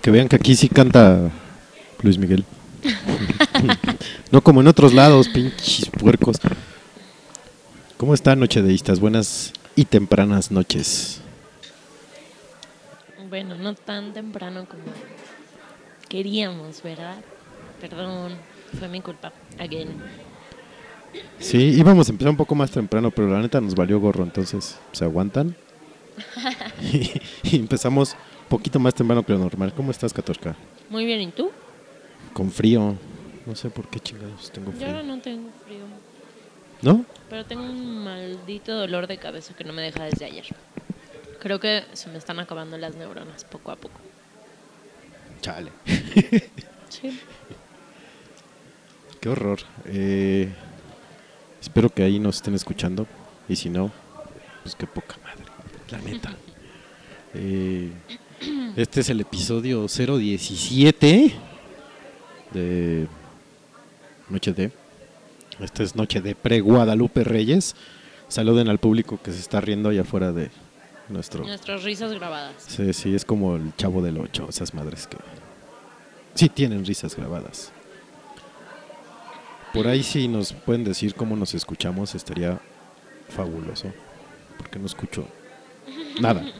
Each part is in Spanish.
Que vean que aquí sí canta Luis Miguel. no como en otros lados, pinches puercos. ¿Cómo están, nochedeístas? Buenas y tempranas noches. Bueno, no tan temprano como queríamos, ¿verdad? Perdón, fue mi culpa. Again. Sí, íbamos a empezar un poco más temprano, pero la neta nos valió gorro, entonces, ¿se aguantan? y, y empezamos poquito más temprano que lo normal. ¿Cómo estás, Catorca? Muy bien, ¿y tú? con frío. No sé por qué chingados tengo Yo ahora frío. no tengo frío, ¿No? pero tengo un maldito dolor de cabeza que no me deja desde ayer. Creo que se me están acabando las neuronas poco a poco. Chale. Sí. Qué horror. Eh, espero que ahí nos estén escuchando. Y si no, pues qué poca madre. La neta. Eh, este es el episodio 017 de Noche de. Esta es Noche de pre-Guadalupe Reyes. Saluden al público que se está riendo allá afuera de nuestro. Nuestras risas grabadas. Sí, sí, es como el chavo del 8, esas madres que sí tienen risas grabadas. Por ahí si nos pueden decir cómo nos escuchamos, estaría fabuloso. Porque no escucho nada.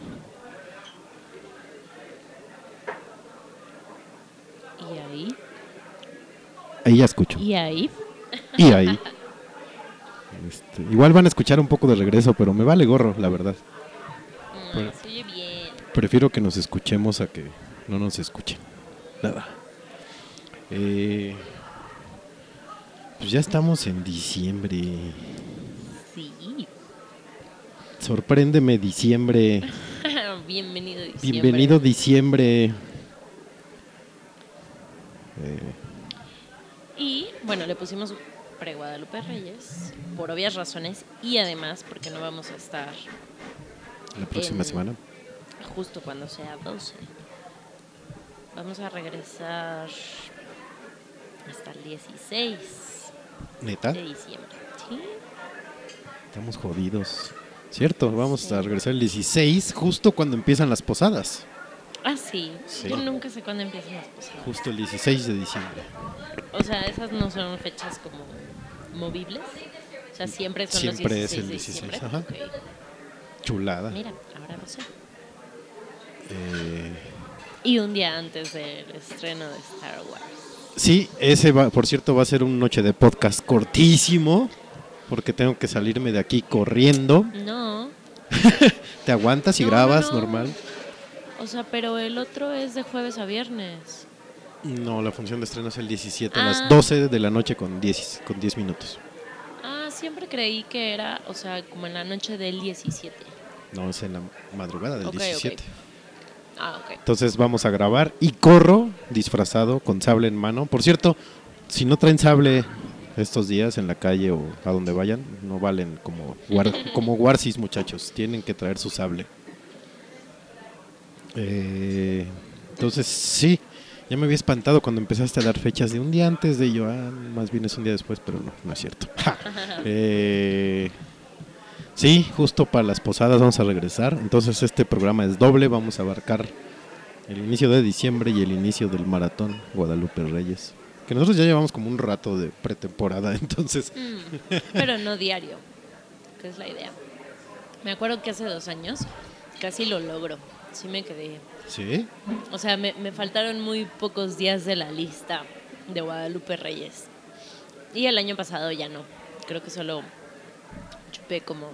Y ahí, Ahí ya escucho. y ahí. Y ahí. Este, igual van a escuchar un poco de regreso, pero me vale gorro, la verdad. Mm, oye bien. Prefiero que nos escuchemos a que no nos escuchen. Nada. Eh, pues ya estamos en diciembre. Sí. Sorpréndeme diciembre. Bienvenido diciembre. Bienvenido diciembre. Eh, Y bueno, le pusimos pre-Guadalupe Reyes por obvias razones y además porque no vamos a estar la próxima En- semana. justo cuando sea 12. Vamos a regresar hasta el 16 Neta, de diciembre. Sí. estamos jodidos. Cierto, vamos Sí. a regresar el 16, justo cuando empiezan las posadas. Ah, sí. Sí. Yo nunca sé cuándo empiezan las posadas. Justo el 16 de diciembre. O sea, esas no son fechas como movibles. O sea, siempre son Siempre los es 16 el de 16, diciembre. ajá. Chulada. Mira, ahora lo sé. Eh, Y un día antes del estreno de Star Wars. Sí, ese va, por cierto va a ser un noche de podcast cortísimo, porque tengo que salirme de aquí corriendo. No, Te aguantas y No, no, grabas no. normal. o sea, pero el otro es de jueves a viernes. No, la función de estreno es el 17 a Ah. las 12 de la noche con 10, con 10 minutos. Ah, siempre creí que era, o sea, como en la noche del 17. No, es en la madrugada del Ok, ok. 17. Ah, ok. Entonces vamos a grabar y corro disfrazado con sable en mano. Por cierto, si no traen sable estos días en la calle o a donde vayan, no valen como, guar- como muchachos. Tienen que traer su sable. Eh, entonces, sí, ya me había espantado cuando empezaste a dar fechas de un día antes de yo, ah, más bien es un día después, pero no, no es cierto. Eh, sí, justo para las posadas vamos a regresar. Entonces este programa es doble, vamos a abarcar el inicio de diciembre y el inicio del maratón Guadalupe Reyes. Que nosotros ya llevamos como un rato de pretemporada, entonces... Mm, pero no diario, que es la idea. Me acuerdo que hace dos años casi lo logro. Sí me quedé. ¿Sí? O sea, me, me faltaron muy pocos días de la lista de Guadalupe Reyes. Y el año pasado ya no. Creo que solo chupé como,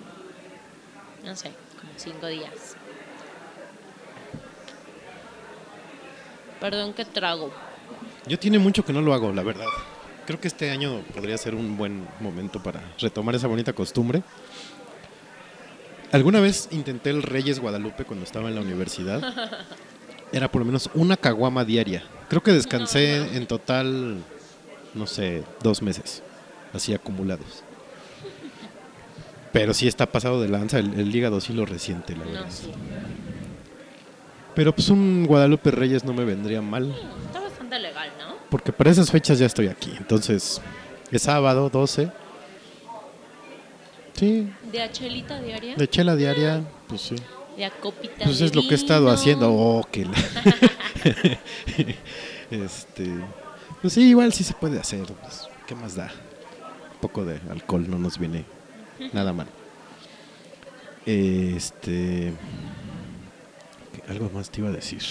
no sé, como cinco días. Perdón que trago. Yo tiene mucho que no lo hago, la verdad. Creo que este año podría ser un buen momento para retomar esa bonita costumbre. Alguna vez intenté el Reyes Guadalupe cuando estaba en la universidad. Era por lo menos una caguama diaria. Creo que descansé en total, no sé, dos meses, así acumulados. Pero sí está pasado de lanza, el, el hígado sí lo resiente, la verdad. No, sí. Pero pues un Guadalupe Reyes no me vendría mal. Está bastante legal, ¿no? Porque para esas fechas ya estoy aquí. Entonces, es sábado 12. Sí, De a chelita diaria. de chela diaria, pues sí. De a copita Pues de es lo que he estado haciendo. Oh, que la- este, pues sí, igual sí se puede hacer. pues, ¿Qué más da? Un poco de alcohol no nos viene nada mal. Este, ¿qué- algo más te iba a decir.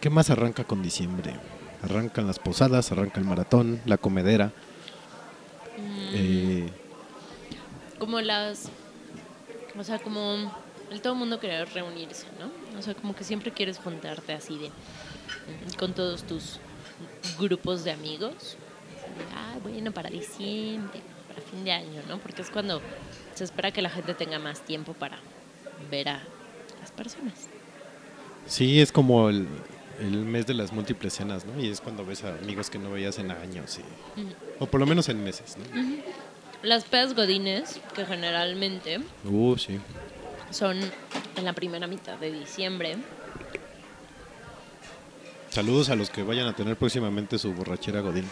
¿Qué más arranca con diciembre? Arrancan las posadas, arranca el maratón, la comedera. Mm, eh, como las. O sea, como. El todo mundo querer reunirse, ¿no? O sea, como que siempre quieres juntarte así de. mm, Con todos tus grupos de amigos. Ah, bueno, para diciembre, para fin de año, ¿no? Porque es cuando se espera que la gente tenga más tiempo para ver a las personas. Sí, es como el, el mes de las múltiples cenas, ¿no? Y es cuando ves a amigos que no veías en años, y- o por lo menos en meses, ¿no? Las pedas godines, que generalmente Uh, sí. son en la primera mitad de diciembre, Saludos a los que vayan a tener próximamente su borrachera Godín.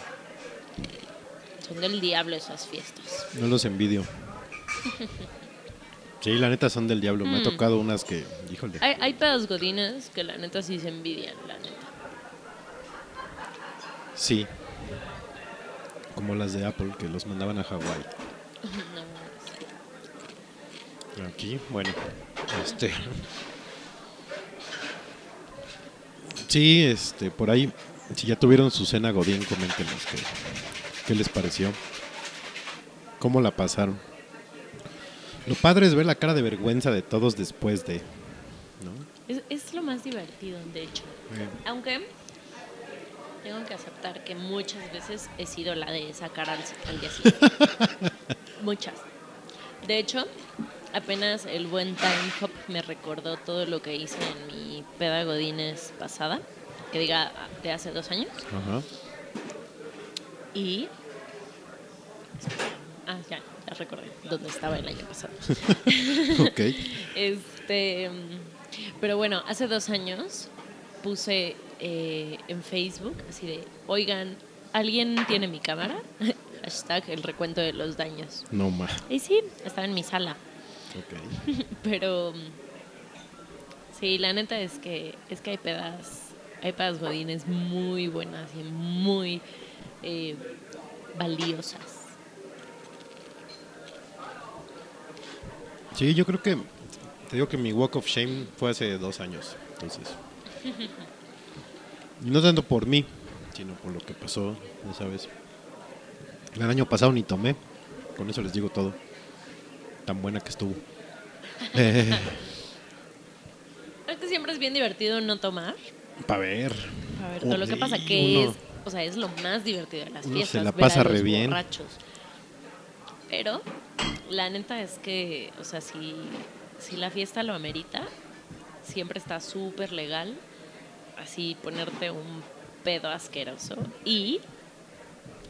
son del diablo esas fiestas. No los envidio. Sí, la neta son del diablo. Me ha Mm. tocado unas que, híjole. Hay, hay pedas godines que la neta sí se envidian, la neta. Sí. Como las de Apple, que los mandaban a Hawái. No, Aquí, bueno, este. Sí, este, por ahí, si ya tuvieron su cena Godín, coméntenos qué, qué les pareció. ¿Cómo la pasaron? Lo padre es ver la cara de vergüenza de todos después de. ¿No? Es, es lo más divertido, de hecho. Aunque tengo que aceptar que muchas veces he sido la de sacar al, al día siguiente. muchas. De hecho, apenas el buen Time Hop me recordó todo lo que hice en mi peda Godines pasada, que diga de hace dos años. Ajá. Y. Ah, ya, ya recordé dónde estaba el año pasado. ok. Este, pero bueno, hace dos años puse eh, en Facebook así de, oigan, ¿alguien tiene mi cámara? Hashtag el recuento de los daños. No más. Y sí, estaba en mi sala. Ok. Pero sí, la neta es que es que hay pedas, hay pedas godines muy buenas y muy eh, valiosas. Sí, yo creo que. Te digo que mi Walk of Shame fue hace dos años. Entonces. Y no tanto por mí, sino por lo que pasó, ya sabes. El año pasado ni tomé. Con eso les digo todo. Tan buena que estuvo. Eh, que siempre es bien divertido no tomar. para ver. A ver, todo lo que pasa que uno- es, o sea, es lo más divertido de las uno se fiestas. la ver a pasa los re bien. borrachos. Pero la neta es que, o sea, si, si la fiesta lo amerita, siempre está súper legal así ponerte un pedo asqueroso y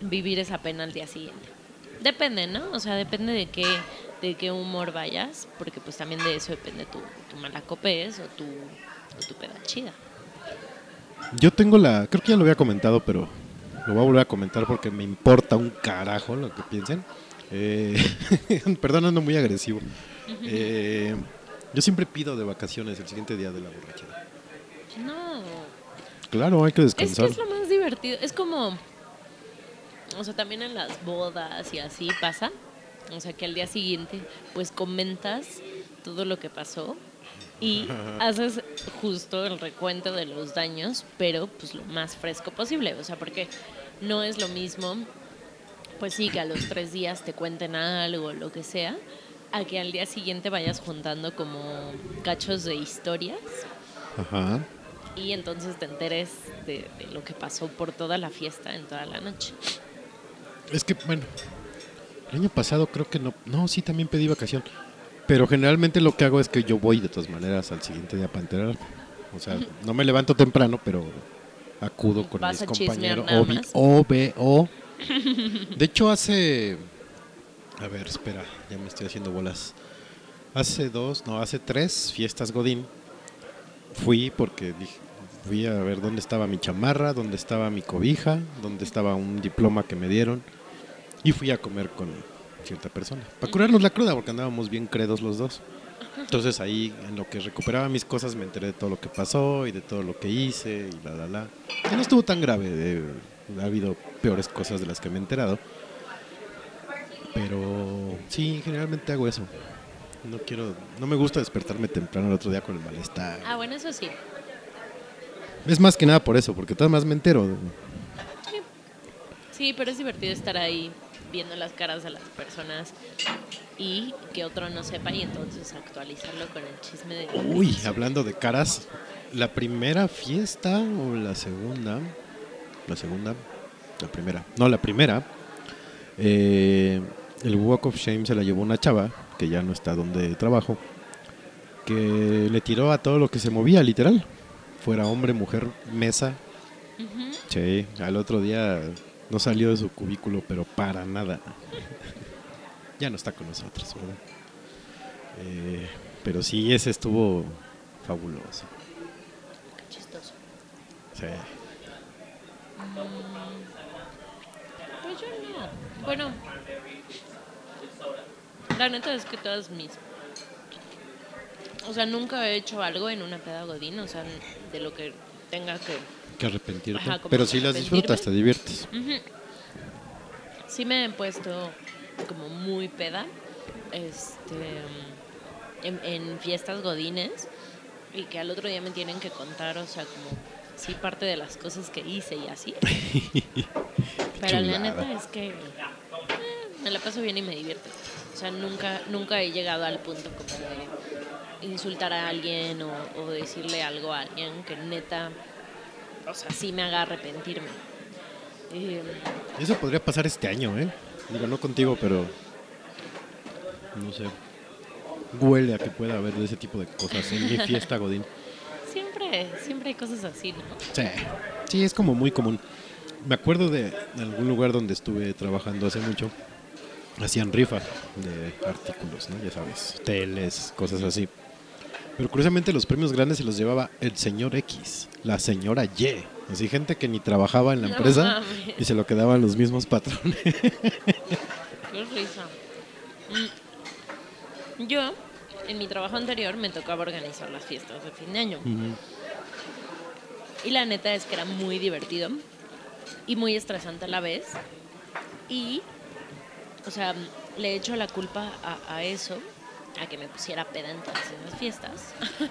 vivir esa pena al día siguiente. Depende, ¿no? O sea, depende de qué, de qué humor vayas, porque pues también de eso depende tu, tu malacopés o tu, o tu peda chida. Yo tengo la. Creo que ya lo había comentado, pero lo voy a volver a comentar porque me importa un carajo lo que piensen. Eh, perdón, ando muy agresivo. Eh, yo siempre pido de vacaciones el siguiente día de la borrachera. No, Claro, hay que Es que descansar. es lo más divertido. Es como. O sea, también en las bodas y así pasa. O sea, que al día siguiente, pues comentas todo lo que pasó y haces justo el recuento de los daños, pero pues lo más fresco posible. O sea, porque no es lo mismo, pues sí, que a los tres días te cuenten algo, lo que sea, a que al día siguiente vayas juntando como cachos de historias Ajá. y entonces te enteres de, de lo que pasó por toda la fiesta en toda la noche. Es que, bueno, el año pasado creo que no. No, sí, también pedí vacación. Pero generalmente lo que hago es que yo voy de todas maneras al siguiente día para enterar. O sea, no me levanto temprano, pero acudo con Vas mis compañeros. más. OBO. De hecho, hace. A ver, espera, ya me estoy haciendo bolas. Hace dos, no, hace tres fiestas Godín. Fui porque dije, fui a ver dónde estaba mi chamarra, dónde estaba mi cobija, dónde estaba un diploma que me dieron. Y fui a comer con cierta persona. Para curarnos la cruda, porque andábamos bien credos los dos. Entonces ahí, en lo que recuperaba mis cosas, me enteré de todo lo que pasó y de todo lo que hice y la, la, la. Y no estuvo tan grave. eh, ha habido peores cosas de las que me he enterado. Pero sí, generalmente hago eso. No quiero, no me gusta despertarme temprano el otro día con el malestar. Ah, bueno, eso sí. Es más que nada por eso, porque todo más me entero. Sí, pero es divertido estar ahí viendo las caras de las personas y que otro no sepa y entonces actualizarlo con el chisme de... Uy, hablando de caras, la primera fiesta o la segunda, la segunda, la primera. No, la primera. eh, el Walk of Shame se la llevó una chava, que ya no está donde trabajo, que le tiró a todo lo que se movía, literal. Fuera hombre, mujer, mesa. Sí, al otro día no salió de su cubículo, pero para nada. ya no está con nosotros, ¿verdad? Eh, pero sí, ese estuvo fabuloso. Qué chistoso. Sí. Pues yo no. Bueno. La neta es que todas mis. O sea, nunca he hecho algo en una peda godín, o sea, de lo que tenga que. Que arrepentirte. Ajá, pero si las disfrutas, te diviertes. Sí me he puesto como muy peda. Este. En, en fiestas godines. Y que al otro día me tienen que contar, o sea, como. Sí, parte de las cosas que hice y así. Pero la neta es que eh, me la paso bien y me divierte. O sea, nunca, nunca he llegado al punto como de insultar a alguien o, o decirle algo a alguien que neta, o sea, sí me haga arrepentirme. Eh, Eso podría pasar este año, ¿eh? Digo, no contigo, pero. No sé. Huele a que pueda haber de ese tipo de cosas en mi fiesta, Godín. siempre, siempre hay cosas así, ¿no? Sí. Sí, es como muy común. Me acuerdo de algún lugar donde estuve trabajando hace mucho. Hacían rifa de artículos, ¿no? Ya sabes, teles, cosas así. Pero curiosamente los premios grandes se los llevaba el señor X, la señora Y. Así gente que ni trabajaba en la empresa y se lo quedaban los mismos patrones. Qué risa. Yo, en mi trabajo anterior, me tocaba organizar las fiestas de fin de año. Y la neta es que era muy divertido y muy estresante a la vez. Y, o sea, le echo la culpa a, a eso, a que me pusiera peda en todas esas fiestas.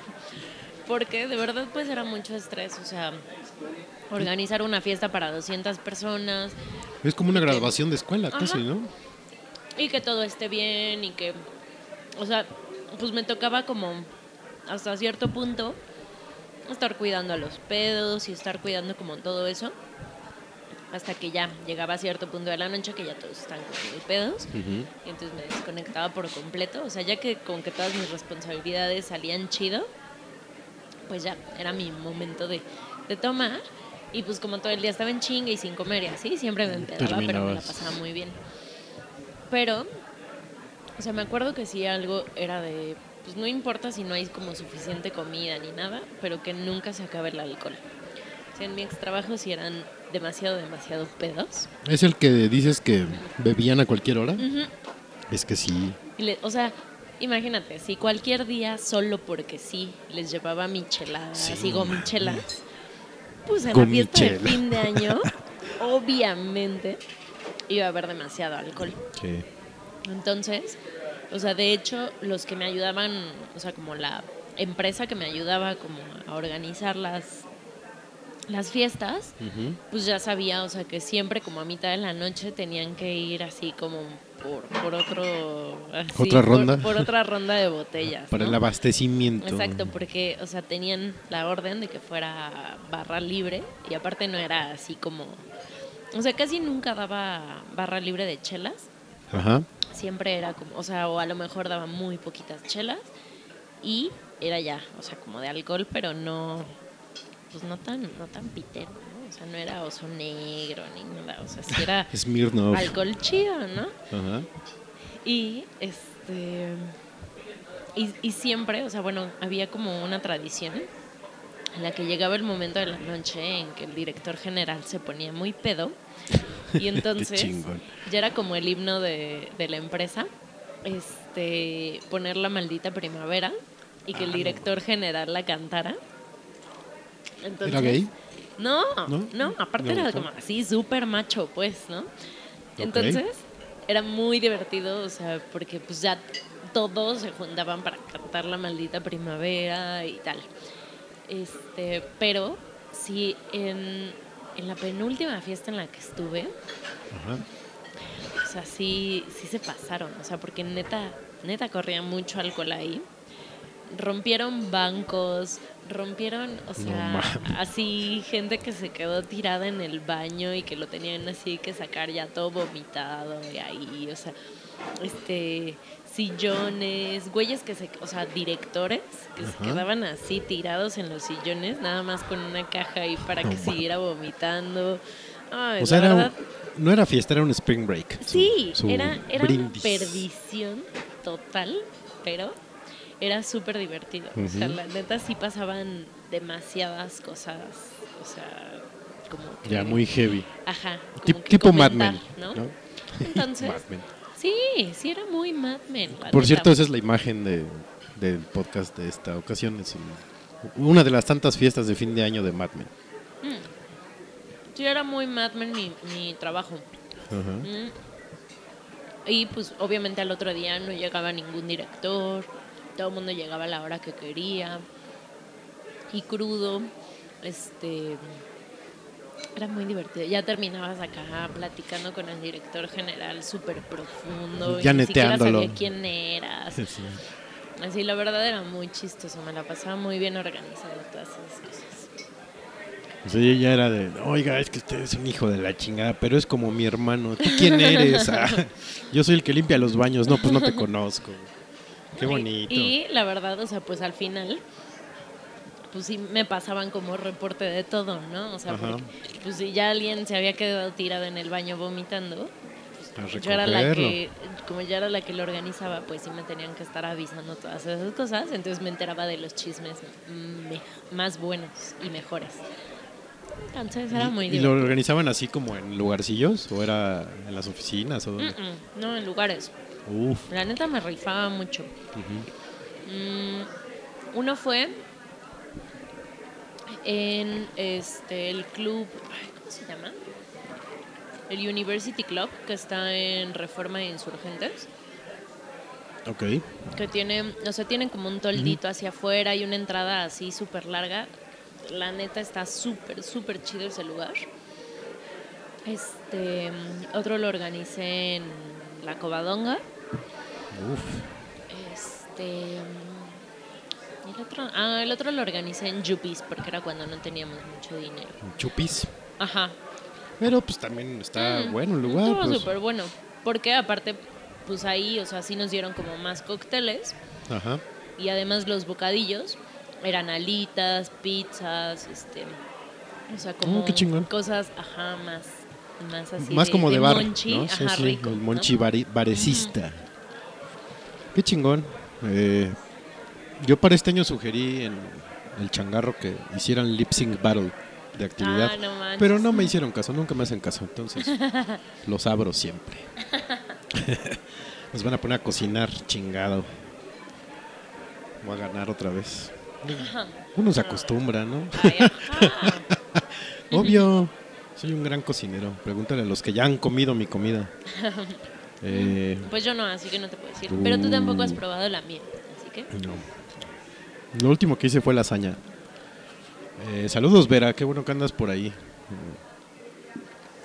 Porque de verdad pues era mucho estrés, o sea, organizar una fiesta para 200 personas Es como una graduación de escuela, casi. ¿no? y que todo esté bien y que, o sea, pues me tocaba como hasta cierto punto estar cuidando a los pedos y estar cuidando como todo eso. Hasta que ya llegaba a cierto punto de la noche que ya todos están como muy pedos. Y entonces me desconectaba por completo. O sea, ya que con que todas mis responsabilidades salían chido, pues ya era mi momento de, de tomar. Y pues como todo el día estaba en chinga y sin comer y así, siempre me empedaba, pero me la pasaba muy bien. Pero, o sea, me acuerdo que sí algo era de, pues no importa si no hay como suficiente comida ni nada, pero que nunca se acabe el alcohol. O sea, en mi ex trabajo sí eran demasiado, demasiado pedos. Es el que dices que bebían a cualquier hora. Es que sí. Y le- o sea, imagínate, si cualquier día solo porque sí les llevaba micheladas Sí, y gomichelas, pues en la fiesta de Gomichela. fin de año, obviamente iba a haber demasiado alcohol. Sí. Entonces, o sea, de hecho, los que me ayudaban, o sea, como la empresa que me ayudaba como a organizar las, las fiestas, pues ya sabía, o sea, que siempre como a mitad de la noche tenían que ir así como por, por otro... así, ¿Otra por- ronda? Por, otra ronda de botellas. Para ¿no? el abastecimiento. Exacto, porque, o sea, tenían la orden de que fuera barra libre y aparte no era así como... O sea, casi nunca daba barra libre de chelas. Ajá. Siempre era como, o sea, o a lo mejor daba muy poquitas chelas y era ya, o sea, como de alcohol, pero no, pues no tan, no tan pitero, ¿no? O sea, no era oso negro ni nada, o sea, sí era Smirnoff. alcohol chido, ¿no? Ajá. Y este y, y siempre, o sea, bueno, había como una tradición en la que llegaba el momento de la noche en que el director general se ponía muy pedo y entonces ya era como el himno de, de la empresa, este, poner la maldita primavera y que el director general la cantara. Entonces, ¿Era gay? No, ¿No? no, aparte ¿Le era como así, súper macho, pues, ¿no? Entonces, era muy divertido, o sea, porque pues ya todos se juntaban para cantar la maldita primavera y tal. Este, pero sí, en, en la penúltima fiesta en la que estuve, Ajá. o sea, sí, sí se pasaron, o sea, porque neta, neta corría mucho alcohol ahí. Rompieron bancos, rompieron, o sea, así gente que se quedó tirada en el baño y que lo tenían así que sacar ya todo vomitado y ahí, o sea, este sillones, güeyes que se, o sea, directores que se quedaban así tirados en los sillones, nada más con una caja ahí para No que mames. siguiera vomitando. Ay, O sea, era un- no era fiesta, era un spring break. Sí, su era, era una perdición total, pero era súper divertido. O sea, la neta sí pasaban demasiadas cosas, o sea, como que... Ya muy heavy. Ajá, como Tip- que tipo Mad Men. ¿no? ¿no? Entonces, Mad Men. sí, sí era muy Mad Men. Por cierto, esa es la imagen de, del podcast de esta ocasión. Es un- una de las tantas fiestas de fin de año de Mad Men. Sí era muy Mad Men mi, mi trabajo. Ajá. Mm. Y pues obviamente al otro día no llegaba ningún director, todo el mundo llegaba a la hora que quería. Y crudo, este era muy divertido. Ya terminabas acá platicando con el director general súper profundo. Ya y ni siquiera sabía quién eras. Sí, sí. Así, la verdad era muy chistoso. Me la pasaba muy bien organizada todas esas cosas. O sea, ella ya era de, oiga, es que usted es un hijo de la chingada, pero es como mi hermano. ¿Tú quién eres? Ah, yo soy el que limpia los baños. No, pues no te conozco. Qué Y- bonito. Y, la verdad, o sea, pues al final, pues sí me pasaban como reporte de todo, ¿no? O sea, porque, pues si ya alguien se había quedado tirado en el baño vomitando, A yo era la que, como yo era la que lo organizaba, pues sí me tenían que estar avisando todas esas cosas, entonces me enteraba de los chismes me- más buenos y mejores. Entonces era muy ¿Y lo divertido. organizaban así como en lugarcillos? ¿O era en las oficinas? ¿O? Mm, mm, no, en lugares. Uf. La neta me rifaba mucho. Mm, uno fue en este el club, ¿cómo se llama? El University Club, que está en Reforma e Insurgentes, Ok. que tiene, o sea, tienen como un toldito hacia afuera y una entrada así súper larga. La neta está súper, súper chido ese lugar. Este, otro lo organicé en La Covadonga. Uf. Este. mm, ¿y El otro, ah, el otro lo organicé en Yuppies porque era cuando no teníamos mucho dinero. Chupis. Ajá. Pero pues también está Mm, bueno el lugar. Estuvo pues. súper bueno. Porque aparte, pues ahí, o sea, sí nos dieron como más cócteles Ajá. y además los bocadillos eran alitas, pizzas, este. O sea, como Oh, qué cosas, ajá, más. Más así. Más como de, bar, monchi, ¿no? Sí, ajá, sí, rico. el ¿no? monchi barecista. Qué chingón. Eh, yo para este año sugerí en el changarro que hicieran lip sync battle de actividad. Ah, no manches. pero no me hicieron caso, nunca me hacen caso. Entonces, los abro siempre. Nos van a poner a cocinar chingado. Voy a ganar otra vez. Uno se acostumbra, ¿no? Obvio, soy un gran cocinero. Pregúntale a los que ya han comido mi comida. Eh, Pues yo no, así que no te puedo decir. Pero tú tampoco has Uh. probado la mía, así que. no. Lo último que hice fue lasaña. Eh, saludos, Vera. Qué bueno que andas por ahí.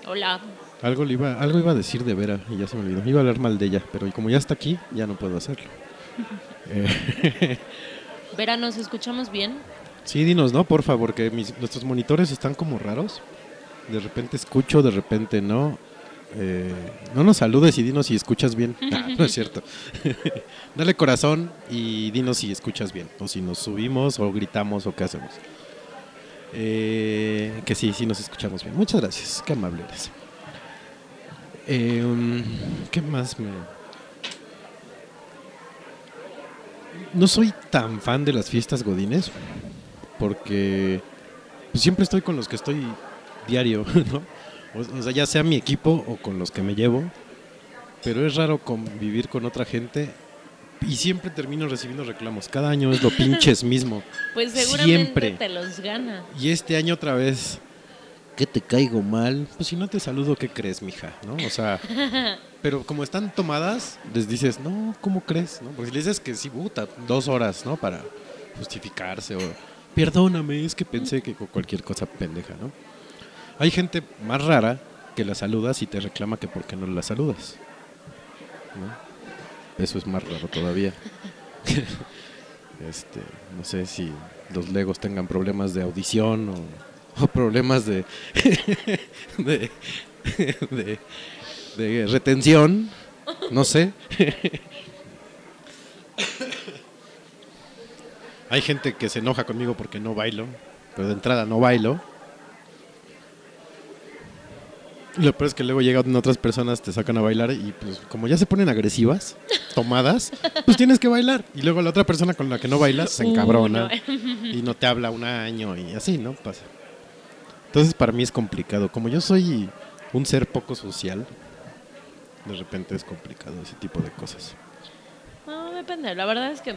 Hola. Algo, le iba, algo iba a decir de Vera y ya se me olvidó. Iba a hablar mal de ella, pero como ya está aquí, ya no puedo hacerlo. Eh, Vera, ¿nos escuchamos bien? sí, dinos, ¿no? Por favor, mis- nuestros monitores están como raros. De repente escucho, de repente no. Eh, no nos saludes y dinos si escuchas bien. Ah, no es cierto. Dale corazón y dinos si escuchas bien. O si nos subimos o gritamos o qué hacemos. Eh, que sí, sí nos escuchamos bien. Muchas gracias. Qué amable eres. Eh, um, ¿Qué más me.? No soy tan fan de las fiestas godines porque pues, siempre estoy con los que estoy diario, ¿no? O, o sea, ya sea mi equipo o con los que me llevo, pero es raro convivir con otra gente y siempre termino recibiendo reclamos. Cada año es lo pinches mismo. Pues seguramente Siempre. te los gana. Y este año otra vez, que te caigo mal. Pues si no te saludo, ¿qué crees, mija? ¿No? O sea, pero como están tomadas, les dices, no, ¿cómo crees? ¿No? Porque si le dices que sí, puta, dos horas, ¿no? Para justificarse o, perdóname, es que pensé que con cualquier cosa pendeja, ¿no? Hay gente más rara que la saludas y te reclama que por qué no la saludas. Eso es más raro todavía. este, no sé si los legos tengan problemas de audición o, problemas de, de- de retención, no sé. Hay gente que se enoja conmigo porque no bailo, pero de entrada no bailo. Y lo peor es que luego llegan otras personas, te sacan a bailar y pues como ya se ponen agresivas, tomadas, pues tienes que bailar. Y luego la otra persona con la que no bailas se Uh, encabrona no. y no te habla un año y así, ¿no? Pasa. Entonces para mí es complicado. Como yo soy un ser poco social, de repente es complicado ese tipo de cosas. No, depende. La verdad es que,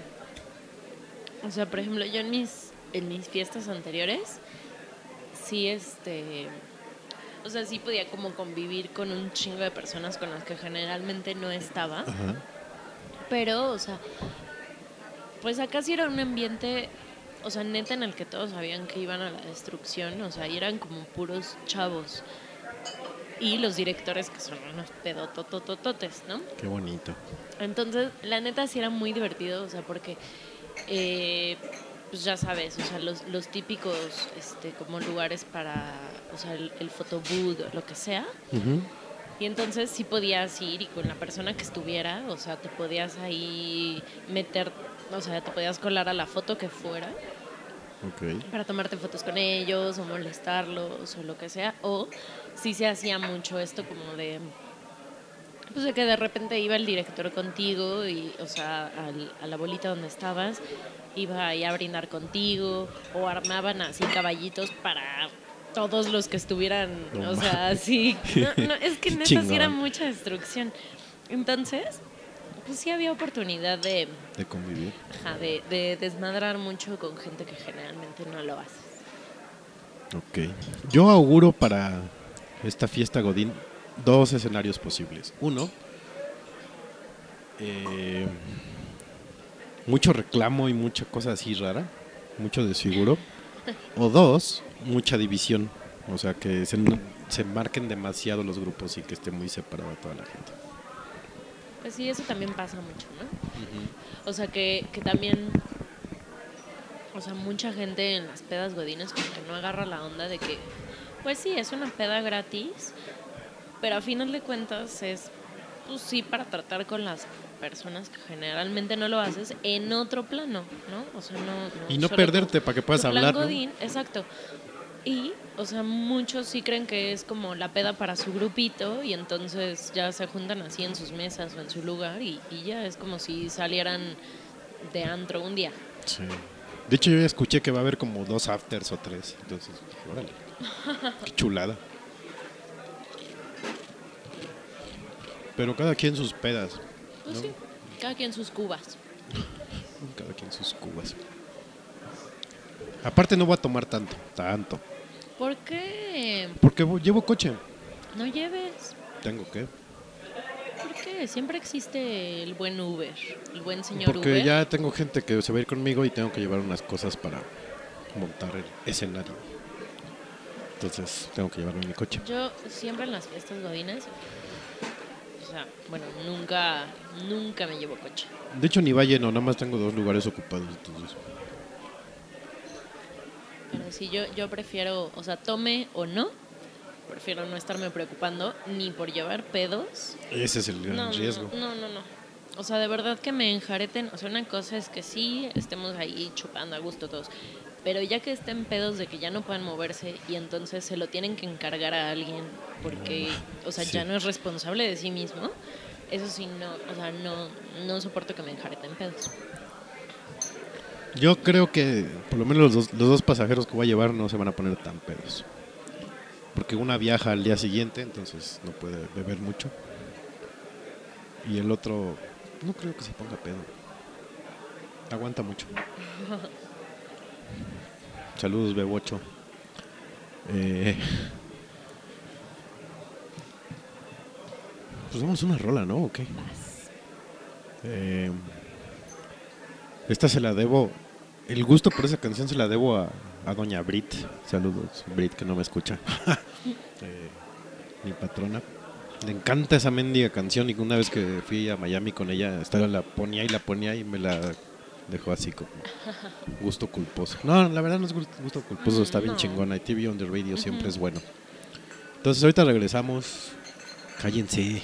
o sea, por ejemplo, yo en mis, en mis fiestas anteriores, sí, este, o sea, sí podía como convivir con un chingo de personas con las que generalmente no estaba. Ajá. Pero, o sea, pues acá sí era un ambiente, o sea, neta en el que todos sabían que iban a la destrucción, o sea, y eran como puros chavos. Y los directores que son unos pedototototes, ¿no? Qué bonito. Entonces, la neta sí era muy divertido, o sea, porque, eh, pues ya sabes, o sea, los, los típicos, este, como lugares para, o sea, el, el photobooth o lo que sea. Ujú. Y entonces sí podías ir y con la persona que estuviera, o sea, te podías ahí meter, o sea, te podías colar a la foto que fuera Ok. para tomarte fotos con ellos o molestarlos o lo que sea. O sí se hacía mucho esto como de, pues de que de repente iba el director contigo y, o sea, al- a la bolita donde estabas, iba ahí a brindar contigo o armaban así caballitos para todos los que estuvieran, No o sea, sí. No, no, es que neta sí era mucha destrucción. Entonces, pues sí había oportunidad de, De convivir. ajá, de, de desmadrar mucho con gente que generalmente no lo haces. Ok. Yo auguro para esta fiesta Godín dos escenarios posibles. Uno, eh, mucho reclamo y mucha cosa así rara, mucho desfiguro. O dos, mucha división. O sea, que se, se marquen demasiado los grupos y que esté muy separada toda la gente. Pues sí, eso también pasa mucho, ¿no? O sea, que, que también, o sea, mucha gente en las pedas godines como que no agarra la onda de que, pues sí, es una peda gratis, pero a final de cuentas es, pues sí, para tratar con las personas que generalmente no lo haces en otro plano, ¿no? O sea, no... no Y no perderte para que puedas hablar. ¿no? Godín, exacto. Y, o sea, muchos sí creen que es como la peda para su grupito y entonces ya se juntan así en sus mesas o en su lugar y, y ya es como si salieran de antro un día. Sí. De hecho, yo ya escuché que va a haber como dos afters o tres. Entonces, órale. Qué chulada. Pero cada quien sus pedas. Pues sí, cada quien sus cubas. Cada quien sus cubas. Aparte no voy a tomar tanto, tanto. ¿Por qué Porque llevo coche. no lleves? Tengo que. ¿Por qué? Siempre existe el buen Uber, el buen señor Porque Uber. ya tengo gente que se va a ir conmigo y tengo que llevar unas cosas para montar el escenario. Entonces tengo que llevarme mi coche. Yo siempre en las fiestas godines, o sea, bueno, nunca, nunca me llevo coche. De hecho ni va lleno, nada más tengo dos lugares ocupados. Entonces. Pero si yo, yo prefiero, o sea, tome o no, prefiero no estarme preocupando ni por llevar pedos. Ese es el gran No, riesgo. no, no, no. O sea, de verdad que me enjareten. O sea, una cosa es que sí, estemos ahí chupando a gusto todos. Pero ya que estén pedos de que ya no puedan moverse y entonces se lo tienen que encargar a alguien porque, o sea, ya Sí. no es responsable de sí mismo, eso sí, no, o sea, no, no soporto que me enjareten pedos. Yo creo que por lo menos los dos, los dos pasajeros que voy a llevar no se van a poner tan pedos. Porque una viaja al día siguiente, entonces no puede beber mucho. Y el otro, no creo que se ponga pedo. Aguanta mucho. Saludos, Bebocho. Eh, pues vamos a una rola, ¿no? ¿O qué? Eh, esta se la debo. El gusto por esa canción se la debo a, a Doña Brit. Saludos, Brit, que no me escucha. Eh, mi patrona. Le encanta esa mendiga canción y una vez que fui a Miami con ella, estaba la ponía y la ponía y me la dejó así como gusto culposo. No, la verdad no es gusto, culposo, está bien No. chingona. Y TV on the radio siempre es bueno. Entonces ahorita regresamos. Cállense.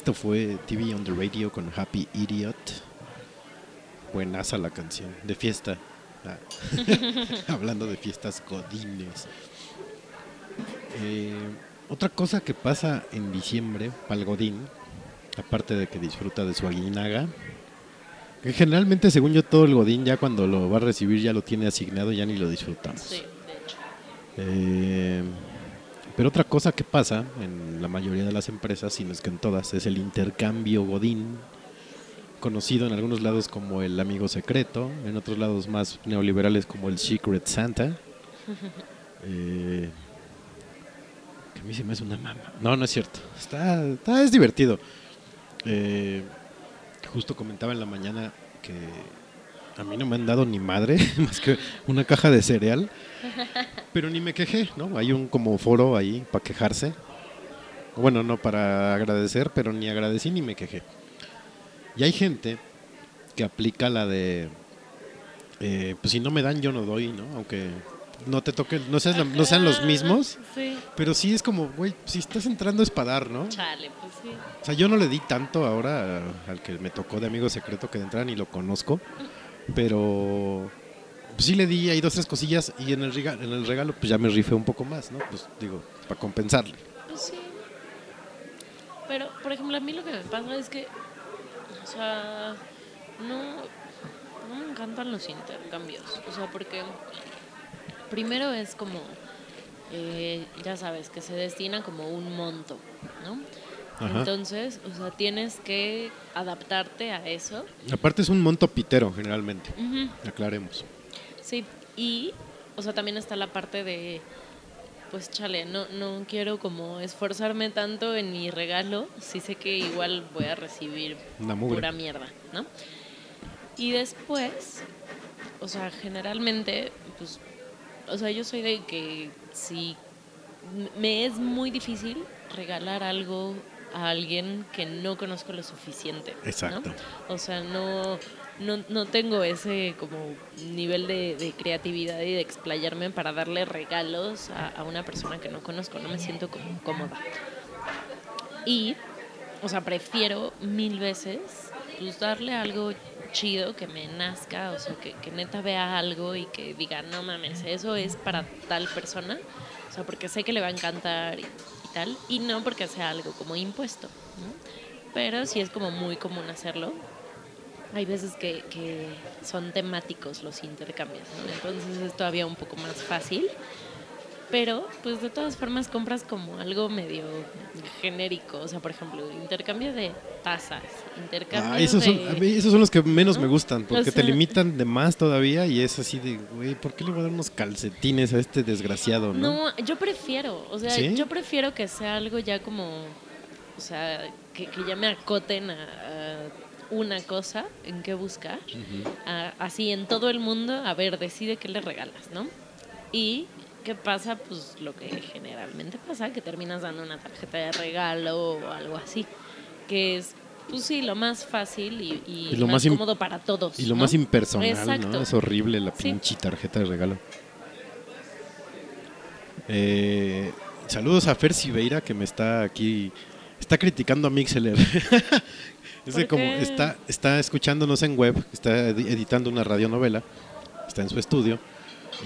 Esto fue TV on the radio con Happy Idiot. Buenaza la canción. De fiesta. Ah. Hablando de fiestas godines. Eh, otra cosa que pasa en diciembre para el godín, aparte de que disfruta de su aguinaga, que generalmente según yo todo el godín ya cuando lo va a recibir ya lo tiene asignado, ya ni lo disfrutamos. Sí, de hecho. Eh, pero otra cosa que pasa en la mayoría de las empresas, si no es que en todas, es el intercambio Godín, conocido en algunos lados como el amigo secreto, en otros lados más neoliberales como el Secret Santa. Eh, que a mí se me hace una mama. No, no es cierto. Está, está- es divertido. Eh, justo comentaba en la mañana que a mí no me han dado ni madre, más que una caja de cereal. Pero ni me quejé, ¿no? Hay un como foro ahí para quejarse. Bueno, no para agradecer, pero ni agradecí ni me quejé. Y hay gente que aplica la de, eh, pues si no me dan yo no doy, ¿no? Aunque no te toquen, no sean, la- no sean los mismos, Sí. pero sí es como, güey, si estás entrando es para dar, ¿no? Chale, pues sí. O sea, yo no le di tanto ahora al que me tocó de amigo secreto que de entrada ni lo conozco, pero pues sí le di ahí dos, tres cosillas y en el, regalo, en el regalo pues ya me rifé un poco más, ¿no? Pues digo, para compensarle. Pues sí. Pero, por ejemplo, a mí lo que me pasa es que, o sea, no, no me encantan los intercambios. O sea, porque primero es como, eh, ya sabes, que se destina como un monto, ¿no? Ajá. Entonces, o sea, tienes que adaptarte a eso. Aparte es un monto pitero generalmente. Aclaremos. Sí, y, o sea, también está la parte de, pues chale, no, no quiero como esforzarme tanto en mi regalo si sé que igual voy a recibir Una pura mierda, ¿no? Y después, o sea, generalmente, pues, o sea, yo soy de que si me es muy difícil regalar algo a alguien que no conozco lo suficiente. ¿no? Exacto. O sea, no, no, no tengo ese como nivel de, de creatividad y de explayarme para darle regalos a, a una persona que no conozco. No me siento como cómoda. Y, o sea, prefiero mil veces pues darle algo chido que me nazca, o sea, que, que neta vea algo y que diga, no mames, eso es para tal persona, o sea, porque sé que le va a encantar y, y no porque sea algo como impuesto, ¿no? Pero sí es como muy común hacerlo. Hay veces que, que son temáticos los intercambios, ¿no? Entonces es todavía un poco más fácil. Pero, pues de todas formas compras como algo medio genérico. O sea, por ejemplo, intercambio de tazas, intercambio Ah, esos, son, de... a mí esos son los que menos ¿no? me gustan, porque O te limitan de más todavía y es así de, güey, ¿por qué le voy a dar unos calcetines a este desgraciado, no? No, yo prefiero, o sea, ¿Sí? yo prefiero que sea algo ya como, o sea, que, que ya me acoten a, a una cosa en qué buscar, a- así en todo el mundo, a ver, decide qué le regalas, ¿no? Y qué pasa, pues lo que generalmente pasa, que terminas dando una tarjeta de regalo o algo así, que es, pues sí, lo más fácil y, y Y lo más, cómodo para todos. Y lo ¿no? más impersonal, Exacto. ¿no? Es horrible la Sí. pinche tarjeta de regalo. Eh, saludos a Fer Siveira que me está aquí, está criticando a Mixeler. es de ¿Por como está, está escuchándonos en web, está edi- editando una radionovela, está en su estudio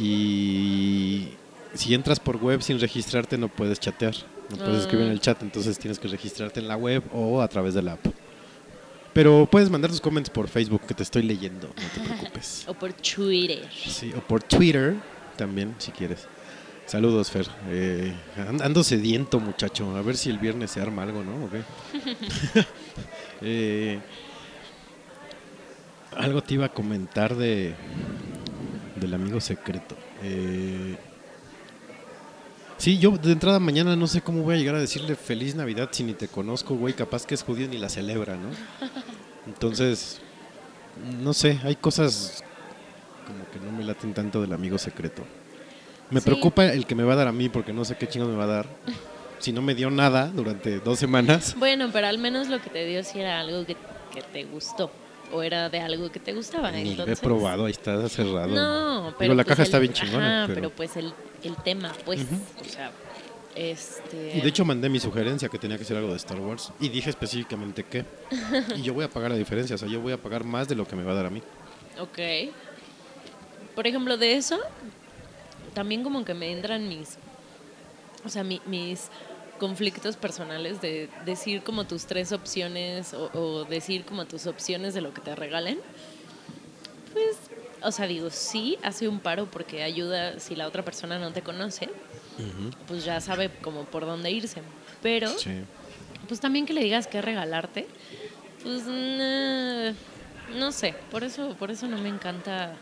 y si entras por web sin registrarte no puedes chatear, no puedes escribir en el chat, entonces tienes que registrarte en la web o a través de la app. Pero puedes mandar tus comments por Facebook que te estoy leyendo, no te preocupes. O por Twitter. Sí, o por Twitter también, si quieres. Saludos, Fer. Eh, and- ando sediento, muchacho. A ver si el viernes se arma algo, ¿no? Eh, algo te iba a comentar de del amigo secreto. Eh, sí, yo de entrada mañana no sé cómo voy a llegar a decirle feliz Navidad si ni te conozco, güey. Capaz que es judío ni la celebra, ¿no? Entonces, no sé, hay cosas como que no me laten tanto del amigo secreto. Me Sí. preocupa el que me va a dar a mí porque no sé qué chingo me va a dar. Si no me dio nada durante dos semanas. Bueno, pero al menos lo que te dio sí era algo que, que te gustó. O era de algo que te gustaba. Ni lo he probado, ahí está cerrado. No, pero. Digo, la pues caja el- está bien chingona. ajá, pero... pero pues el, el tema, pues. O sea, este. Y de hecho mandé mi sugerencia que tenía que ser algo de Star Wars. Y dije específicamente qué. Y yo voy a pagar la diferencia. O sea, yo voy a pagar más de lo que me va a dar a mí. Ok. Por ejemplo, de eso, también como que me entran mis. O sea, mi- mis conflictos personales de decir como tus tres opciones o, o decir como tus opciones de lo que te regalen. Pues, o sea, digo, sí, hace un paro porque ayuda si la otra persona no te conoce, pues ya sabe como por dónde irse. Pero, Sí. pues también que le digas qué regalarte, pues no sé, por eso, por eso no me encanta.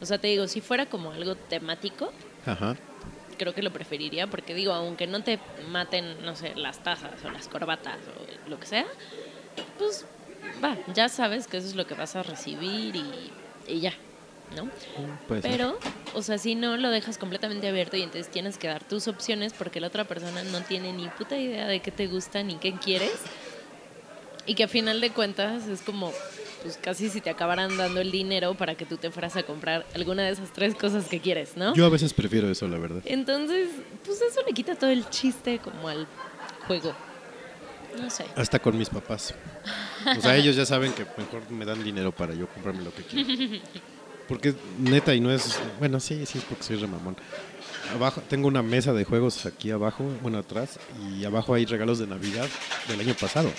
O sea, te digo, si fuera como algo temático, Ajá. creo que lo preferiría, porque digo, aunque no te maten, no sé, las tazas o las corbatas o lo que sea, pues va, ya sabes que eso es lo que vas a recibir y, y ya, ¿no? Pero, o sea, si no lo dejas completamente abierto y entonces tienes que dar tus opciones porque la otra persona no tiene ni puta idea de qué te gusta ni qué quieres. Y que a final de cuentas es como, pues casi si te acabaran dando el dinero para que tú te fueras a comprar alguna de esas tres cosas que quieres, ¿no? Yo a veces prefiero eso, la verdad. Entonces, pues eso le quita todo el chiste como al juego. No sé. Hasta con mis papás. O sea, ellos ya saben que mejor me dan dinero para yo comprarme lo que quiero. Porque neta y no es... Bueno, sí, sí es porque soy remamón. Abajo, tengo una mesa de juegos aquí abajo, bueno, atrás, y abajo hay regalos de Navidad del año pasado.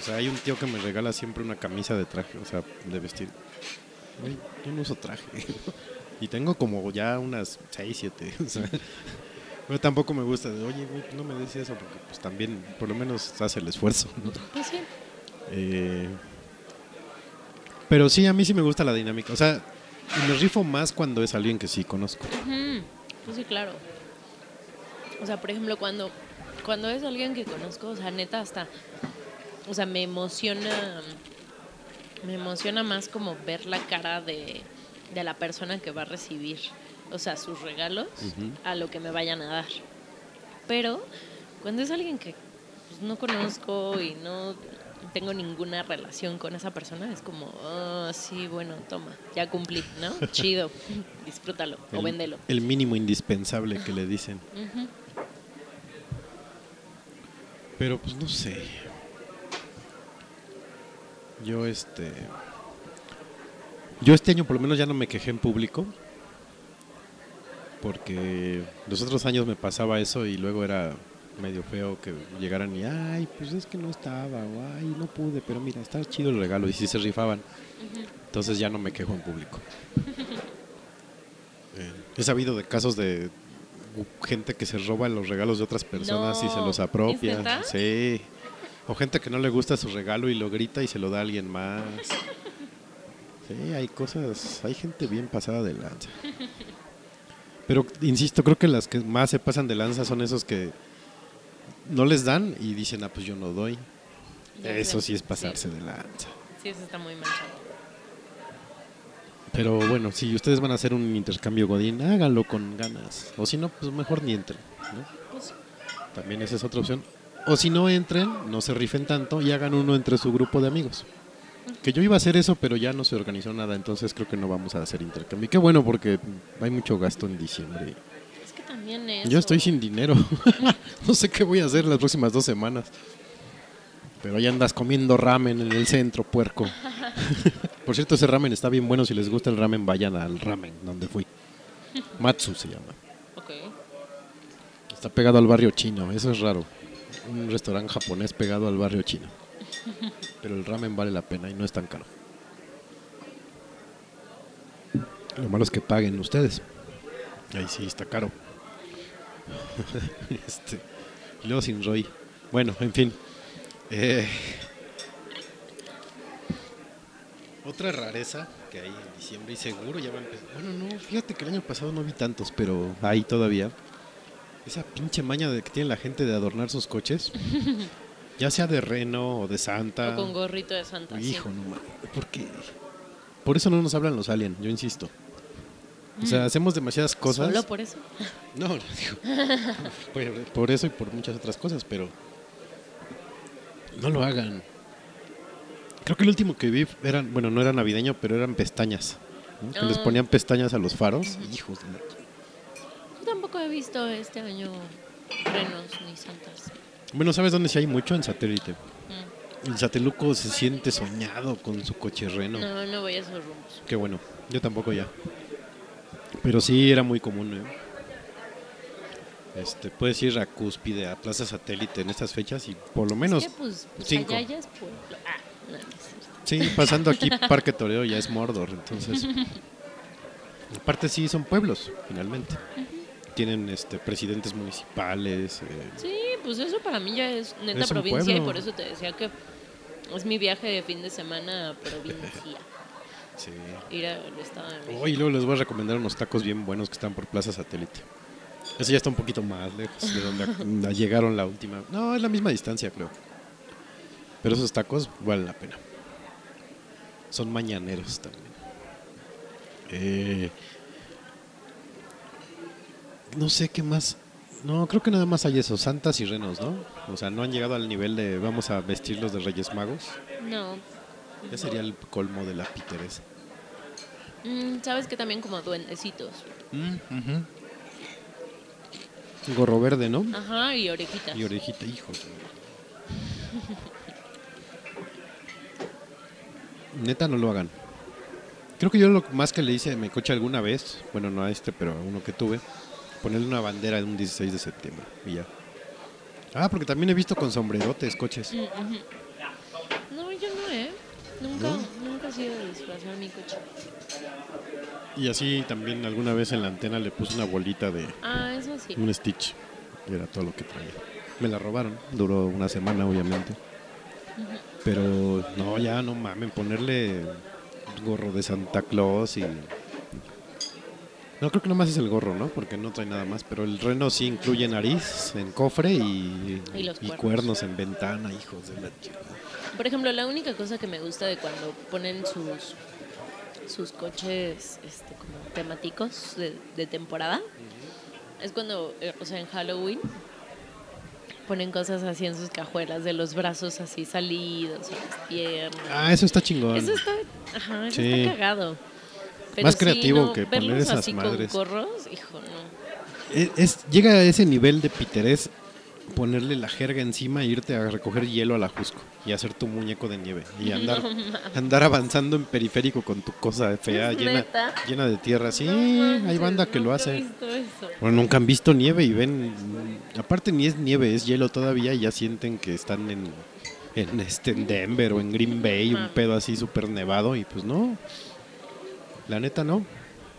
O sea, hay un tío que me regala siempre una camisa de traje, o sea, de vestir. Güey, yo no uso traje. y tengo como ya unas 6, 7. O sea, pero tampoco me gusta. de, Oye, no me des eso porque pues también por lo menos hace el esfuerzo. ¿no? Pues sí. Eh, pero sí, a mí sí me gusta la dinámica. O sea, me rifo más cuando es alguien que sí conozco. Pues sí, claro. O sea, por ejemplo, cuando, cuando es alguien que conozco, o sea, neta, hasta. O sea, me emociona. Me emociona más como ver la cara de, de la persona que va a recibir, o sea, sus regalos, a lo que me vayan a dar. Pero cuando es alguien que pues, no conozco y no tengo ninguna relación con esa persona, es como, ah, sí, bueno, toma, ya cumplí, ¿no? Chido, disfrútalo o El- véndelo. El mínimo indispensable que le dicen. Pero pues no sé. Yo este. Yo este año por lo menos ya no me quejé en público. Porque los otros años me pasaba eso y luego era medio feo que llegaran y, ay, pues es que no estaba, o ay, no pude, pero mira, está chido el regalo y sí se rifaban. Entonces ya no me quejo en público. Eh, he sabido de casos de gente que se roba los regalos de otras personas y se los ¿es apropia. Sí. O gente que no le gusta su regalo y lo grita y se lo da a alguien más. Sí, hay cosas, hay gente bien pasada de lanza. Pero insisto, creo que las que más se pasan de lanza son esos que no les dan y dicen, ah, pues yo no doy. Ya Eso sí es pasarse de lanza. Sí, eso está muy manchado. Pero bueno, si ustedes van a hacer un intercambio Godín, háganlo con ganas. O si no, pues mejor ni entren. ¿no? Pues, También esa es otra opción. O si no entren, no se rifen tanto y hagan uno entre su grupo de amigos. Que yo iba a hacer eso, pero ya no se organizó nada, entonces creo que no vamos a hacer intercambio. Y qué bueno, porque hay mucho gasto en diciembre. También. Yo estoy sin dinero. no sé qué voy a hacer las próximas dos semanas. Pero ya andas comiendo ramen en el centro, puerco. Por cierto, ese ramen está bien bueno. Si les gusta el ramen, vayan al ramen donde fui. Matsu se llama. Ok. Está pegado al barrio chino, eso es raro. Un restaurante japonés pegado al barrio chino. Pero el ramen vale la pena y no es tan caro. Lo malo es que paguen ustedes. Ahí sí está caro. este, y luego sin Roy. Bueno, en fin. Eh, otra rareza que hay en diciembre y seguro ya va a empezar. Bueno, no, fíjate que el año pasado no vi tantos, pero hay todavía. Esa pinche maña de que tiene la gente de adornar sus coches. ya sea de reno o de santa. O con gorrito de Santa. sí. Hijo, no mames. ¿Por qué? Por eso no nos hablan los aliens, yo insisto. O sea, hacemos demasiadas cosas. Mm. Solo por eso. No, no digo. por, por eso y por muchas otras cosas, pero no lo hagan. Creo que el último que vi eran, bueno, no era navideño, pero eran pestañas. ¿no? Que les Ah. ponían pestañas a los faros. Hijos de. Yo tampoco he visto este año renos ni santas. Bueno, ¿sabes dónde sí hay mucho? En satélite. Mm. El sateluco se siente soñado con su coche reno. No, no voy a esos rumbos. Qué bueno. Yo tampoco ya. Pero sí era muy común, ¿eh? Este, puedes ir a Cúspide, a Plaza Satélite en estas fechas y por lo menos, es que, pues, pues cinco. allá ya es pueblo. Ah, no, no sí, pasando aquí Parque Toreo ya es Mordor, entonces. Aparte sí son pueblos, finalmente. Tienen este presidentes municipales. eh, Sí, pues eso para mí ya es neta Es provincia y por eso te decía que es mi viaje de fin de semana a provincia. Sí. Ir. Oh, y luego les voy a recomendar unos tacos bien buenos que están por Plaza Satélite. Ese ya está un poquito más lejos de donde llegaron la última. No, es la misma distancia, creo. Pero esos tacos valen la pena. Son mañaneros también. Eh, no sé qué más. No, creo que nada más hay eso, santas y renos, ¿no? O sea, no han llegado al nivel de vamos a vestirlos de Reyes Magos. No. Ya sería el colmo de la piteresa. Mm, Sabes que también como duendecitos. Gorro verde, ¿no? Ajá, y orejitas. Y orejita, hijo. Neta, no lo hagan. Creo que yo lo más que le hice a mi coche alguna vez, bueno, no a este, pero a uno que tuve, ponerle una bandera en un 16 de septiembre y ya. Ah, porque también he visto con sombrerotes coches. ¿eh? Nunca, ¿No? nunca ha sido disfrazar mi coche. Y así también alguna vez en la antena le puse una bolita de Ah, eso sí. un Stitch. Y era todo lo que traía. Me la robaron. Duró una semana, obviamente. Pero no, ya no mamen, ponerle gorro de Santa Claus y... No, creo que nomás es el gorro, ¿no? Porque no trae nada más. Pero el reno sí incluye nariz en cofre y, Y los y cuernos. cuernos en ventana, hijos de la chingada. Por ejemplo, la única cosa que me gusta de cuando ponen sus sus coches este, como temáticos de, de temporada es cuando, eh, o sea, en Halloween ponen cosas así en sus cajuelas de los brazos así salidos, y las piernas. Ah, eso está chingón. Eso está, ajá, eso Sí. está cagado. Más sí, creativo no, que poner verlos esas así madres. con gorros, hijo, no. Es, es- llega a ese nivel de piterés ponerle la jerga encima e irte a recoger hielo a la Jusco y hacer tu muñeco de nieve y andar, andar avanzando en periférico con tu cosa fea ¿Es llena, neta? llena de tierra. Sí, No hay banda que lo hace. Bueno, nunca han visto nieve y ven, aparte ni es nieve, es hielo todavía y ya sienten que están en, en, este, en Denver o en Green Bay, un pedo así súper nevado y pues no, la neta no.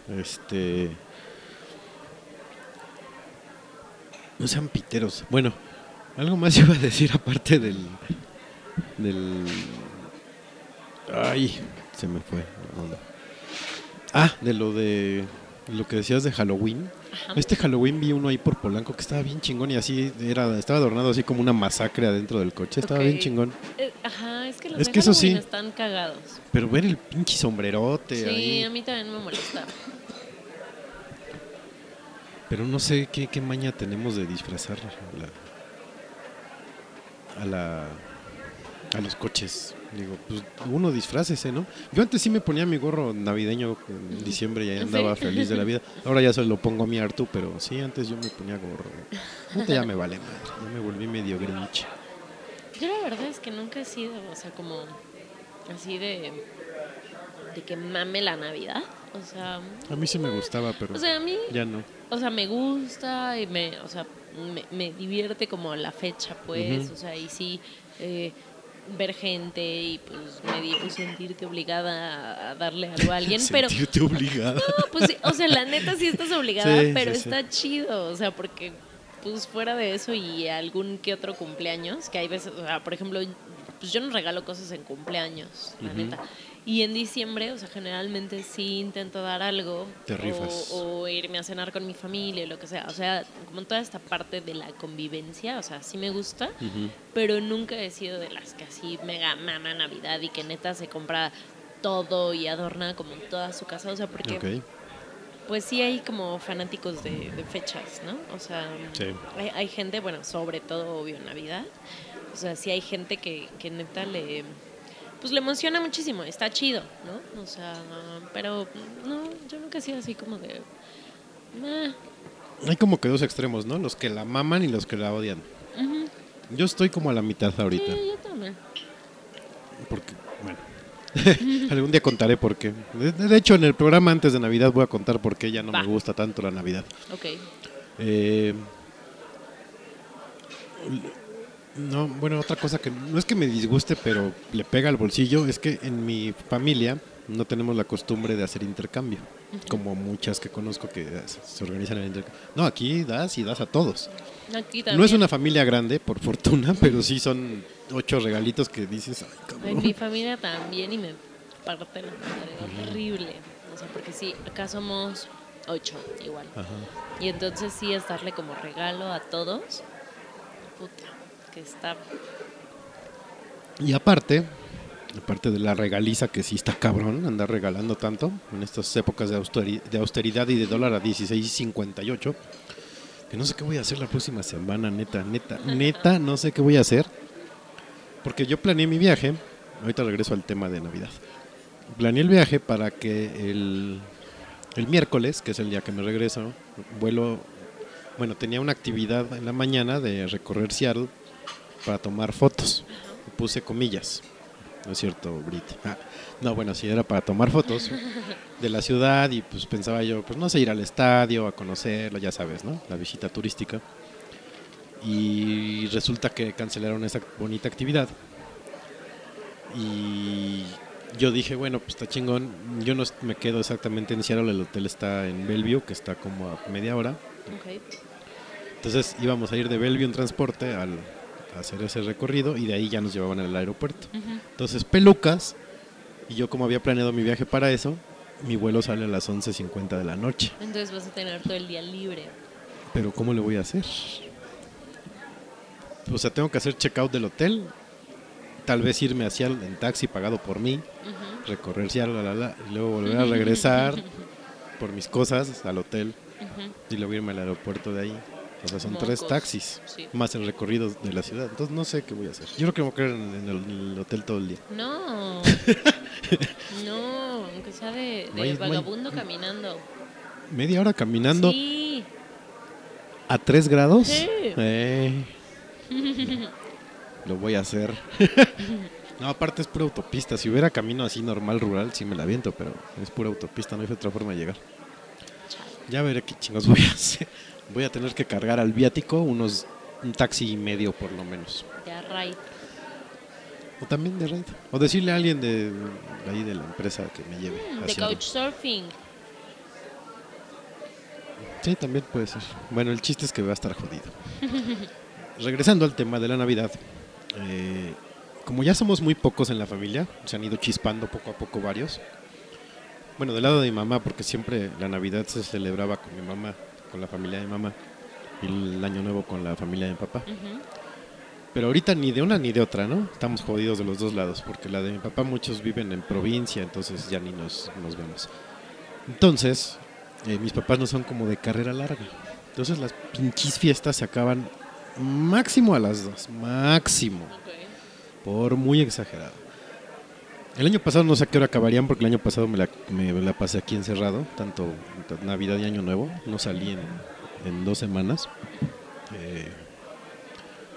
Este... No sean piteros. Bueno, algo más iba a decir aparte del... del... Ay, se me fue. la onda. Ah, de lo de lo que decías de Halloween. Ajá. Este Halloween vi uno ahí por Polanco que estaba bien chingón y así era, estaba adornado así como una masacre adentro del coche. Estaba bien chingón. Eh, ajá, es que los Es de que eso sí. están cagados. Pero ver el pinche sombrerote Sí, ahí. a mí también me molesta. Pero no sé qué, qué maña tenemos de disfrazar a la, a la a los coches. Digo, pues uno disfrácese, ¿no? Yo antes sí me ponía mi gorro navideño en diciembre y ahí andaba Sí. feliz de la vida. Ahora ya se lo pongo a mi Artu, pero sí, antes yo me ponía gorro. Ahorita ya me vale madre, ya me volví medio grinch. Yo la verdad es que nunca he sido, o sea, como así de, de que mame la Navidad. O sea, A mí sí me gustaba, pero o sea, a mí, ya no. o sea, me gusta y me, o sea, me, me divierte como la fecha, pues, o sea, y sí, eh, ver gente y pues medio sentirte obligada a- darle algo a alguien, pero Sentirte obligada. No, pues sí, o sea, la neta sí estás obligada, Sí, pero sí, sí. está chido, o sea, porque pues fuera de eso y algún que otro cumpleaños, que hay veces, o sea, por ejemplo, pues yo no regalo cosas en cumpleaños, la neta. Y en diciembre, o sea, generalmente sí intento dar algo. Te rifas. O, o irme a cenar con mi familia, lo que sea. O sea, como toda esta parte de la convivencia, o sea, sí me gusta, pero nunca he sido de las que así mega mama Navidad y que neta se compra todo y adorna como toda su casa, o sea, porque Ok. pues sí hay como fanáticos de, de fechas, ¿no? O sea, Sí. hay, hay gente, bueno, sobre todo obvio Navidad, o sea, sí hay gente que, que neta le, pues le emociona muchísimo, está chido, ¿no? O sea, pero no, yo nunca he sido así como de. Hay como que dos extremos, ¿no? Los que la maman y los que la odian. Yo estoy como a la mitad ahorita. Sí, yo también. Porque, bueno, algún día contaré por qué. De, de hecho, en el programa antes de Navidad voy a contar por qué ya no Va. me gusta tanto la Navidad. Ok. Eh, no, bueno, otra cosa que no es que me disguste, pero le pega al bolsillo, es que en mi familia no tenemos la costumbre de hacer intercambio, como muchas que conozco que se organizan el intercambio. No, aquí das y das a todos. Aquí. No es una familia grande, por fortuna, pero sí son ocho regalitos que dices, ay, cabrón. En mi familia también y me parte la madre, horrible. O sea, porque sí, acá somos ocho igual. Ajá. Y entonces sí es darle como regalo a todos. Puta, que está... Y aparte, aparte de la regaliza que sí está cabrón andar regalando tanto en estas épocas de, austeri- de austeridad y de dólar a 16.58, que no sé qué voy a hacer la próxima semana, neta, neta, neta, no sé qué voy a hacer. Porque yo planeé mi viaje, ahorita regreso al tema de Navidad. Planeé el viaje para que el, el miércoles, que es el día que me regreso, vuelo, bueno, tenía una actividad en la mañana de recorrer Seattle para tomar fotos. Puse comillas. No es cierto, Brit. Ah, no, bueno, sí, era para tomar fotos de la ciudad y pues pensaba yo, pues no sé, ir al estadio, a conocerlo, ya sabes, ¿no? La visita turística. Y resulta que cancelaron esa bonita actividad. Y yo dije, bueno, pues está chingón. Yo no me quedo exactamente en Seattle, el hotel está en Bellevue, que está como a media hora. Entonces íbamos a ir de Bellevue en transporte al hacer ese recorrido y de ahí ya nos llevaban al aeropuerto. Entonces, pelucas, y yo como había planeado mi viaje para eso, mi vuelo sale a las 11.50 de la noche. Entonces vas a tener todo el día libre. Pero ¿cómo le voy a hacer? O sea, tengo que hacer checkout del hotel, tal vez irme hacia el en taxi pagado por mí, recorrer Seattle, la, la, la, y luego volver a regresar por mis cosas al hotel y luego irme al aeropuerto de ahí. O sea, son tres taxis, Sí. más el recorrido de la ciudad. Entonces no sé qué voy a hacer. Yo creo que me voy a quedar en, en el, en el hotel todo el día. No. no, aunque sea de, No de hay- no hay- vagabundo caminando. Media hora caminando Sí. a 3 grados. Sí. Eh, lo voy a hacer. no, aparte es pura autopista. Si hubiera camino así normal, rural, sí me la aviento, pero es pura autopista, no hay otra forma de llegar. Ya veré qué chingos voy a hacer. Voy a tener que cargar al viático unos un taxi y medio por lo menos. Ya, right. O también de ride. O decirle a alguien de ahí de la empresa que me lleve. Mm, de couchsurfing. Sí, también puede ser. Bueno, el chiste es que va a estar jodido. Regresando al tema de la Navidad, eh, como ya somos muy pocos en la familia, se han ido chispando poco a poco varios. Bueno, del lado de mi mamá, porque siempre la Navidad se celebraba con mi mamá, con la familia de mi mamá, y el Año Nuevo con la familia de mi papá. Pero ahorita ni de una ni de otra, ¿no? Estamos jodidos de los dos lados, porque la de mi papá muchos viven en provincia, entonces ya ni nos, nos vemos. Entonces, eh, mis papás no son como de carrera larga. Entonces las pinches fiestas se acaban máximo a las dos, máximo, por muy exagerado. El año pasado no sé a qué hora acabarían, porque el año pasado me la, pasé aquí encerrado, tanto Navidad y Año Nuevo, no salí en, en dos semanas. Eh,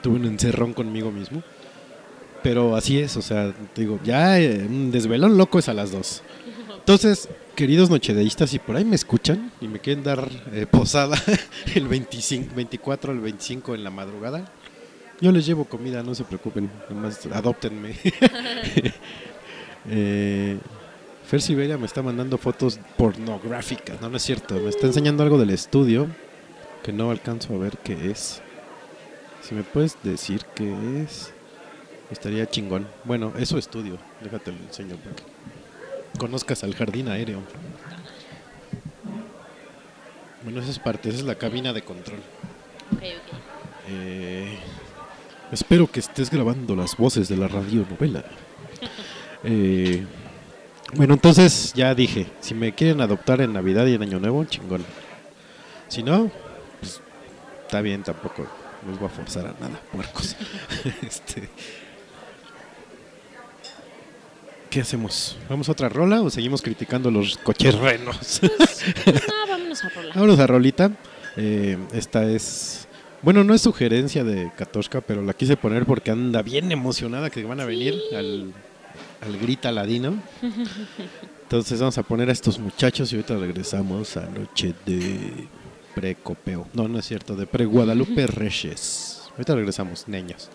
tuve un encerrón conmigo mismo. Pero así es, o sea, digo, ya eh, un desvelón loco es a las dos. Entonces, queridos nochedeístas, si por ahí me escuchan y me quieren dar eh, posada el 25, 24 al 25 en la madrugada, yo les llevo comida, no se preocupen, nomás adóptenme. eh, Fer Siberia me está mandando fotos pornográficas, no, no es cierto, me está enseñando algo del estudio que no alcanzo a ver qué es. Si me puedes decir qué es, estaría chingón. Bueno, es su estudio, déjate lo enseño para que conozcas al jardín aéreo. Bueno, esa es parte, esa es la cabina de control. Ok, ok. Eh, espero que estés grabando las voces de la radionovela. Eh, bueno, entonces ya dije, si me quieren adoptar en Navidad y en Año Nuevo, chingón. Si no, pues está bien, tampoco los voy a forzar a nada, puercos. este, ¿Qué hacemos? ¿Vamos a otra rola o seguimos criticando los coches renos? No, vámonos a rolar. Vámonos a Rolita. Eh, esta es. Bueno, no es sugerencia de Katoshka, pero la quise poner porque anda bien emocionada que van a venir al, al Grita Ladino. Entonces vamos a poner a estos muchachos y ahorita regresamos a Noche de Precopeo. No, no es cierto, de Pre-Guadalupe Reyes. Ahorita regresamos, niños.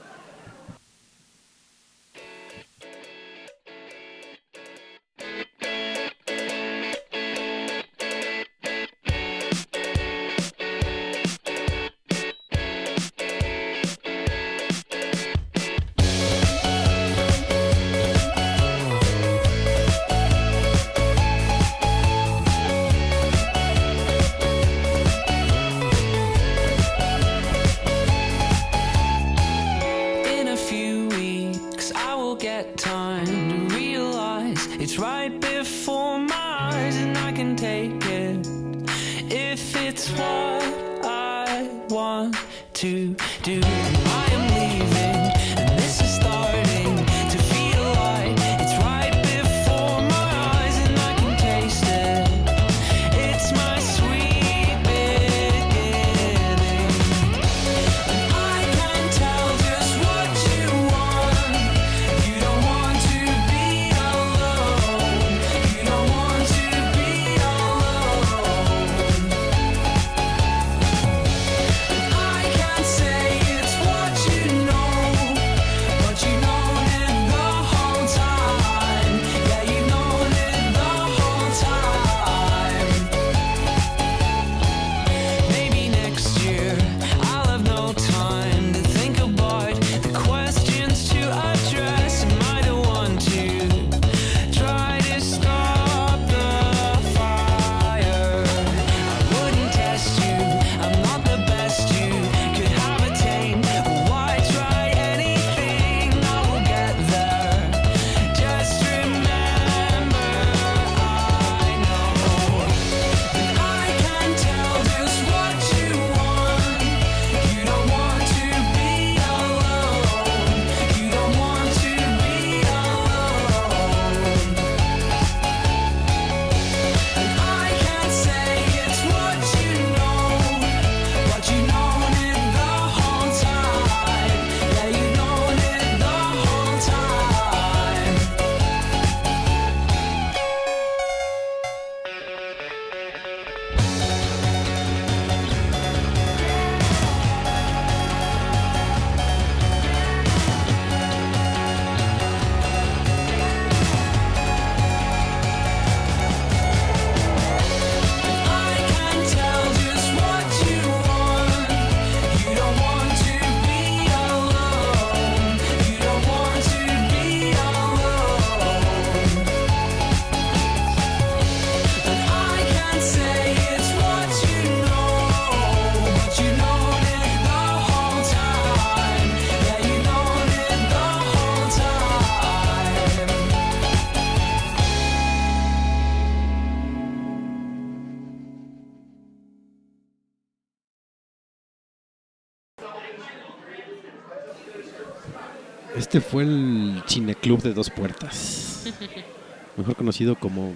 Este fue el cineclub de dos puertas. Mejor conocido como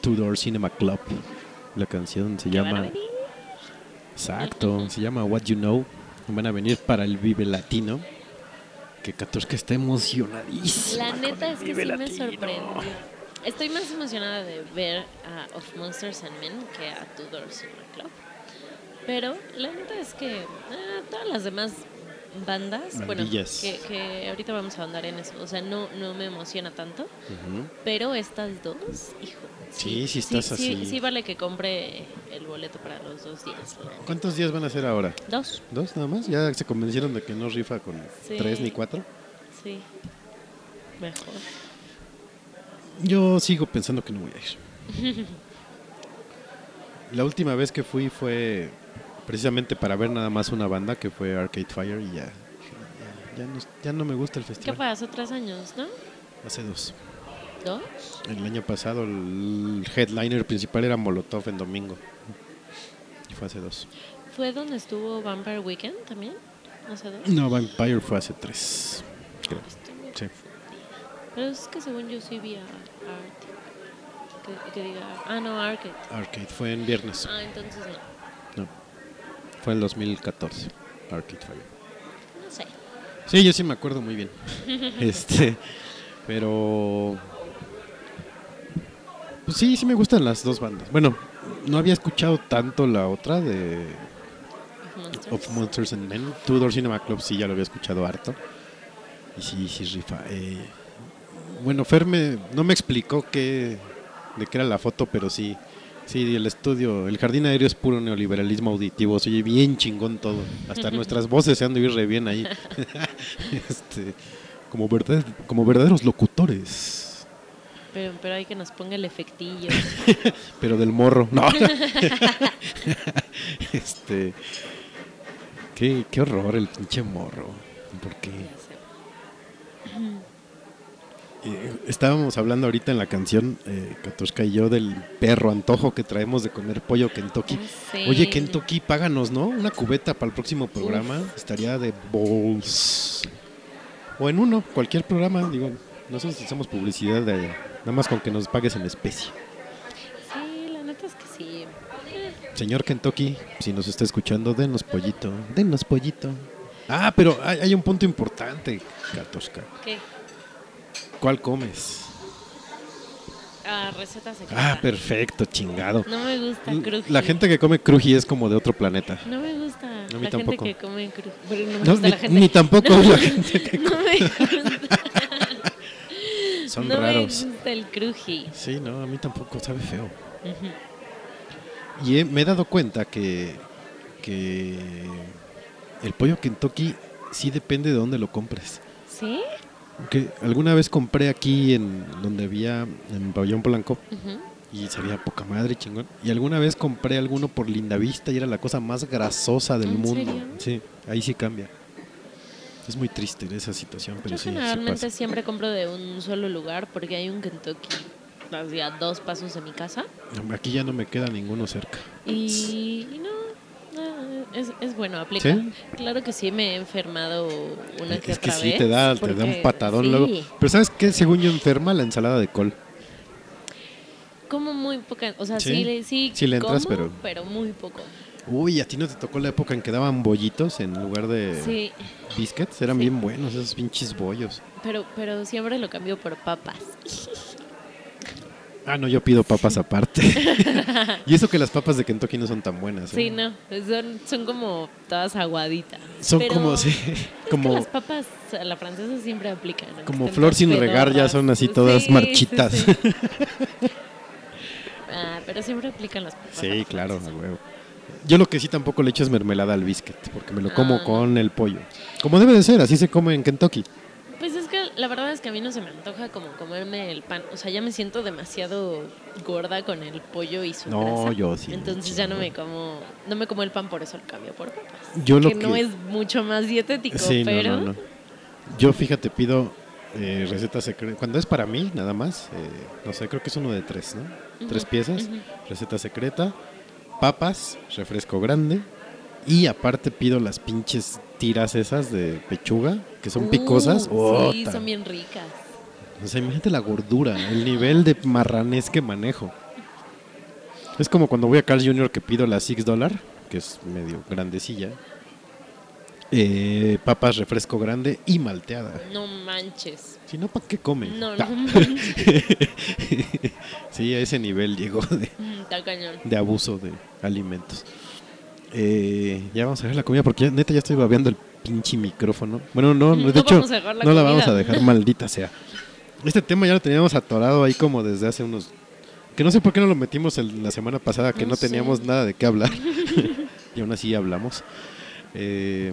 Two Door Cinema Club. La canción se llama... Exacto, se llama What You Know. Van a venir para el Vive Latino. Que Katorska está emocionadísimo. La neta es que sí me sorprendió. Estoy más emocionada de ver a Of Monsters and Men que a Tudor Cinema Club. Pero la neta es que ah, todas las demás bandas, bueno, Bandillas. que, que ahorita vamos a andar en eso, o sea, no, no me emociona tanto, pero estas dos, hijo. Sí, sí estás sí, así. Sí, vale que compre el boleto para los dos días. ¿Cuántos días van a ser ahora? Dos, ¿Dos nada más? ¿Ya se convencieron de que no rifa con Sí. tres ni cuatro? sí. Mejor. Yo sigo pensando que no voy a ir. La última vez que fui fue precisamente para ver nada más una banda que fue Arcade Fire y ya, ya, ya no, ya no me gusta el ¿Qué festival. fue? Hace tres años, ¿no? Hace dos. ¿Dos? El año pasado el headliner principal era Molotov en domingo. Y fue hace dos. ¿Fue donde estuvo Vampire Weekend también? ¿Hace dos? No, Vampire fue hace tres. Creo. Sí. Pero es que según yo sí vi a Arctic. Que, que diga. Ah, no, Arcade. Arcade fue en viernes. Ah, entonces. No. Fue en 2014. Arcade Fire. No sé. Sí, yo sí me acuerdo muy bien. este, pero pues sí, sí me gustan las dos bandas. Bueno, no había escuchado tanto la otra de Monsters. Of Monsters and Men. Tudor Cinema Club sí ya lo había escuchado harto. Y sí, sí rifa. Eh, bueno, Fer me- no me explicó qué, de qué era la foto, pero sí. Sí, el estudio, el jardín aéreo es puro neoliberalismo auditivo, se oye bien chingón todo. Hasta nuestras voces se han de oír re bien ahí. este, como, verdad, como verdaderos locutores. Pero, pero hay que nos ponga el efectillo. Pero del morro. No. este. Qué, qué horror el pinche morro. ¿Por qué? Eh, estábamos hablando ahorita en la canción, eh, y yo, del perro antojo que traemos de comer pollo Kentucky. Oye, Kentucky, páganos, ¿no? Una cubeta para el próximo programa. Estaría de balls. O en uno, cualquier programa. Digo, nosotros hacemos publicidad de, nada más con que nos pagues en especie. Sí, la neta es que sí. Señor Kentucky, si nos está escuchando, denos pollito. Denos pollito. Ah, pero hay, hay un punto importante, Katoshka. ¿Qué? ¿Cuál comes? Ah, receta secreta. Ah, perfecto, chingado. No me gusta cruji. La gente que come cruji es como de otro planeta. No me gusta. mí la tampoco. gente que come cruji. Pero no me No, gusta ni, la gente. ni tampoco la gente que No me gusta. son no raros. me gusta el cruji. Sí, no, a mí tampoco sabe feo. Y he- me he dado cuenta que, que el pollo Kentucky sí depende de dónde lo compres. ¿Sí? Que alguna vez compré aquí en donde había en Pabellón Polanco Ujú. y sería poca madre chingón. Y alguna vez compré alguno por Lindavista y era la cosa más grasosa del ¿En mundo. serio? Sí, ahí sí cambia. Es muy triste esa situación, pero Yo sí, sí generalmente pasa. siempre compro de un solo lugar porque hay un Kentucky a dos pasos de mi casa. Aquí ya no me queda ninguno cerca. Y, y no, es, es bueno, aplica. ¿Sí? Claro que sí me he enfermado una que es que otra sí, vez. te da, te da un porque- patadón sí, luego. Pero ¿sabes qué? Según yo enferma la ensalada de col. Como muy poca, o sea, ¿Sí? sí, sí, Sí le entras, como, pero- pero muy poco. Uy, ¿a ti no te tocó la época en que daban bollitos en lugar de Sí, biscuits? Eran Sí. bien buenos esos pinches bollos. pero, pero siempre lo cambio por papas. Ah, no, yo pido papas aparte. y eso que las papas de Kentucky no son tan buenas. ¿eh? Sí, no, son, son como todas aguaditas. Son Pero como, sí, como, las papas a la francesa siempre aplican. aunque como flor sin regar, ya son así todas Sí, marchitas. sí, sí. Ah, pero siempre aplican las papas. Sí, la claro, a huevo. Yo lo que sí tampoco le echo es mermelada al biscuit, porque me lo como Ah. con el pollo. Como debe de ser, así se come en Kentucky. La verdad es que a mí no se me antoja como comerme el pan. O sea, ya me siento demasiado gorda con el pollo y su No, grasa. yo sí, Entonces ya no me como, no me como el pan, por eso lo cambio por papas. Yo lo que, no es mucho más dietético, Sí, pero no, no. Yo, fíjate, pido eh, receta secreta. Cuando es para mí, nada más, eh, no sé, creo que es uno de tres, ¿no? Tres piezas, receta secreta, papas, refresco grande y aparte pido las pinches tiras esas de pechuga, que son Uh, picosas. sí, son bien ricas. O sea, imagínate la gordura, el nivel de marranés que manejo. Es como cuando voy a Carl Jr. que pido la Six Dollar, que es medio grandecilla. Eh, papas, refresco grande y malteada. No manches. Si no, ¿para qué come? No, no. sí, a ese nivel llegó de, Mm, de abuso de alimentos. Eh, ya vamos a ver la comida porque ya- neta ya estoy babeando el pinche micrófono. Bueno, no, no, de hecho dejar la no la vamos a dejar maldita sea. Este tema ya lo teníamos atorado ahí como desde hace unos que no sé por qué no lo metimos el- la semana pasada que No no, sé. teníamos nada de qué hablar y aún así hablamos. Eh,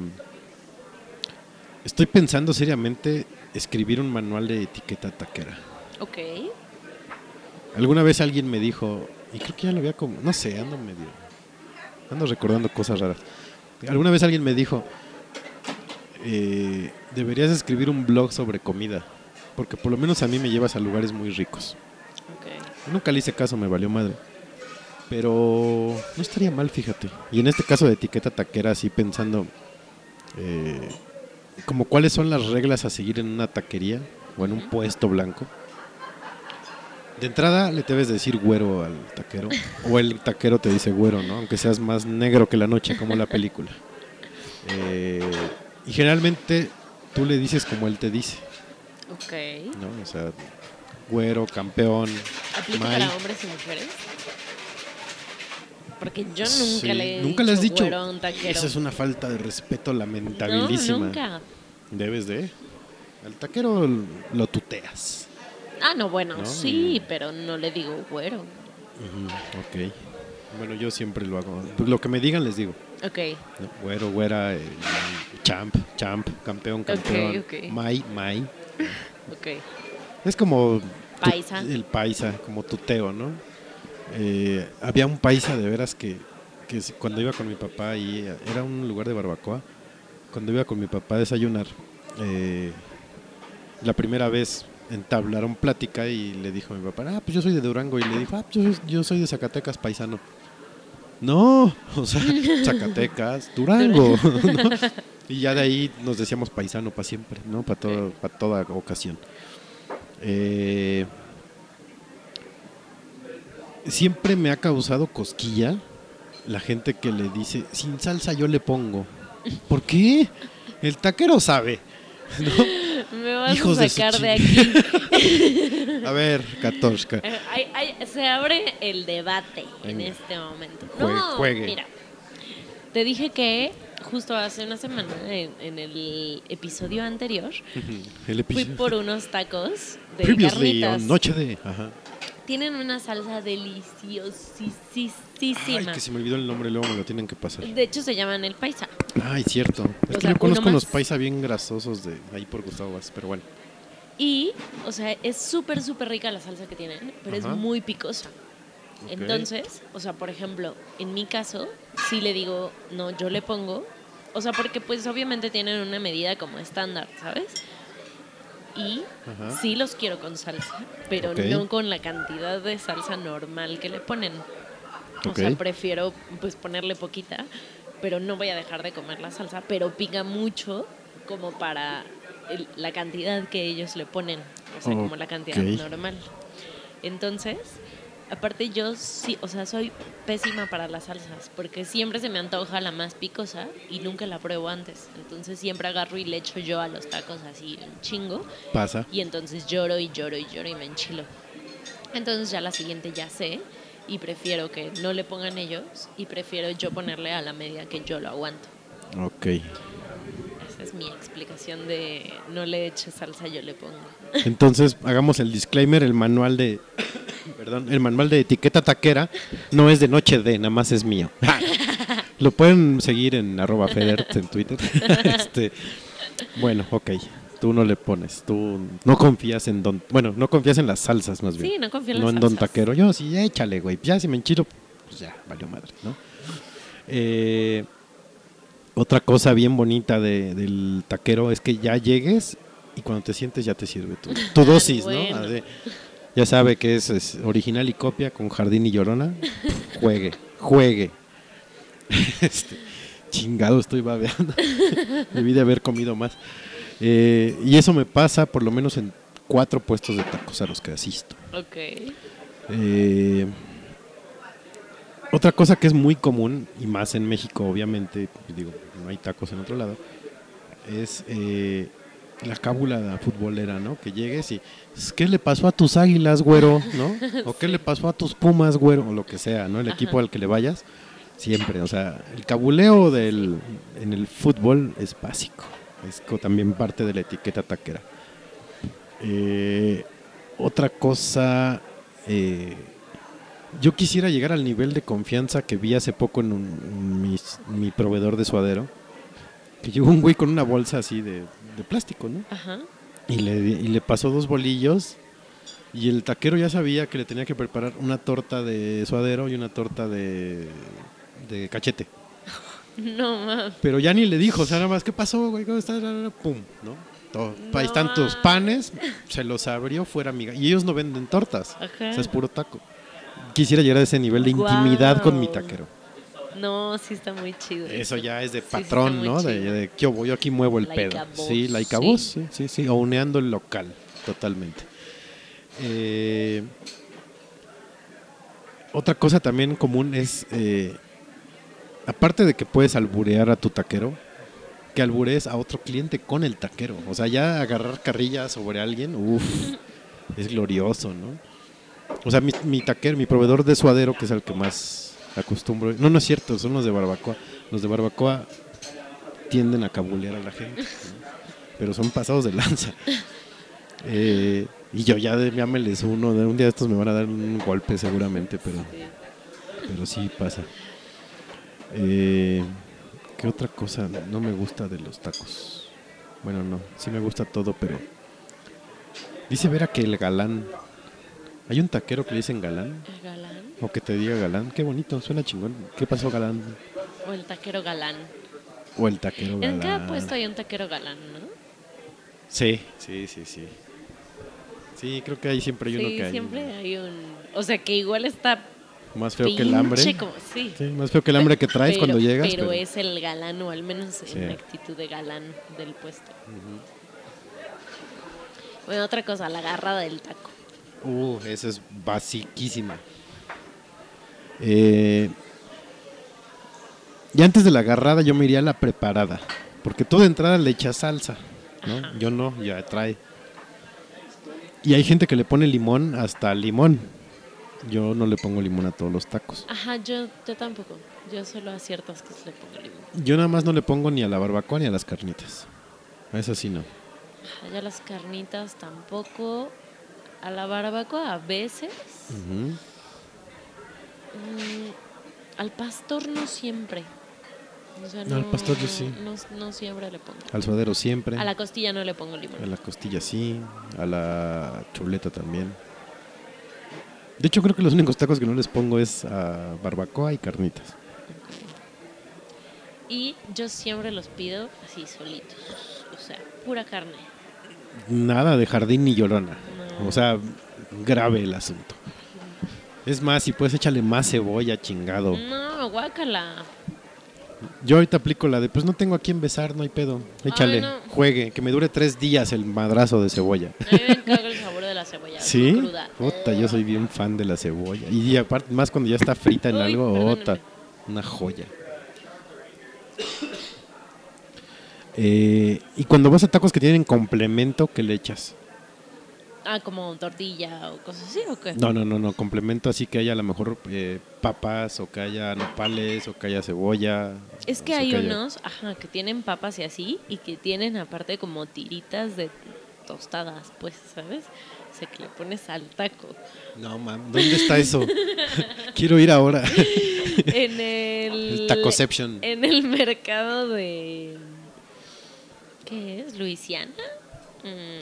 estoy pensando seriamente escribir un manual de etiqueta taquera. Ok. Alguna vez alguien me dijo, y creo que ya lo había como, no sé, ando medio, ando recordando cosas raras. Alguna vez alguien me dijo, eh, deberías escribir un blog sobre comida, porque por lo menos a mí me llevas a lugares muy ricos. Ok. Nunca le hice caso, me valió madre. Pero no estaría mal, fíjate. Y en este caso de etiqueta taquera, así pensando, eh, como cuáles son las reglas a seguir en una taquería o en un puesto blanco. De entrada le debes decir güero al taquero, o el taquero te dice güero, ¿no? Aunque seas más negro que la noche, como la película. Eh, y generalmente tú le dices como él te dice, Ok. ¿no? O sea, güero, campeón, ¿Aplica para hombres y mujeres? Porque yo nunca Sí, le he nunca dicho, le has dicho. güero a un taquero. Esa es una falta de respeto No, lamentabilísima. nunca. Debes de. Al taquero lo tuteas. Ah, no, bueno, No, sí, y- pero no le digo güero. Ujú, ok. Bueno, yo siempre lo hago. Lo que me digan les digo. Ok. ¿no? Güero, güera, eh, champ, champ, campeón, campeón. ok. Mai, mai. Ok. Es como tu- Paisa. el paisa, como tuteo, ¿no? Eh, había un paisa de veras que, que cuando iba con mi papá ahí, era un lugar de barbacoa, cuando iba con mi papá a desayunar, eh, la primera vez entablaron plática y le dijo a mi papá, ah, pues yo soy de Durango, y le dijo, ah, pues yo, soy- yo soy de Zacatecas, paisano. No, o sea, Zacatecas, Durango. ¿no? Y ya de ahí nos decíamos paisano para siempre, ¿no? Para todo, para toda ocasión. Eh, siempre me ha causado cosquilla la gente que le dice, sin salsa yo le pongo. ¿Por qué? El taquero sabe. ¿no? Me vas Hijos a de sacar de, ching- aquí. A ver, Katoshka. Eh, se abre el debate en este momento. Juegue- no, juegue. mira. Te dije que justo hace una semana, en, en el episodio anterior, El fui por unos tacos de Previously carnitas. Noche de. Ajá. Tienen una salsa Ay, deliciosísima. que se me olvidó el nombre, luego me lo tienen que pasar. De hecho, se llaman el paisa. Ay, cierto. Es O que sea, yo conozco uno unos paisa bien grasosos de ahí por Gustavo Vaz, pero bueno. Y, o sea, es súper, súper rica la salsa que tienen, pero Ajá. es muy picosa. Entonces, o sea, por ejemplo, en mi caso, sí le digo, no, yo le pongo, o sea, porque pues obviamente tienen una medida como estándar, ¿sabes? Y Ajá. sí los quiero con salsa, pero Ok. no con la cantidad de salsa normal que le ponen. O Ok. sea, prefiero pues ponerle poquita, pero no voy a dejar de comer la salsa, pero pica mucho como para el- la cantidad que ellos le ponen, o sea, como la cantidad normal. Entonces, aparte yo sí, o sea, soy pésima para las salsas, porque siempre se me antoja la más picosa y nunca la pruebo antes. Entonces siempre agarro y le echo yo a los tacos así un chingo Pasa. y entonces lloro y lloro y lloro y me enchilo. Entonces ya la siguiente ya sé y prefiero que no le pongan ellos y prefiero yo ponerle a la media que yo lo aguanto. Ok. Es mi explicación de no le eches salsa, yo le pongo. Entonces, hagamos el disclaimer, el manual de perdón, el manual de etiqueta taquera no es de noche de, nada más es mío. Lo pueden seguir en arroba federt en Twitter. este, bueno, ok. Tú no le pones, tú no confías en don, bueno, no confías en las salsas más bien. Sí, no confío en No las en don taquero. Yo sí, échale, güey. Ya si me enchilo, pues ya, valió madre, ¿no? Eh, otra cosa bien bonita de- del taquero es que ya llegues y cuando te sientes ya te sirve tu, tu dosis, Bueno. ¿no? Ya sabe que es, es original y copia con jardín y llorona. Juegue, juegue. Este, chingado, estoy babeando. Debí de haber comido más. Eh, y eso me pasa por lo menos en cuatro puestos de tacos a los que asisto. Ok. Eh, otra cosa que es muy común, y más en México, obviamente, digo, no hay tacos en otro lado, es eh, la cábula futbolera, ¿no? Que llegues y, ¿qué le pasó a tus águilas, güero? ¿No? O ¿qué le pasó a tus pumas, güero? O lo que sea, ¿no? El equipo al que le vayas, siempre. O sea, el cabuleo del, en el fútbol es básico. Es también parte de la etiqueta taquera. Eh, otra cosa, eh, yo quisiera llegar al nivel de confianza que vi hace poco en, un- en mis- mi proveedor de suadero. Que llegó un güey con una bolsa así de, de plástico, ¿no? Ajá. Y le, y le pasó dos bolillos. Y el taquero ya sabía que le tenía que preparar una torta de suadero y una torta de, de cachete. No mames. Pero ya ni le dijo, o sea, nada más, ¿qué pasó, güey? ¿Cómo estás? Pum, ¿no? Todo. No Ahí están tus panes, se los abrió, fuera amiga. Y ellos no venden tortas, Ajá. o sea, es puro taco. Quisiera llegar a ese nivel de intimidad con mi taquero. No, sí está muy chido. Eso ya es de Sí, sí está patrón, ¿no? De, de ¿qué hubo? yo aquí muevo el Like pedo. Sí, like a sí. boss, sí, sí, sí, auneando el local, totalmente. Eh, otra cosa también común es, eh, aparte de que puedes alburear a tu taquero, que alburees a otro cliente con el taquero. O sea, ya agarrar carrilla sobre alguien, uff, es glorioso, ¿no? O sea, mi, mi mi proveedor de suadero, que es el que más acostumbro. No, no es cierto, son los de barbacoa. Los de barbacoa tienden a cabulear a la gente, pero son pasados de lanza. Eh, y yo ya, me les uno, un día de estos me van a dar un golpe seguramente, pero, pero sí pasa. Eh, ¿Qué otra cosa no me gusta de los tacos? Bueno, no, sí me gusta todo, pero... Dice Vera que el galán... Hay un taquero que le dicen galán, ¿El galán? o que te diga galán. Qué bonito, suena chingón. ¿Qué pasó galán? O el taquero galán. O el taquero galán. En cada puesto hay un taquero galán, ¿no? Sí, sí, sí, sí. Sí, creo que ahí siempre hay uno Sí, que hay siempre hay un... O sea, que igual está más feo que el hambre. como... Sí. Sí, más feo que el hambre que traes Pero- cuando llegas. Pero, pero- es el galán, o al menos Sí. en la actitud de galán del puesto. Bueno, otra cosa, la agarrada del taco. Uh, esa es basiquísima. Eh, y antes de la agarrada yo me iría a la preparada. Porque tú de entrada le echas salsa, ¿no? Yo no, ya trae. Y hay gente que le pone limón hasta limón. Yo no le pongo limón a todos los tacos. Ajá, yo, yo tampoco. Yo solo a ciertas que le pongo limón. Yo nada más no le pongo ni a la barbacoa ni a las carnitas. A eso sí no. Ajá, ya las carnitas tampoco. A la barbacoa a veces. Mm, al pastor no siempre. O sea, No, al pastor yo sí. No, no siempre le pongo. Al suadero siempre. A la costilla no le pongo limón. A la costilla sí, a la chuleta también. De hecho, creo que los únicos tacos que no les pongo es a barbacoa y carnitas. Y yo siempre los pido así solitos. O sea, pura carne. Nada de jardín ni llorona. O sea, grave el asunto. Es más, si puedes échale más cebolla, chingado. No, guácala. Yo ahorita aplico la de, pues no tengo a quién besar, no hay pedo. Échale, no. juegue, que me dure tres días el madrazo de cebolla. A mí me el sabor de la cebolla. ¿Sí? Cruda. Yo soy bien fan de la cebolla. Y aparte, más cuando ya está frita en Uy, algo, otra, una joya. Eh, y cuando vas a tacos que tienen complemento, ¿qué le echas? Ah, como tortilla o cosas así, ¿o qué? No, no, no, no, complemento así que haya a lo mejor eh, papas, o que haya nopales, o que haya cebolla. Es que hay haya- unos, ajá, que tienen papas y así, y que tienen aparte como tiritas de tostadas, pues, ¿sabes? O sea, que le pones al taco. No, mam, ¿dónde está eso? Quiero ir ahora. en el... El Tacoception. En el mercado de... ¿Qué es? ¿Luisiana? Mm,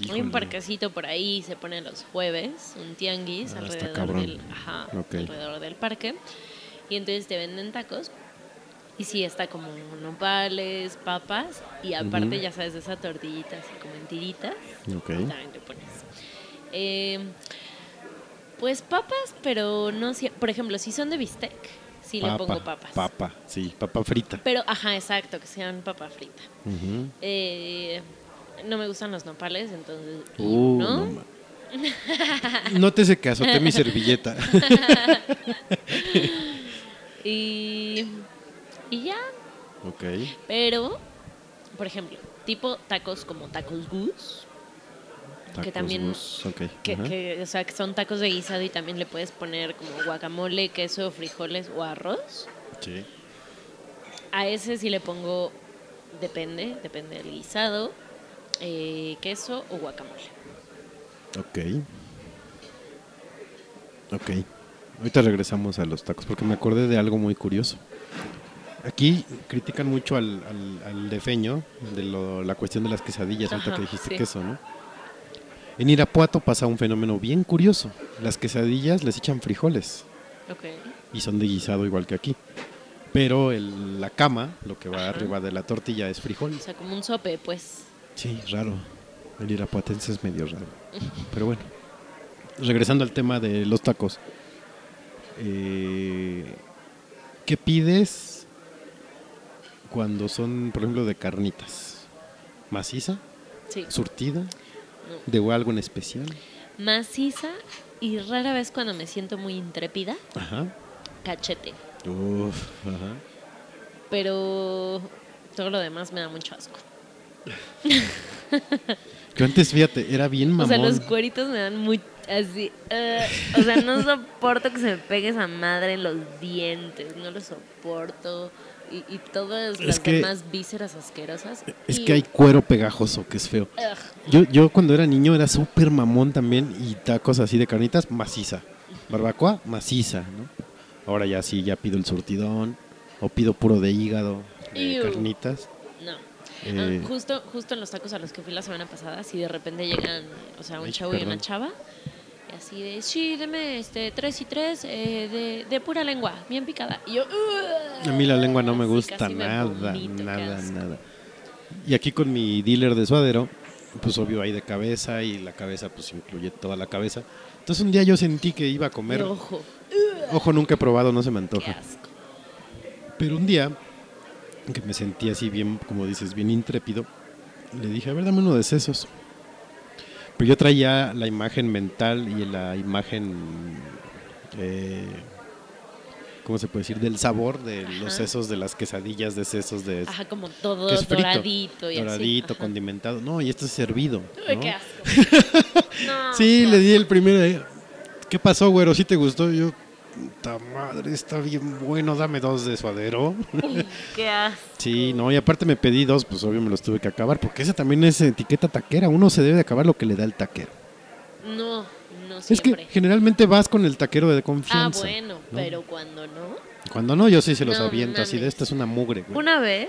Hay Híjole. un parquecito por ahí, se pone los jueves, un tianguis Ah, alrededor, del, ajá, Ok. alrededor del parque. Y entonces te venden tacos. Y sí, está como nopales, papas. Y aparte, Ujú. ya sabes, de esa tortillita así como en tiritas. Ok. También le pones. Eh, pues papas, pero no sie- Por ejemplo, si son de bistec, sí le pongo papas. Papa, sí, papa frita. Pero, ajá, exacto, que sean papa frita. Ujú. Eh, no me gustan los nopales, entonces. Uh, ¿no? no hace caso, te mi servilleta. y, y ya. ok. Pero, por ejemplo, tipo tacos como tacos Gus, Tacos también- Gus, ok, que, que, o sea, que son tacos de guisado y también le puedes poner como guacamole, queso, frijoles o arroz. Sí. A ese sí le pongo, depende, depende del guisado, eh, queso o guacamole. Ok. Ok. Ahorita regresamos a los tacos porque me acordé de algo muy curioso. Aquí critican mucho al, al, al defeño de lo- la cuestión de las quesadillas, ahorita que dijiste sí. queso, ¿no? En Irapuato pasa un fenómeno bien curioso. Las quesadillas les echan frijoles Ok. y son de guisado igual que aquí. Pero el- la cama, lo que va Ajá. arriba de la tortilla es frijol. O sea, como un sope, pues. Sí, raro. El irapuatense es medio raro. Pero bueno, regresando al tema de los tacos. eh, ¿Qué pides cuando son, por ejemplo, de carnitas? ¿Maciza? Sí. ¿Surtida? ¿De algo en especial? Maciza y rara vez cuando me siento muy intrépida, Ajá. cachete. Uf, ajá. Pero todo lo demás me da mucho asco. Que antes, fíjate, era bien O mamón. sea, los cueritos me dan muy así. eh, o sea, no soporto que se me pegue esa madre en los dientes. No lo soporto. Y, y todas Es las que- demás vísceras asquerosas. Es Y- que hay cuero pegajoso, que es feo. Ugh. Yo, yo cuando era niño era súper mamón también y tacos así de carnitas, maciza. Barbacoa, maciza, ¿no? Ahora ya sí, ya pido el surtidón o pido puro de hígado, de Ew. carnitas. No. Eh, Ah, justo, justo en los tacos a los que fui la semana pasada, si de repente llegan, o sea, un Ay, chavo y una chava, y así de, sí, deme este, tres y tres eh, de, de pura lengua, bien picada. Y yo, a mí la lengua no me gusta me nada, vomito, nada, nada. Y aquí con mi dealer de suadero, pues obvio hay de cabeza y la cabeza pues incluye toda la cabeza. Entonces un día yo sentí que iba a comer, ojo, ojo nunca he probado, no se me antoja. Pero un día, que me sentí así bien, como dices, bien intrépido, le dije, a ver, dame uno de sesos. Pero yo traía la imagen mental y la imagen, eh, ¿cómo se puede decir? Del sabor de los sesos de las quesadillas de sesos de... Ajá, como todo que es frito, doradito y doradito, así. Condimentado. No, y esto es servido. Uy, ¿no? qué asco. No, Sí, le di el primero. eh, ¿Qué pasó, güero? ¿Sí te gustó? Yo, puta madre, está bien bueno, dame dos de suadero. Qué asco. Sí, no, y aparte me pedí dos, pues obvio me los tuve que acabar, porque esa también es etiqueta taquera. Uno se debe de acabar lo que le da el taquero. No, no Es que siempre. generalmente vas con el taquero de ah, confianza. bueno, ¿no? pero cuando no. Cuando no, yo sí se los No aviento así de esta es una mugre, güey. Una vez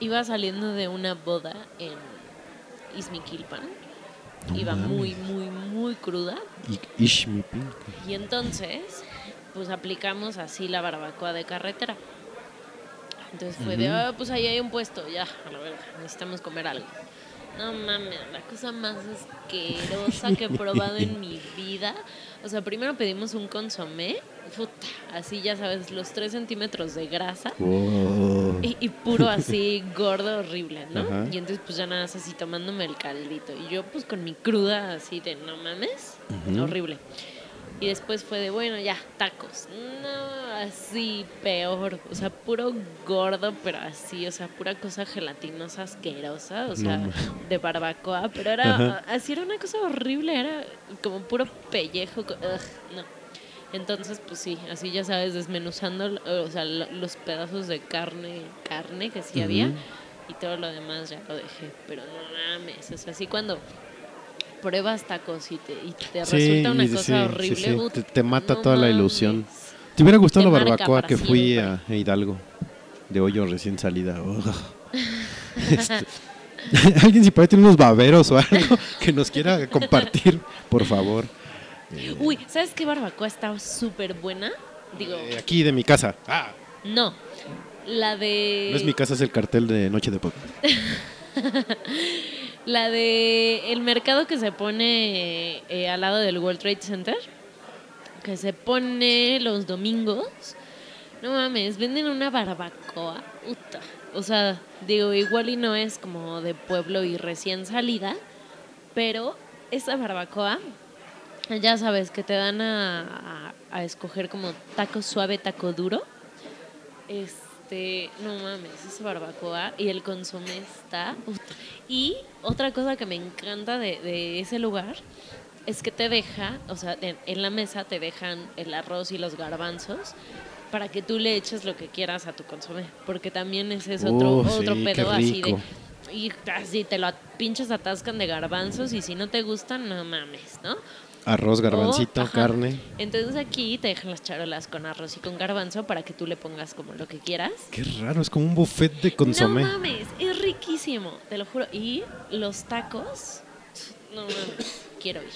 iba saliendo de una boda en Izmiquilpan. Iba muy, muy, muy cruda. Y- entonces, pues aplicamos así la barbacoa de carretera. Entonces fue de, ah, pues ahí hay un puesto, ya, a la verga, necesitamos comer algo. No mames, la cosa más asquerosa que he probado en mi vida. O sea, primero pedimos un consomé, puta, así ya sabes, los 3 centímetros de grasa. Wow. Y, y puro así gordo, horrible, ¿no? Ajá. Y entonces pues ya nada más así tomándome el caldito. Y yo pues con mi cruda así de no mames, horrible. Y después fue de, bueno, ya, tacos. No, así peor. O sea, puro gordo, pero así, o sea, pura cosa gelatinosa asquerosa. O sea, No. de barbacoa. Pero era, Ajá. así era una cosa horrible. Era como puro pellejo. ugh, no. Entonces, pues sí, así ya sabes, desmenuzando, o sea, lo- los pedazos de carne, carne que sí había. Y todo lo demás ya lo dejé. Pero no mames, o sea, así cuando pruebas tacos y te, y te Sí, resulta una cosa sí, horrible. sí, te- te mata no toda la ilusión. ¿Te hubiera gustado la barbacoa que fui a Hidalgo? De hoyo recién salida. Ugh. Este, Alguien si ahí tiene unos baberos o algo que nos quiera compartir, por favor. Uy, ¿sabes qué barbacoa está súper buena? Digo, Eh, aquí de mi casa. Ah, no. La de. no es mi casa, es el cartel de Noche de Pop. La de el mercado que se pone eh, al lado del World Trade Center, se pone los domingos No mames, venden una barbacoa. O sea, digo, igual y no es como de pueblo y recién salida, pero esa barbacoa, ya sabes, que te dan a, escoger como taco suave, taco duro. Este, no mames, esa barbacoa y el consomé está. Y otra cosa que me encanta de ese lugar es que te deja, o sea, en, la mesa te dejan el arroz y los garbanzos para que tú le eches lo que quieras a tu consomé, porque también ese es otro, Uh, otro sí, pedo así de y así te lo pinches atascan de garbanzos y si no te gustan, no mames, ¿no? Arroz, garbancito, O, carne. Entonces aquí te dejan las charolas con arroz y con garbanzo para que tú le pongas como lo que quieras. Qué raro, es como un buffet de consomé. No mames, es riquísimo, te lo juro. Y los tacos, no mames, quiero ir.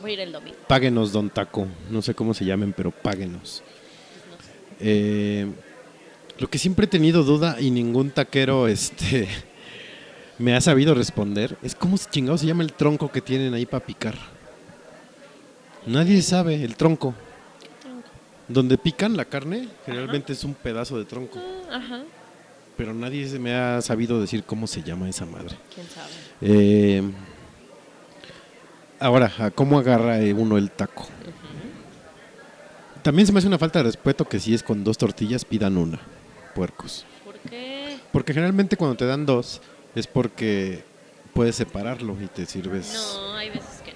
Voy a ir el domingo. Páguenos, don Taco. No sé cómo se llamen, pero páguenos. Eh, lo que siempre he tenido duda y ningún taquero este, me ha sabido responder es cómo se chingado se llama el tronco que tienen ahí para picar. Nadie sabe el tronco. Donde pican la carne, generalmente es un pedazo de tronco. Ah, Ajá, Pero nadie se me ha sabido decir cómo se llama esa madre. quién sabe. Eh, ahora, ¿a ¿cómo agarra eh, uno el taco? También se me hace una falta de respeto que si es con dos tortillas pidan una, puercos. ¿Por qué? Porque generalmente cuando te dan dos es porque puedes separarlo y te sirves... No, hay veces que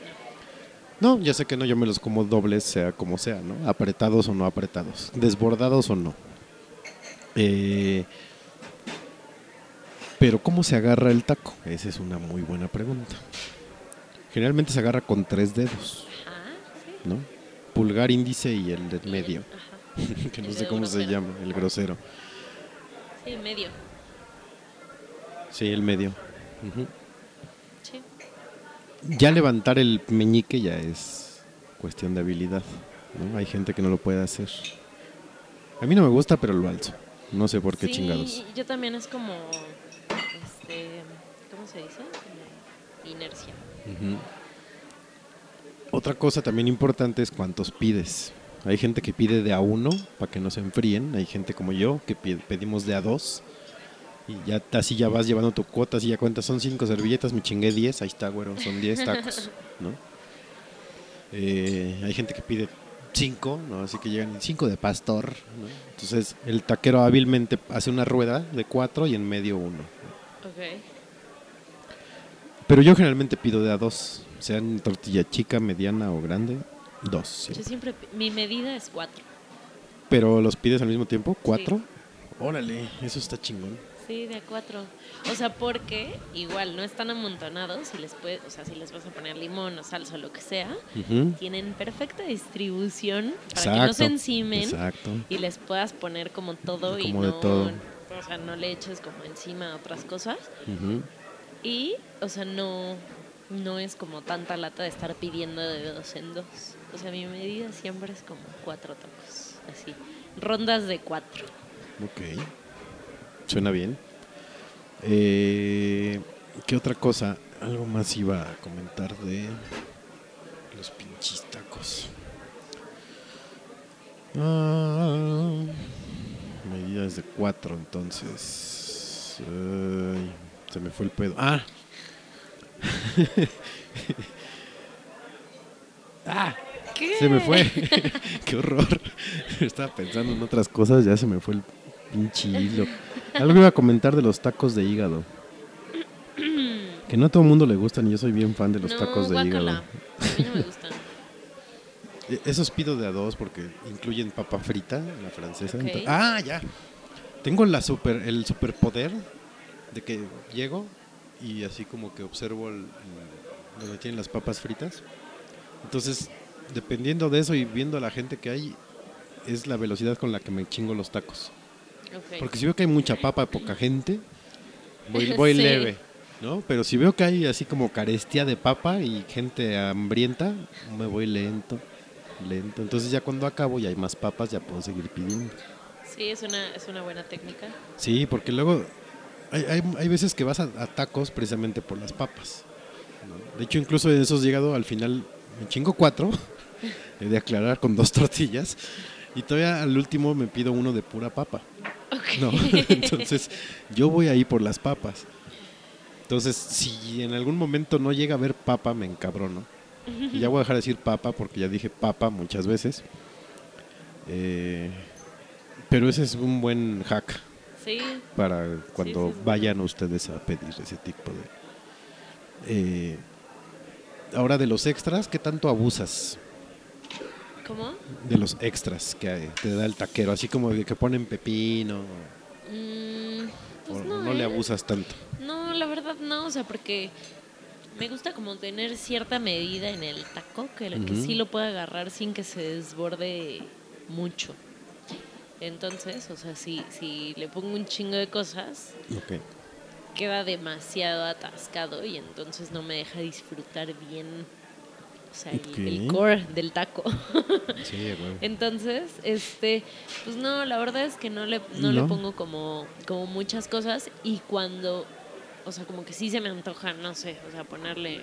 no. No, ya sé que no, yo me los como dobles, sea como sea, ¿no? Apretados o no apretados, desbordados o no. Eh, pero ¿cómo se agarra el taco? Esa es una muy buena pregunta. Generalmente se agarra con tres dedos, Ajá, sí. ¿no? Pulgar, índice y el del medio, Ajá. que no El sé cómo se llama, el grosero. Sí, medio. Sí, el medio. Ujú. Sí. Ya levantar el meñique ya es cuestión de habilidad, ¿no? Hay gente que no lo puede hacer. A mí no me gusta, pero lo alzo. No sé por qué Sí, chingados. Yo también es como, ¿cómo se dice? Inercia. Otra cosa también importante es cuántos pides. Hay gente que pide de a uno para que no se enfríen. Hay gente como yo que pedimos de a dos. Y ya así ya vas llevando tu cuota, así ya cuentas, son cinco servilletas, me chingué diez, ahí está, güero, son diez tacos, ¿no? Eh, hay gente que pide cinco, ¿no? Así que llegan cinco de pastor, ¿no? Entonces el taquero hábilmente hace una rueda de cuatro y en medio uno. Ok. Pero yo generalmente pido de a dos, sean tortilla chica, mediana o grande, dos. sí. Yo siempre, mi medida es cuatro. Pero los pides al mismo tiempo, cuatro. Órale, eso está chingón. Sí, de a cuatro. O sea, porque igual no están amontonados y les puede, o sea, si les vas a poner limón o salsa o lo que sea, tienen perfecta distribución para que no se encimen Exacto. y les puedas poner como todo y Como no, todo. o sea, no le eches como encima otras cosas. Ujú. Y, o sea, no, no es como tanta lata de estar pidiendo de dos en dos. O sea, mi medida siempre es como cuatro tacos, así. Rondas de cuatro. Ok. Suena bien. Eh, ¿Qué otra cosa? Algo más iba a comentar de los pinches tacos. Ah, medidas de cuatro, entonces. Ay, se me fue el pedo. Ah. ah. ¿Qué? Se me fue. Qué horror. Estaba pensando en otras cosas, ya se me fue el pinche hilo. Algo iba a comentar de los tacos de hígado. Que no a todo el mundo le gustan y yo soy bien fan de los no, tacos de guácala. hígado. A mí no me gustan. E- Esos pido de a dos porque incluyen papa frita, la francesa. Ah, ya. Tengo la super, el superpoder de que llego y así como que observo el- el- donde tienen las papas fritas. Entonces, dependiendo de eso y viendo a la gente que hay, es la velocidad con la que me chingo los tacos. Porque si veo que hay mucha papa, poca gente, voy, voy Sí. leve, ¿no? Pero si veo que hay así como carestía de papa y gente hambrienta, me voy lento, lento. Entonces ya cuando acabo y hay más papas, ya puedo seguir pidiendo. Sí, es una, es una buena técnica. Sí, porque luego hay, hay, hay veces que vas a, a tacos precisamente por las papas. ¿no? De hecho, incluso en esos llegado al final, me chingo cuatro, he de aclarar con dos tortillas. Y todavía al último me pido uno de pura papa. ¿no? Entonces, yo voy ahí por las papas. Entonces, si en algún momento no llega a ver papa, me encabrono. Y ya voy a dejar de decir papa porque ya dije papa muchas veces. Eh, pero ese es un buen hack Sí, para cuando sí, sí. vayan ustedes a pedir ese tipo de... Eh, ahora de los extras, ¿qué tanto abusas ¿cómo? de los extras que te da el taquero? Así como de que ponen pepino, Mm, pues o no, no, le ¿eh? abusas tanto. No, la verdad no, o sea, porque me gusta como tener cierta medida en el taco, que, lo- que sí lo pueda agarrar sin que se desborde mucho. Entonces, o sea, si, si le pongo un chingo de cosas, queda demasiado atascado y entonces no me deja disfrutar bien, o sea, el- core del taco. Sí, güey. Entonces, este, pues no, la verdad es que no le, no le pongo como, como muchas cosas y cuando, o sea, como que sí se me antoja, no sé, o sea, ponerle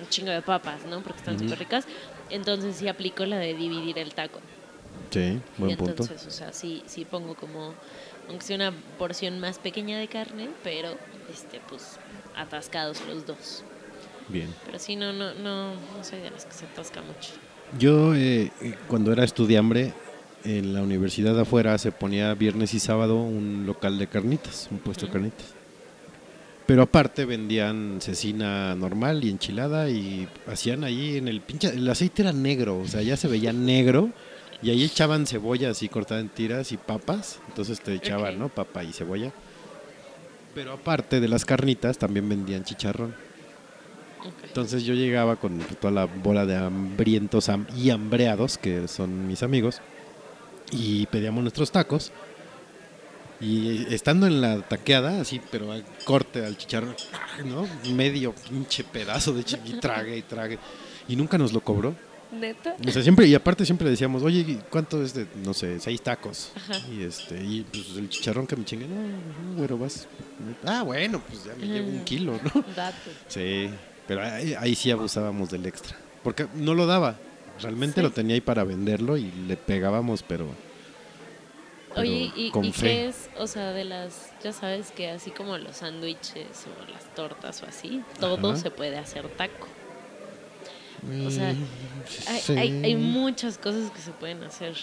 un chingo de papas, ¿no? Porque están Ujú. súper ricas. Entonces sí aplico la de dividir el taco. Sí, buen y punto. entonces, o sea, sí, sí pongo como, aunque sea una porción más pequeña de carne, pero, este, pues, atascados los dos. Bien. Pero sí, no, no, no, no soy de las que se atasca mucho. Yo, eh, cuando era estudiambre, en la universidad de afuera se ponía viernes y sábado un local de carnitas, un puesto de Ujú. carnitas. Pero aparte vendían cecina normal y enchilada y hacían ahí en el pinche... El aceite era negro, o sea, ya se veía negro y ahí echaban cebolla así cortada en tiras y papas. Entonces te echaban. ¿no? Papa y cebolla. Pero aparte de las carnitas también vendían chicharrón. Entonces yo llegaba con toda la bola de hambrientos ham- y hambreados, que son mis amigos, y pedíamos nuestros tacos. Y estando en la taqueada, así, pero al corte al chicharrón, ¿no? Medio pinche pedazo de chi- y trague y trague. Y nunca nos lo cobró. ¿Neta? O sea, siempre, y aparte siempre decíamos, oye, ¿y ¿cuánto es de, no sé, seis tacos? Ajá. Y este, y pues el chicharrón que me chingue, no, no, güero, vas. Ah, bueno, pues ya me llevo un kilo, ¿no? Dato. Sí, pero ahí, ahí sí abusábamos del extra. Porque no lo daba. Realmente Sí. lo tenía ahí para venderlo y le pegábamos, pero. pero Oye, ¿y, con y fe. qué es, o sea, de las, ya sabes que así como los sándwiches o las tortas o así, todo Ajá. se puede hacer taco? O sea, Mm, Hay, sí. hay, hay muchas cosas que se pueden hacer,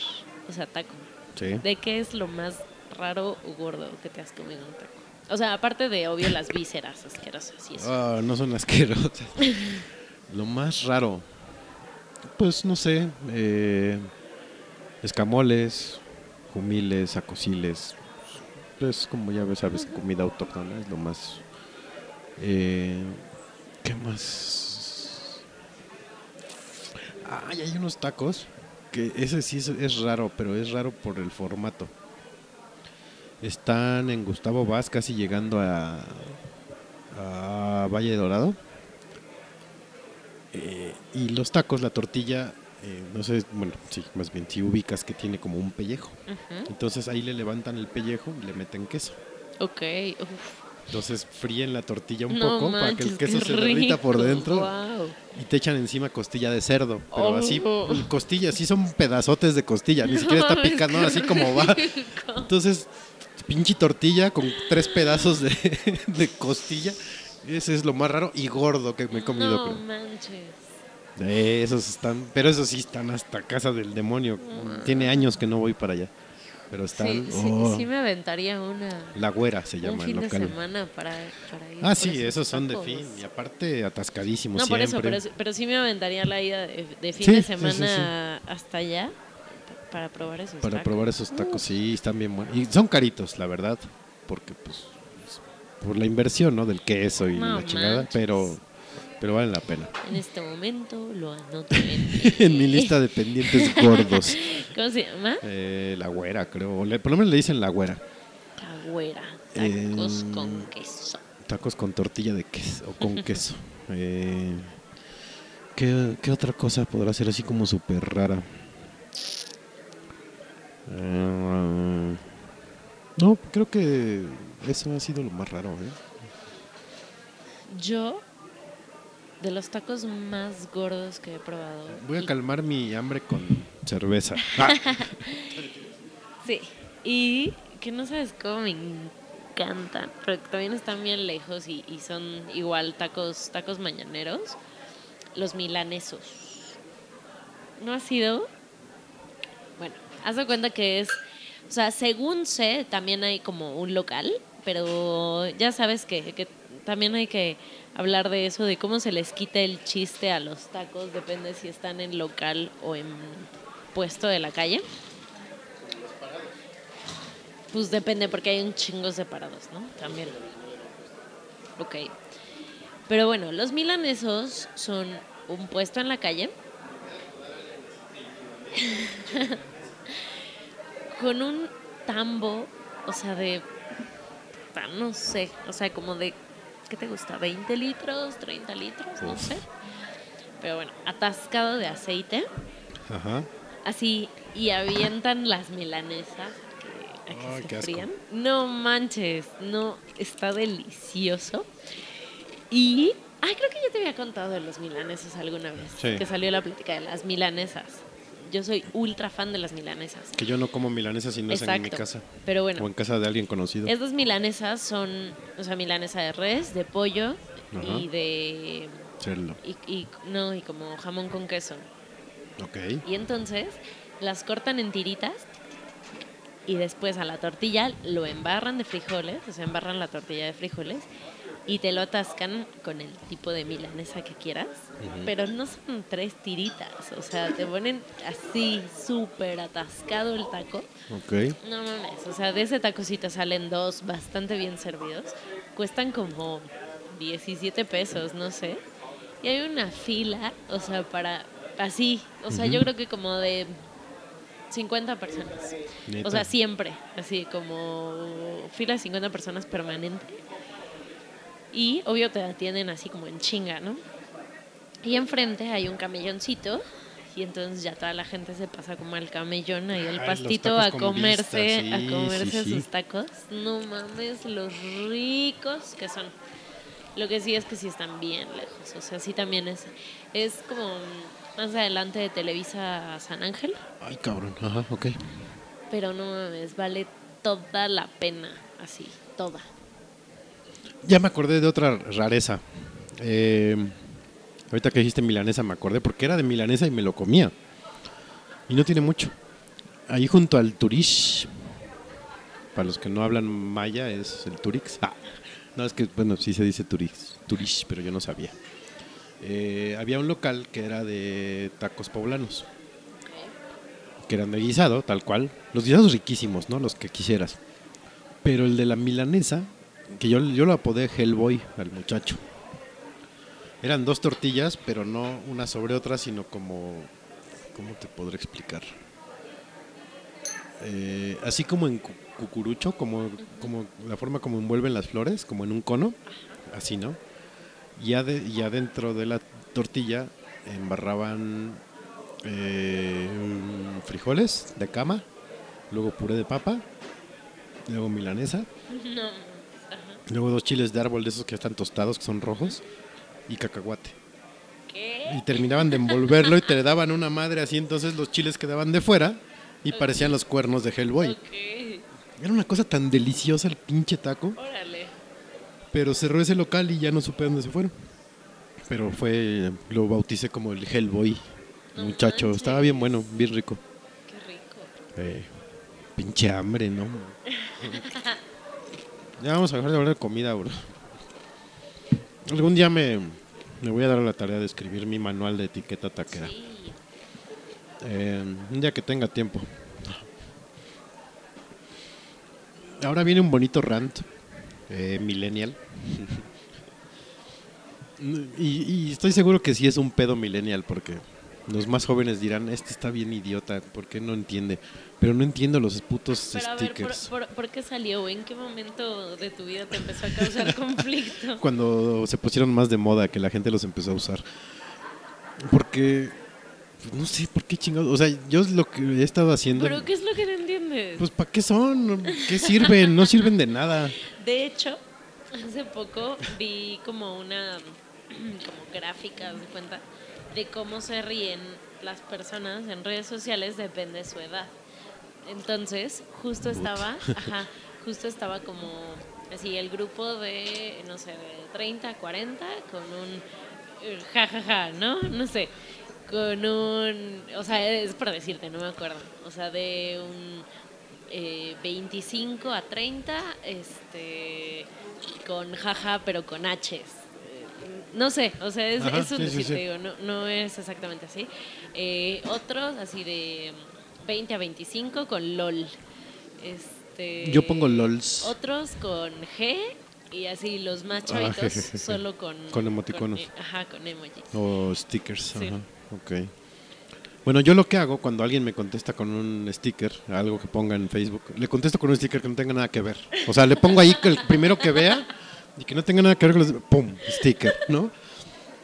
o sea, taco. Sí. ¿De qué es lo más raro o gordo que te has comido un taco? O sea, aparte de, obvio, las vísceras asquerosas y eso. Ah, no son asquerosas. lo más raro. Pues no sé. eh, escamoles, jumiles, acosiles. Pues como ya sabes, comida autóctona es lo más. Eh, ¿Qué más? Ah, y hay unos tacos que ese sí es, es raro, pero es raro por el formato. Están en Gustavo Vaz, casi llegando a, a Valle Dorado. Eh, y los tacos, la tortilla, eh, no sé, bueno, sí, más bien, si ubicas que tiene como un pellejo. Entonces ahí le levantan el pellejo y le meten queso. Ok, uf. Entonces fríen la tortilla un No poco para que el queso se derrita por dentro. Y te echan encima costilla de cerdo. Pero Oh. así, costilla, sí son pedazotes de costilla. Ni siquiera está picando así como va. Entonces, pinche tortilla con tres pedazos de, de costilla. Ese es lo más raro y gordo que me he comido. No creo. manches. Eh, esos están, pero esos sí están hasta casa del demonio. Tiene años que no voy para allá. Pero están. Sí, oh, sí me aventaría una, La güera se un llama el fin de local. semana para, para ir Ah, sí, esos esos son de fin. Y aparte, atascadísimos No, por eso, siempre. pero, pero sí me aventaría la ida de, de fin Sí, de sí, semana hasta allá pa- para probar esos Para tacos. probar esos tacos, sí, están bien buenos. Y son caritos, la verdad. Porque, pues, por la inversión, ¿no? Del queso y No la chingada. manches. Pero, pero valen la pena. En este momento lo anoto en, en mi lista de pendientes gordos. ¿Cómo se llama? Eh, la güera, creo. le- por lo menos le dicen la güera. La güera. Tacos Eh, con queso. Tacos con tortilla de queso o con queso. Eh, ¿qué, qué otra cosa podrá ser así como súper rara? Eh, no, creo que eso ha sido lo más raro. ¿eh? Yo, de los tacos más gordos que he probado. Voy a y- calmar mi hambre con cerveza. Ah, Sí. Y que no sabes cómo me encantan. Pero también están bien lejos y, y son igual tacos, tacos mañaneros. Los milanesos. ¿No ha sido? Bueno, haz de cuenta que es. O sea, según sé, también hay como un local. Pero ya sabes que, que también hay que hablar de eso, de cómo se les quita el chiste a los tacos. Depende si están en local o en puesto de la calle. Pues depende, porque hay un chingo separados, ¿no? También. Ok. Pero bueno, los milanesos son un puesto en la calle con un tambo, o sea, de. No sé, o sea, como de. ¿Qué te gusta? ¿20 litros? ¿30 litros? No Uf. sé. Pero bueno, atascado de aceite Ajá. así y avientan las milanesas que, a que Ay, se qué asco. frían. No manches, no, está delicioso. Y, ay, creo que ya te había contado de los milanesas alguna vez, Sí. que salió la plática de las milanesas. Yo soy ultra fan de las milanesas. Que yo no como milanesa si no es en mi casa. Pero O bueno, en casa de alguien conocido. estas milanesas son, o sea, milanesa de res, de pollo Ajá. y de Cerdo. y, y- no, y como jamón con queso. Ok. Y entonces las cortan en tiritas y después a la tortilla lo embarran de frijoles, o sea, embarran la tortilla de frijoles y te lo atascan con el tipo de milanesa que quieras, pero no son tres tiritas, o sea, te ponen así súper atascado el taco. Ok. No mames, o sea, de ese tacocito salen dos bastante bien servidos. Cuestan como 17 pesos, no sé. Y hay una fila, o sea, para así, o sea, yo creo que como de 50 personas. Neta. O sea, siempre, así como fila de 50 personas permanente. Y obvio te atienden así como en chinga, ¿no? Y enfrente hay un camelloncito y entonces ya toda la gente se pasa como al camellón ahí los pastito a comerse, vista, sí, a comerse sí, sí. sus tacos. No mames, los ricos que son. Lo que sí es que sí están bien lejos, o sea, sí también es es como más adelante de Televisa San Ángel, Ay, cabrón. Ajá, ok. pero no mames, vale toda la pena, así, toda. Ya me acordé de otra rareza. Eh, ahorita que dijiste milanesa me acordé porque era de milanesa y me lo comía. Y no tiene mucho. Ahí junto al Turish, para los que no hablan maya, es el Turix. Ah, no, es que, bueno, sí se dice Turix, Turish, pero yo no sabía. Eh, había un local que era de tacos poblanos, que eran de guisado, tal cual. Los guisados riquísimos, ¿no? Los que quisieras. Pero el de la milanesa, que yo, yo lo apodé Hellboy al muchacho. Eran dos tortillas, pero no una sobre otra, sino como... ¿Cómo te podré explicar? Eh, así como en cu- cucurucho, como, como la forma como envuelven las flores, como en un cono, así, ¿no? Y, ade- y adentro de la tortilla embarraban eh, frijoles de cama, luego puré de papa, luego milanesa, No, luego dos chiles de árbol de esos que están tostados, que son rojos, y cacahuate. ¿qué? Y terminaban de envolverlo y te daban una madre así, entonces los chiles quedaban de fuera y parecían los cuernos de Hellboy. Era una cosa tan deliciosa el pinche taco, órale. pero cerró ese local y ya no supe dónde se fueron. Pero fue, lo bauticé como el Hellboy, No muchacho. manches. Estaba bien bueno, bien rico. Qué rico. Eh, pinche hambre, ¿no? ya vamos a dejar de hablar de comida, bro. Algún día me, me voy a dar la tarea de escribir mi manual de etiqueta taquera. Sí. Eh, un día que tenga tiempo. Ahora viene un bonito rant eh, millennial. y, y estoy seguro que sí es un pedo millennial porque los más jóvenes dirán, este está bien idiota, ¿por qué no entiende? Pero no entiendo los putos Pero a ver, ¿por, stickers. por, por qué salió? ¿En qué momento de tu vida te empezó a causar conflicto? Cuando se pusieron más de moda, que la gente los empezó a usar. Porque, pues, no sé, ¿por qué chingados? O sea, yo lo que he estado haciendo... ¿Pero qué es lo que no entiendes? Pues ¿para qué son? ¿Qué sirven? No sirven de nada. De hecho, hace poco vi como una como gráfica, de cuenta, de cómo se ríen las personas en redes sociales depende de su edad. Entonces, justo estaba, ajá, justo estaba como así el grupo de, no sé, de 30, 40 con un eh, jajaja, ¿no? No sé, con un, o sea, es por decirte, no me acuerdo, o sea, de un eh, 25 a 30, este, con jaja, pero con H's. No sé, o sea, es, Ajá, es un sí, decir, digo, no, no es exactamente así. Eh, otros así de 20 a 25 con LOL. Este, Yo pongo LOLs. Otros con G y así los más Ah, solo con... Con emoticonos. e- ajá, con emojis. O stickers. Sí. Ajá. Ok. Bueno, yo lo que hago cuando alguien me contesta con un sticker, algo que ponga en Facebook, le contesto con un sticker que no tenga nada que ver. O sea, le pongo ahí que el primero que vea y que no tenga nada que ver con los... ¡Pum! Sticker, ¿no?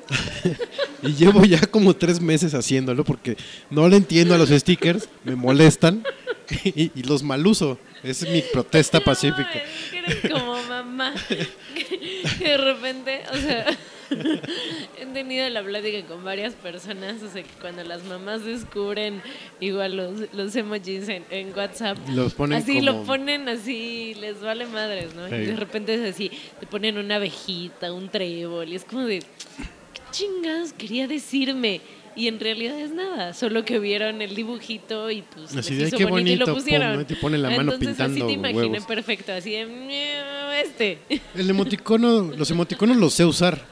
y llevo ya como tres meses haciéndolo porque no le entiendo a los stickers, me molestan y, y los maluso. Esa es mi protesta No, pacífica. es que eres como mamá. que de repente, o sea, he tenido la plática con varias personas, o sea, que cuando las mamás descubren igual los, los emojis en, en WhatsApp, Los ponen así como- lo ponen así, les vale madres, ¿no? Y de repente es así, te ponen una abejita, un trébol, y es como de, ¿qué chingados quería decirme? Y en realidad es nada, solo que vieron el dibujito y pues Así les de, "Ay, hizo qué bonito y lo bonito, pusieron. ¿no? Y te ponen la mano Entonces, pintando así te imaginé huevos. perfecto, así de "Miau, este. El emoticono, los emoticonos los sé usar.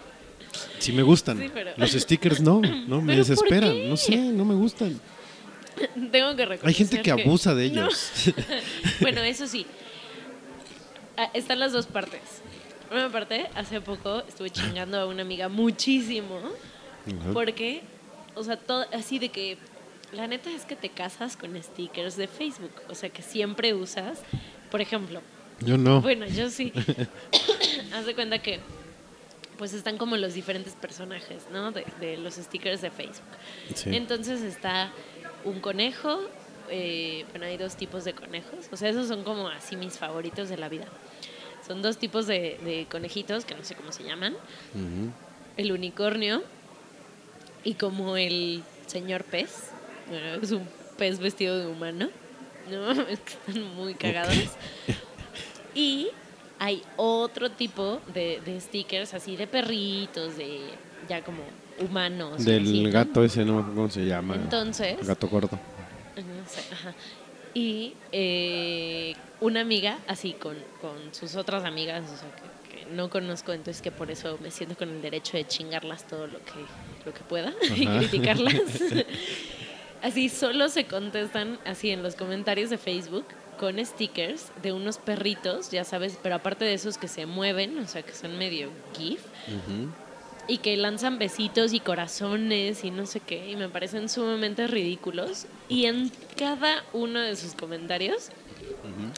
Si me gustan. Sí, pero- Los stickers no, no me ¿Pero por desesperan. No sé, no me gustan. Tengo que reconocer Hay gente que abusa de No. ellos. bueno, eso sí. Ah, Están las dos partes. Una parte, hace poco estuve chingando a una amiga muchísimo porque, o sea, todo, así de que la neta es que te casas con stickers de Facebook, o sea, que siempre usas, por ejemplo, Yo no. Bueno, yo sí. Haz de cuenta que pues están como los diferentes personajes, ¿no? De, de los stickers de Facebook. Sí. Entonces está un conejo, eh, bueno, hay dos tipos de conejos, o sea, esos son como así mis favoritos de la vida. Son dos tipos de, de conejitos, que no sé cómo se llaman, el unicornio y como el señor pez, bueno, es un pez vestido de humano, ¿no? Es que están muy cagados. Y hay otro tipo de, de stickers así de perritos, de ya como humanos. Del así, ¿no? gato ese, no cómo se llama. Entonces, Gato gordo. no sé, ajá. Y eh, una amiga, así con, con sus otras amigas, o sea, que, que no conozco, entonces que por eso me siento con el derecho de chingarlas todo lo que, lo que pueda y criticarlas. así solo se contestan así en los comentarios de Facebook con stickers de unos perritos, ya sabes, pero aparte de esos que se mueven, o sea, que son medio GIF, Ujú. y que lanzan besitos y corazones y no sé qué, y me parecen sumamente ridículos. Y en cada uno de sus comentarios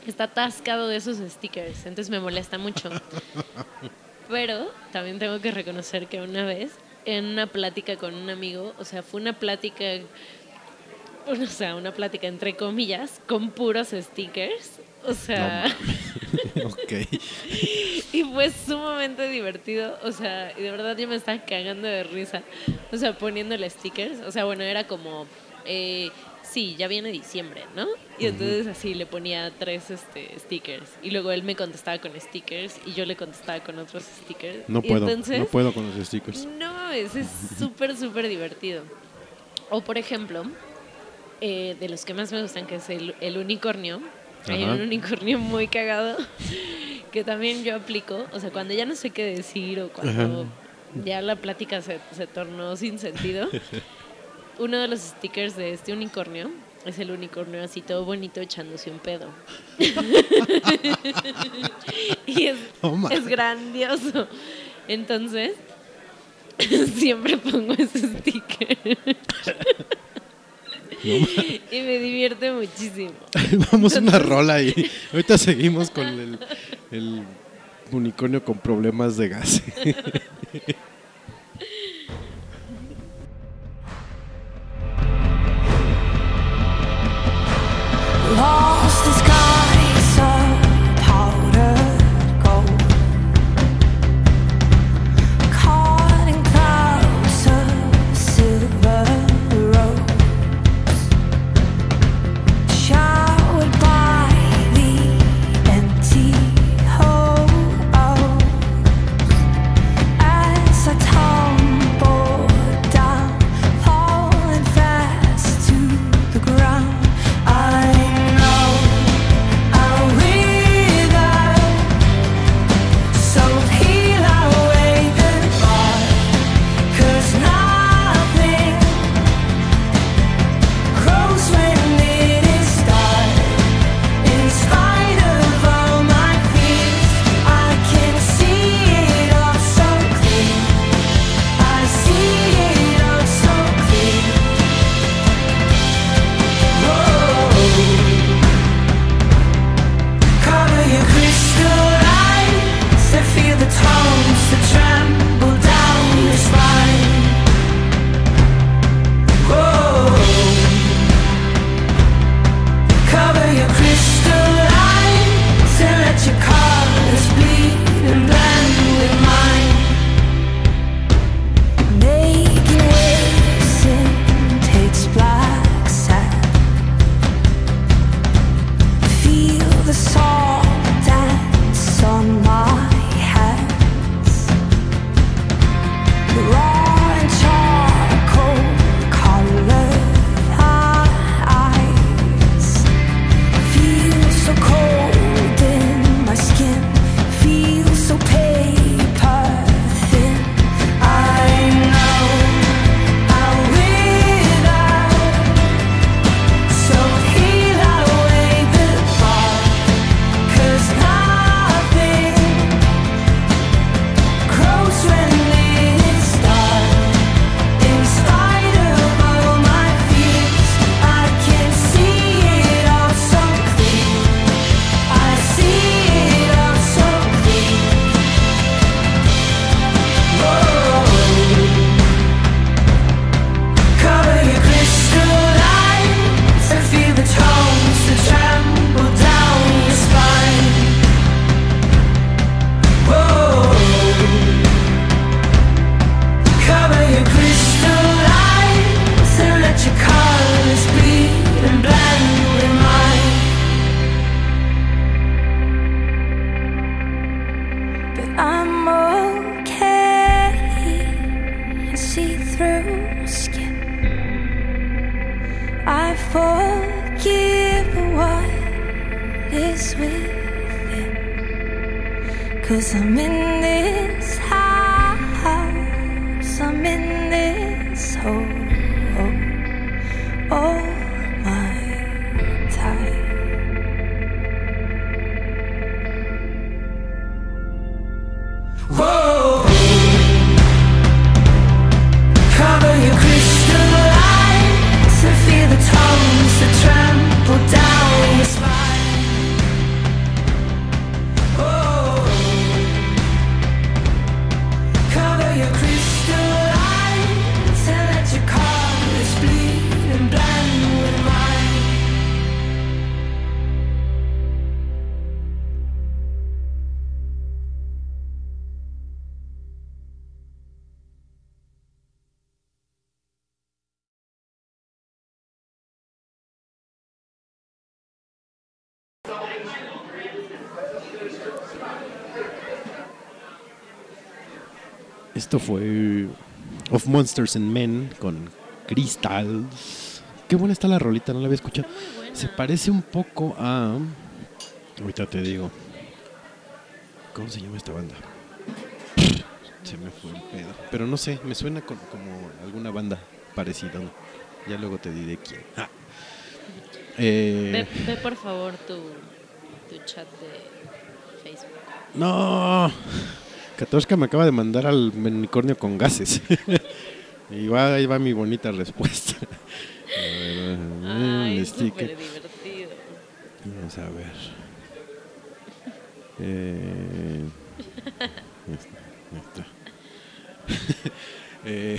está atascado de esos stickers, entonces me molesta mucho. Pero también tengo que reconocer que una vez, en una plática con un amigo, o sea, fue una plática, o sea, una plática entre comillas, con puros stickers. O sea, ok. y fue sumamente divertido, o sea, y de verdad yo me estaba cagando de risa, o sea, poniéndole stickers, o sea, bueno, era como, eh, sí, ya viene diciembre, ¿no? Y entonces así le ponía tres este, stickers, y luego él me contestaba con stickers, y yo le contestaba con otros stickers. No y puedo, entonces, no puedo con los stickers. no es súper, súper divertido. O por ejemplo, eh, de los que más me gustan, que es el, el unicornio. Hay un unicornio muy cagado que también yo aplico. O sea, cuando ya no sé qué decir o cuando ya la plática se, se tornó sin sentido. Uno de los stickers de este unicornio es el unicornio así todo bonito echándose un pedo. y es, Oh, es grandioso. Entonces, siempre pongo ese sticker. y me divierte muchísimo. Vamos a una rola y ahorita seguimos con el, el unicornio con problemas de gas. Esto fue Of Monsters and Men con Crystals. Qué buena está la rolita, no la había escuchado. Se parece un poco a. Ahorita te digo. ¿Cómo se llama esta banda? Se me fue el pedo. Pero no sé, me suena como alguna banda parecida. ¿no? Ya luego te diré quién. Ah. Eh, Ve, ve, por favor tu, tu chat de Facebook. No. Katoshka me acaba de mandar al unicornio con gases. y va, ahí va mi bonita respuesta. A ver, Ay, es sticker. súper divertido. Vamos a ver. Eh, ahí está, ahí está. Eh,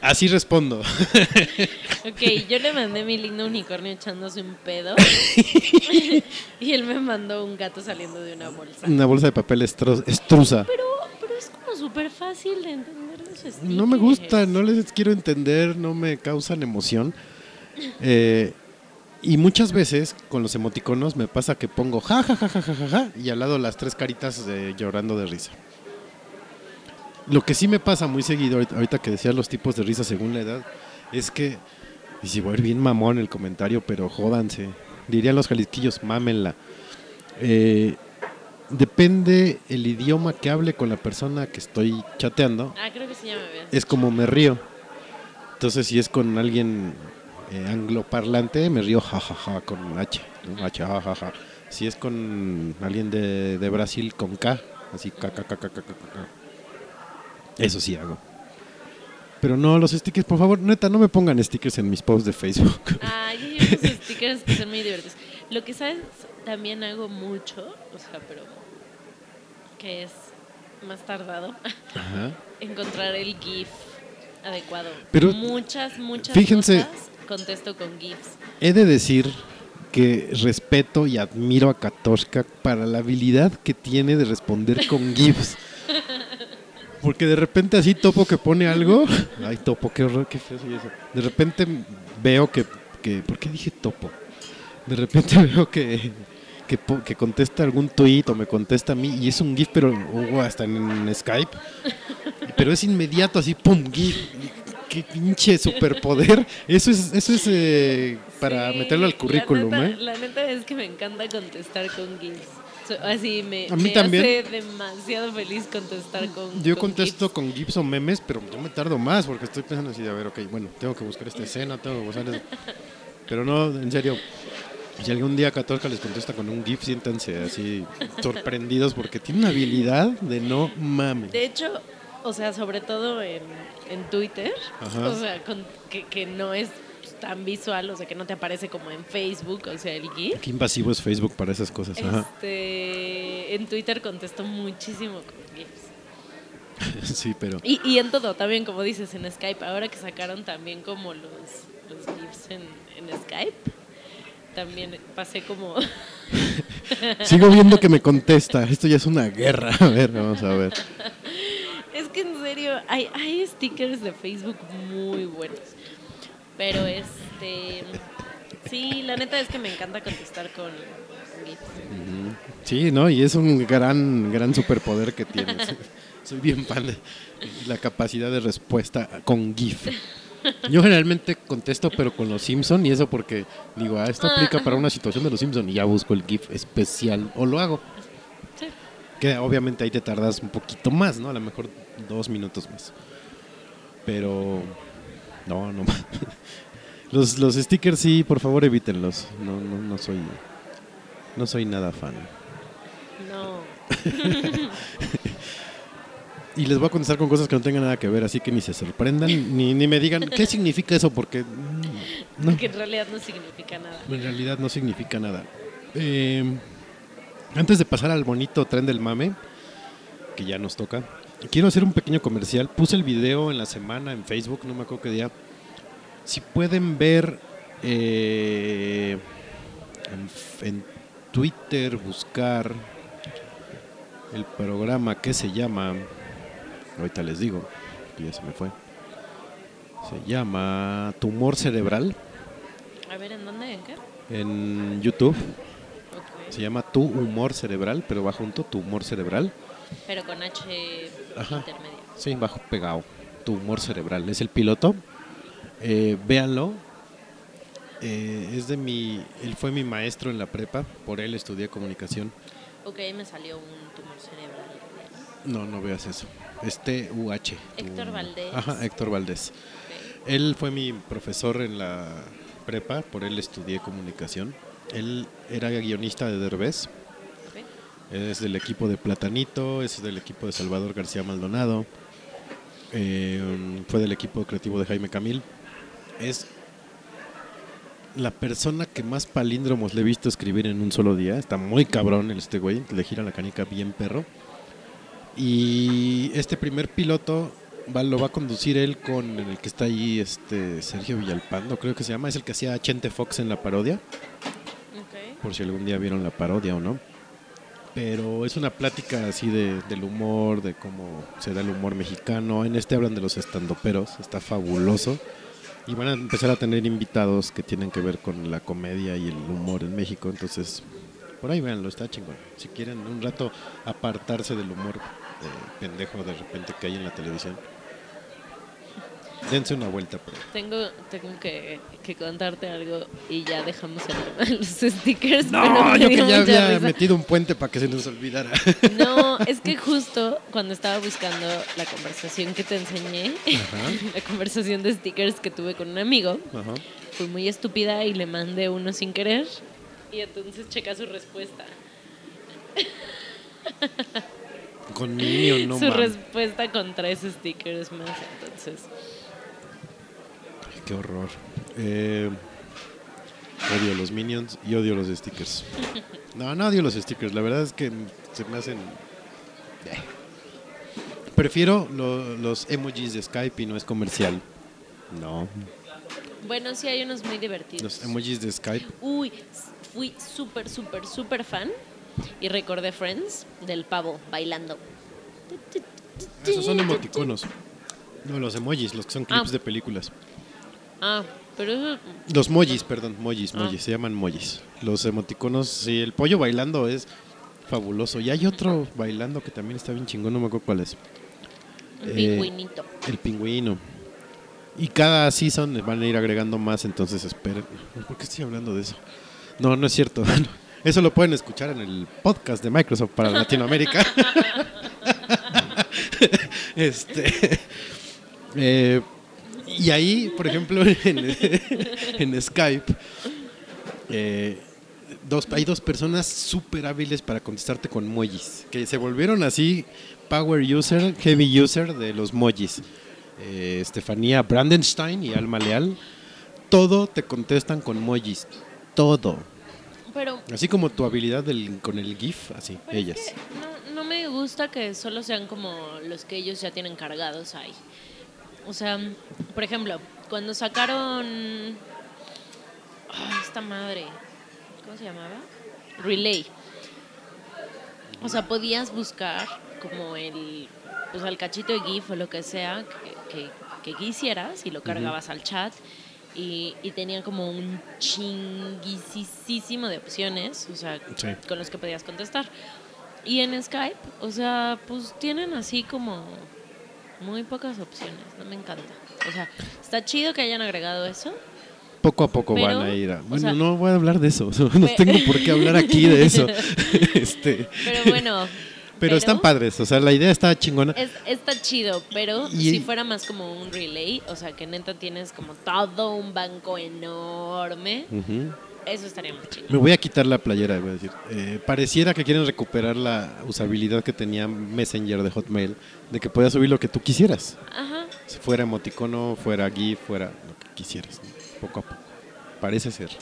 así respondo. Ok, yo le mandé mi lindo unicornio echándose un pedo. y él me mandó un gato saliendo de una bolsa. Una bolsa de papel estro- estruza. Pero, pero es como súper fácil de entender los stickers. No me gusta, no les quiero entender, no me causan emoción. Eh, y muchas veces con los emoticonos me pasa que pongo ja ja ja ja ja ja, ja, y al lado las tres caritas eh, llorando de risa. Lo que sí me pasa muy seguido, ahorita- que decías los tipos de risa según la edad, es que, y si voy a ir bien mamón el comentario, pero jódanse, dirían los jalisquillos, mámenla. Eh, depende el idioma que hable con la persona que estoy chateando, Ah, creo que sí, ya me ves. es como me río. Entonces, si es con alguien eh, angloparlante, me río jajaja con H. ¿no? H, jajaja. Si es con alguien de, de Brasil, con K, así K, K, K, K, K, K, K. Eso sí hago. Pero no, los stickers, por favor, neta, no me pongan stickers en mis posts de Facebook. Ah, yo llevo unos stickers que son muy divertidos. Lo que sabes, también hago mucho, o sea, pero que es más tardado, Ajá. encontrar el GIF adecuado. Pero, muchas, muchas fíjense- cosas contesto con GIFs. He de decir que respeto y admiro a Katoshka para la habilidad que tiene de responder con GIFs. Porque de repente así topo que pone algo. Ay, topo, qué horror, qué feo soy eso. De repente veo que, que. ¿Por qué dije topo? De repente veo que, que, que contesta algún tweet o me contesta a mí y es un GIF, pero uh, hasta en, Skype. Pero es inmediato, así, pum, GIF. Qué pinche superpoder. Eso es, eso es eh, para Sí, meterlo al currículum, la neta, ¿eh? La neta es que me encanta contestar con GIFs. So- así me, A mí me también. hace demasiado feliz contestar con Yo con contesto con GIFs o memes, pero yo me tardo más porque estoy pensando así, a ver, ok, bueno, tengo que buscar esta escena, tengo que buscar eso. Pero no, en serio, si algún día Catorca les contesta con un GIF, siéntanse así sorprendidos porque tiene una habilidad de no mames. De hecho, o sea, sobre todo en, en Twitter, Ajá. o sea, con- que, que no es tan visual, o sea, que no te aparece como en Facebook, o sea, el GIF. Qué invasivo es Facebook para esas cosas. Ajá. Este, en Twitter contesto muchísimo con GIFs. Sí, pero Y, y en todo, también como dices, en Skype, ahora que sacaron también como los, los GIFs en, en Skype, también pasé como... sigo viendo que me contesta. Esto ya es una guerra. A ver, vamos a ver. Es que en serio, hay, hay stickers de Facebook muy buenos. Pero este. Sí, la neta es que me encanta contestar con GIFs. Sí, ¿no? Y es un gran, gran superpoder que tienes. Soy bien fan de la capacidad de respuesta con GIF. Yo generalmente contesto, pero con los Simpson y eso porque digo, ah, esto aplica para una situación de los Simpson y ya busco el GIF especial o lo hago. Sí. Que obviamente ahí te tardas un poquito más, ¿no? A lo mejor dos minutos más. Pero no, no. Los, los stickers sí, por favor evítenlos. No, no, no soy, no soy nada fan. No. Y les voy a contestar con cosas que no tengan nada que ver, así que ni se sorprendan, ni, ni me digan qué significa eso, porque no, Que en realidad no significa nada. en realidad no significa nada. Eh, antes de pasar al bonito tren del mame, que ya nos toca, quiero hacer un pequeño comercial. Puse el video en la semana en Facebook, no me acuerdo qué día. Si pueden ver eh, en, en Twitter, buscar el programa que se llama, ahorita les digo, que ya se me fue, se llama Tumor Cerebral A ver, ¿en dónde? ¿En qué? en YouTube. Se llama Tu Humor Cerebral, pero va junto, Tu Humor Cerebral. Pero con H Ajá. intermedia. Sí, bajo pegado. Tu Humor Cerebral. Es el piloto. Eh, véanlo. Eh, es de mi. Él fue mi maestro en la prepa. Por él estudié comunicación. Ok, me salió un tumor cerebral. No, no veas eso. Este UH. Héctor Tu- Valdés. Ajá, Héctor Valdés. Ok. Él fue mi profesor en la prepa. Por él estudié comunicación. Él era guionista de Derbez. Es del equipo de Platanito, es del equipo de Salvador García Maldonado, eh, fue del equipo creativo de Jaime Camil. Es la persona que más palíndromos le he visto escribir en un solo día. Está muy cabrón el este güey, le gira la canica bien perro. Y este primer piloto va- lo va a conducir él con el que está ahí, este Sergio Villalpando, creo que se llama, es el que hacía Chente Fox en la parodia por si algún día vieron la parodia o no. Pero es una plática así de, del humor, de cómo se da el humor mexicano. En este hablan de los estandoperos, está fabuloso. Y van a empezar a tener invitados que tienen que ver con la comedia y el humor en México. Entonces, por ahí véanlo, está chingón. Si quieren un rato apartarse del humor eh, pendejo de repente que hay en la televisión, dense una vuelta por ahí. Tengo, tengo que, que contarte algo y ya dejamos el tema de los stickers. No, yo que ya había risa. metido un puente para que se nos olvidara. No, es que justo cuando estaba buscando la conversación que te enseñé, Ajá. la conversación de stickers que tuve con un amigo, Ajá. fui muy estúpida y le mandé uno sin querer. Y entonces checa su respuesta. Con Minion, no su respuesta con tres stickers más. Entonces, Qué horror. Eh, odio los Minions y odio los stickers. No, no odio los stickers. La verdad es que se me hacen. Eh. Prefiero lo- los emojis de Skype y no es comercial. No, bueno, sí hay unos muy divertidos. los emojis de Skype. Uy, fui súper, súper, súper fan y recordé Friends del pavo bailando. Esos son emoticonos. No, los emojis, los que son clips Ah. de películas. Ah, pero eso Los mojis, perdón, mojis, Ah. mojis, se llaman mojis. Los emoticonos, sí, el pollo bailando es fabuloso. Y hay otro bailando que también está bien chingón, no me acuerdo cuál es. un Eh, pingüinito. El pingüino. Y cada season van a ir agregando más, entonces esperen. ¿Por qué estoy hablando de eso? No, no es cierto. Eso lo pueden escuchar en el podcast de Microsoft para Latinoamérica. este. eh, y ahí, por ejemplo, en, en Skype, eh, dos, hay dos personas súper hábiles para contestarte con mojis, que se volvieron así power user, heavy user de los mojis. Eh, Estefanía Brandenstein y Alma Leal, todo te contestan con mojis, todo. Pero, Así como tu habilidad del- con el GIF, así, es ellas. que no, no me gusta que solo sean como los que ellos ya tienen cargados ahí. O sea, por ejemplo, cuando sacaron... Ay, esta madre. ¿Cómo se llamaba? Relay. O sea, podías buscar como el, pues el cachito de GIF o lo que sea que, que- que quisieras y lo cargabas al chat y, y tenía como un chinguisísimo de opciones, o sea, Sí. con los que podías contestar. Y en Skype, o sea, pues tienen así como Muy pocas opciones, no me encanta. O sea, está chido que hayan agregado eso. Poco a poco Pero, van a ir a... o Bueno, sea- no voy a hablar de eso. No tengo por qué hablar aquí de eso. este, Pero bueno. pero, están padres. O sea, la idea está chingona. Es- está chido, pero Y- si fuera más como un relay, o sea, que neta tienes como todo un banco enorme, Ujú. Eso estaría más chido. Me voy a quitar la playera, voy a decir. Eh, pareciera que quieren recuperar la usabilidad que tenía Messenger de Hotmail, de que podías subir lo que tú quisieras. Ajá. Si fuera emoticono, fuera GIF, fuera lo que quisieras, ¿no? poco a poco. Parece ser.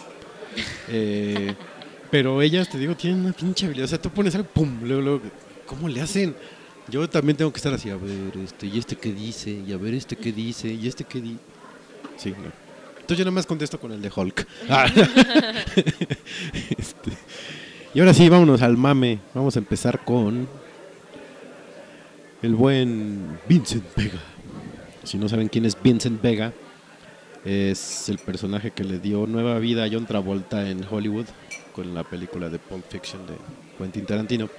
Eh, pero ellas, te digo, tienen una pinche habilidad. O sea, tú pones algo, pum, luego, luego, ¿cómo le hacen? Yo también tengo que estar así, a ver, este, y este qué dice, y a ver este qué dice, y este qué dice. Sí, no. Entonces yo nada más contesto con el de Hulk. Ah. Este, Y ahora sí, vámonos al mame. Vamos a empezar con el buen Vincent Vega. Si no saben quién es Vincent Vega, es el personaje que le dio nueva vida a John Travolta en Hollywood con la película de Pulp Fiction de Quentin Tarantino.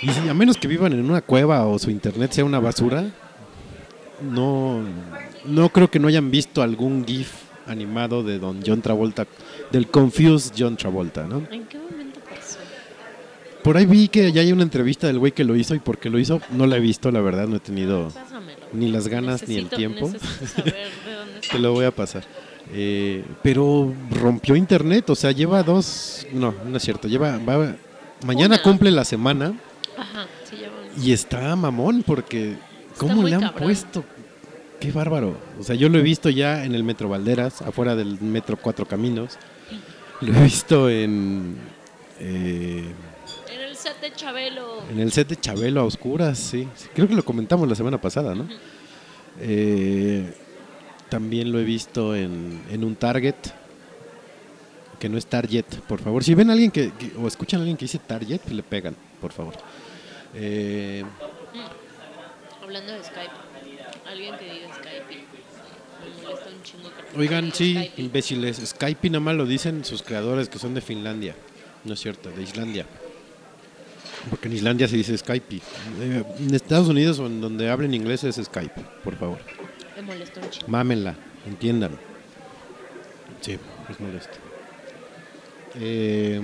Y a menos que vivan en una cueva o su internet sea una basura, no, no creo que no hayan visto algún GIF animado de Don John Travolta, del Confused John Travolta, ¿no? ¿En qué momento pasó? Por ahí vi que ya hay una entrevista del güey que lo hizo y por qué lo hizo, no la he visto, la verdad, no he tenido, Pásamelo. Ni las ganas ni el tiempo. saber de dónde te lo voy a pasar. Eh, pero rompió internet, o sea, lleva dos, no, no es cierto, lleva, va- mañana Una. cumple la semana Ajá, sí, vamos. y está mamón porque, ¿cómo le han cabrón. puesto? Qué bárbaro. O sea, yo lo he visto ya en el Metro Valderas, afuera del Metro Cuatro Caminos. Lo he visto en... eh, En el set de Chabelo. En el set de Chabelo a oscuras, sí. Creo que lo comentamos la semana pasada, ¿no? Eh, también lo he visto en, en un Target, que no es Target, por favor. Si ven a alguien que, que- o escuchan a alguien que dice Target, le pegan, por favor. Eh, Hablando de Skype. Alguien que diga Skype. Me molesta un chingo que oigan, sí, Skype. imbéciles. Skype nada más lo dicen sus creadores que son de Finlandia. No es cierto, de Islandia. Porque en Islandia se dice Skype. Eh, en Estados Unidos o en donde hablen inglés es Skype, por favor. Me molesta un chingo. Mámenla, entiendan. Sí, es molesto. Eh,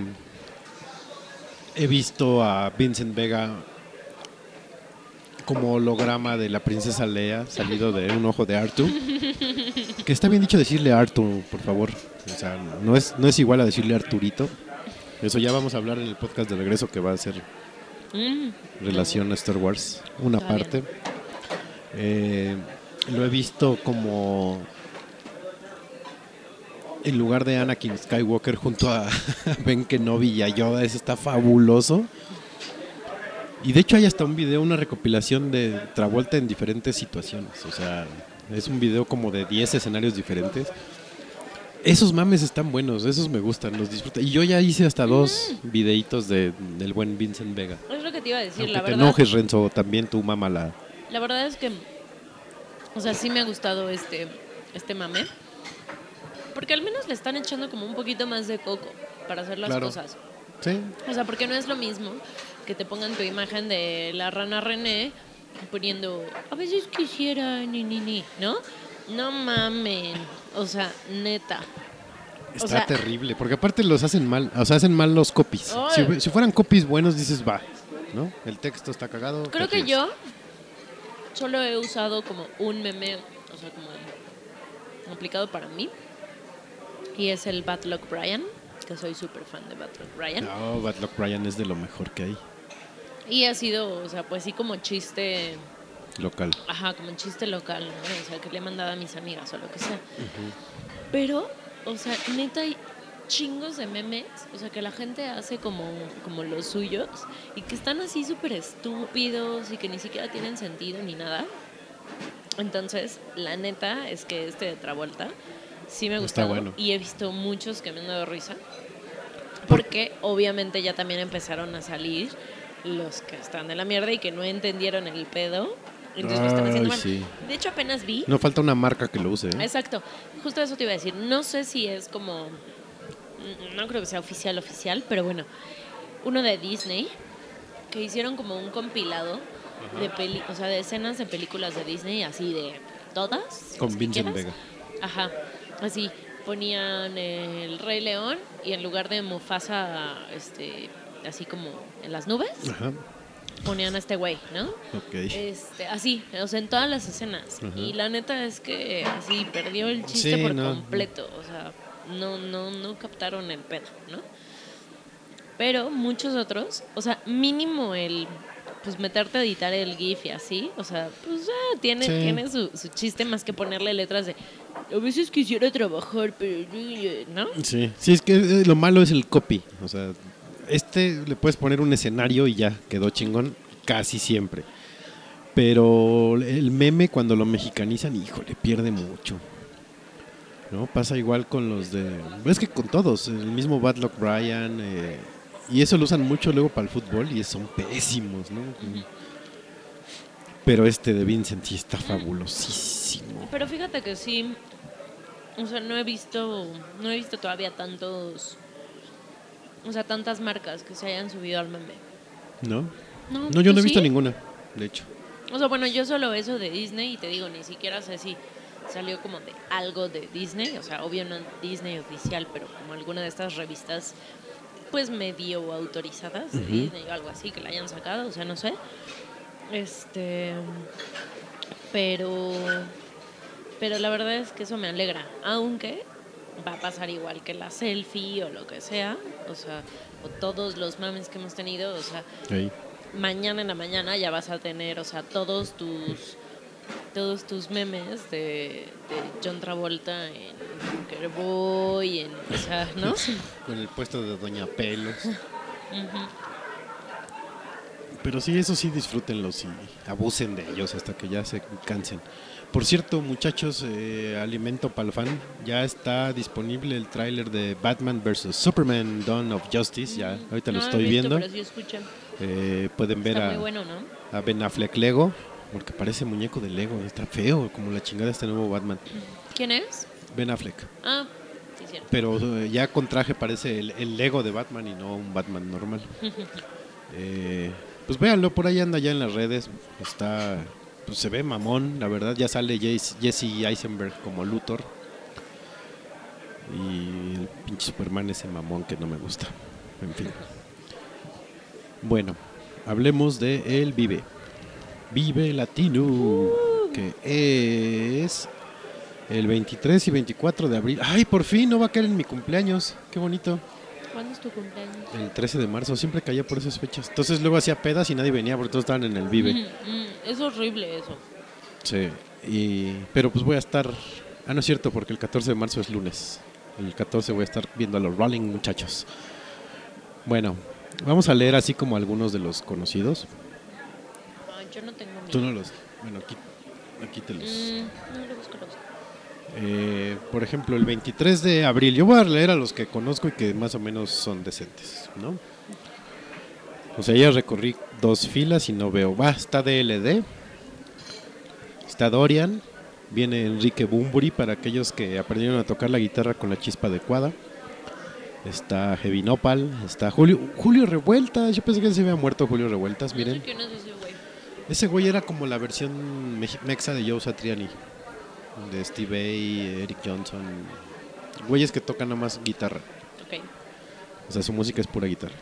he visto a Vincent Vega como holograma de la princesa Leia salido de un ojo de Artu. Que está bien dicho decirle Artu, por favor. O sea, no es, no es igual a decirle Arturito. Eso ya vamos a hablar en el podcast de regreso que va a ser Mm. relación a Star Wars, una Está parte. Eh, lo he visto como en lugar de Anakin Skywalker junto a Ben Kenobi y a Yoda, eso está fabuloso. Y de hecho hay hasta un video, una recopilación de Travolta en diferentes situaciones, o sea, es un video como de 10 escenarios diferentes. Esos mames están buenos, esos me gustan, los disfruto. Y yo ya hice hasta dos videitos de, del buen Vincent Vega. Es lo que te iba a decir, Aunque la te verdad. enojes, Renzo, también tú mámala. La verdad es que, o sea, sí me ha gustado este, este mame. Porque al menos le están echando como un poquito más de coco para hacer las Claro. cosas. Sí. O sea, porque no es lo mismo que te pongan tu imagen de la rana René poniendo, a veces quisiera, ni, ni, ni, ¿no? No mamen. O sea, neta. Está sea- terrible, porque aparte los hacen mal, o sea, hacen mal los copies. Si, fueran copies buenos, dices, va, ¿no? El texto está cagado. Creo que yo solo he usado como un meme, o sea, como aplicado para mí. Y es el Batlock Brian, que soy súper fan de Batlock Brian. No, Batlock Brian es de lo mejor que hay, Y ha sido, o sea, pues sí como chiste, local. ajá, como chiste local, ¿no? O sea, que le he mandado a mis amigas o lo que sea. Pero, o sea, neta hay chingos de memes, o sea, que la gente hace como, como los suyos y que están así súper estúpidos y que ni siquiera tienen sentido ni nada. Entonces, la neta es que este de Travolta sí me gustado bueno. y he visto muchos que me han dado risa. Porque obviamente ya también empezaron a salir los que están de la mierda y que no entendieron el pedo. Entonces lo están haciendo mal. sí. De hecho, apenas vi. No falta una marca que lo use, ¿eh? Exacto, justo eso te iba a decir. No sé si es como, n- no creo que sea oficial oficial, pero bueno, uno de Disney que hicieron como un compilado de peli, o sea, de escenas de películas de Disney, así de todas. Con Vincent. Vega. Ajá, así ponían el Rey León y en lugar de Mufasa, este, así como en las nubes, Ajá. ponían a este güey, ¿no? Este, así, o sea, en todas las escenas. Ajá. Y la neta es que así perdió el chiste Sí, por no. completo. O sea, no, no, no captaron el pedo, ¿no? Pero muchos otros, o sea, mínimo el pues meterte a editar el GIF y así, o sea, pues ah, tiene, Sí. tiene su, su chiste más que ponerle letras de a veces quisiera trabajar, pero ¿no? Sí, sí, es que eh, lo malo es el copy. O sea, este le puedes poner un escenario y ya quedó chingón casi siempre. Pero el meme cuando lo mexicanizan, híjole, pierde mucho. ¿No? Pasa igual con los de... Es que con todos, el mismo Bad Luck Brian. eh, y eso lo usan mucho luego para el fútbol y son pésimos, ¿no? Pero este de Vincent sí está fabulosísimo. Pero fíjate que sí, o sea, no he visto, no he visto todavía tantos, o sea, tantas marcas que se hayan subido al meme. ¿No? No, No, yo no ¿tú he visto sí? ninguna, de hecho. O sea, bueno, yo solo eso de Disney y te digo, ni siquiera sé si salió como de algo de Disney, o sea, obvio no Disney oficial, pero como alguna de estas revistas pues medio autorizadas de. Disney o algo así que la hayan sacado, o sea, no sé. Este pero pero la verdad es que eso me alegra, aunque va a pasar igual que la selfie o lo que sea, o sea, o todos los mames que hemos tenido, o sea, mañana en la mañana ya vas a tener, o sea, todos tus todos tus memes de, de John Travolta en Bunker Boy, en, o sea, ¿no? Con el puesto de Doña Pelos. Pero sí, eso sí, disfrútenlos y abusen de ellos hasta que ya se cansen. Por cierto, muchachos, eh, alimento para el fan, ya está disponible el tráiler de Batman vs. Superman Dawn of Justice, ya ahorita lo No estoy visto, viendo. Sí. Eh, pueden ver a, muy bueno, ¿no? a Ben Affleck Lego, porque parece muñeco de Lego, está feo, como la chingada este nuevo Batman. ¿Quién es? Ben Affleck. Ah, sí, cierto. Pero eh, ya con traje parece el, el Lego de Batman y no un Batman normal. Eh, pues véanlo, por ahí anda ya en las redes. Está, pues se ve mamón, la verdad. Ya sale Jesse Eisenberg como Luthor. Y el pinche Superman ese mamón que no me gusta. En fin. Bueno, hablemos de El Vive. Vive Latino. Que es el 23 y 24 de abril. ¡Ay, por fin! No va a caer en mi cumpleaños. ¡Qué bonito! ¿Cuándo es tu cumpleaños? El 13 de marzo. Siempre caía por esas fechas. Entonces luego hacía pedas y nadie venía porque todos estaban en el Vive. Mm, mm, es horrible eso. Sí. Y, pero pues voy a estar... Ah, no es cierto, porque el 14 de marzo es lunes. El 14 voy a estar viendo a los Rolling muchachos. Bueno, vamos a leer así como algunos de los conocidos. Ah, yo no tengo Tú miedo. no los... Bueno, aquí, aquí te los... Mm, no lo busco, lo busco. Eh, por ejemplo, el 23 de abril. Yo voy a leer a los que conozco y que más o menos son decentes, ¿no? O sea, ya recorrí dos filas y no veo. Va, está DLD. Está Dorian. Viene Enrique Bumburi para aquellos que aprendieron a tocar la guitarra con la chispa adecuada. Está Heavy Nopal. Está Julio, Julio Revueltas. Yo pensé que se había muerto Julio Revueltas. Miren. ese güey. Era como la versión mex- mexa de Joe Satriani. De Steve Vai, Eric Johnson. Güeyes que tocan nada más guitarra. Ok. O sea, su música es pura guitarra.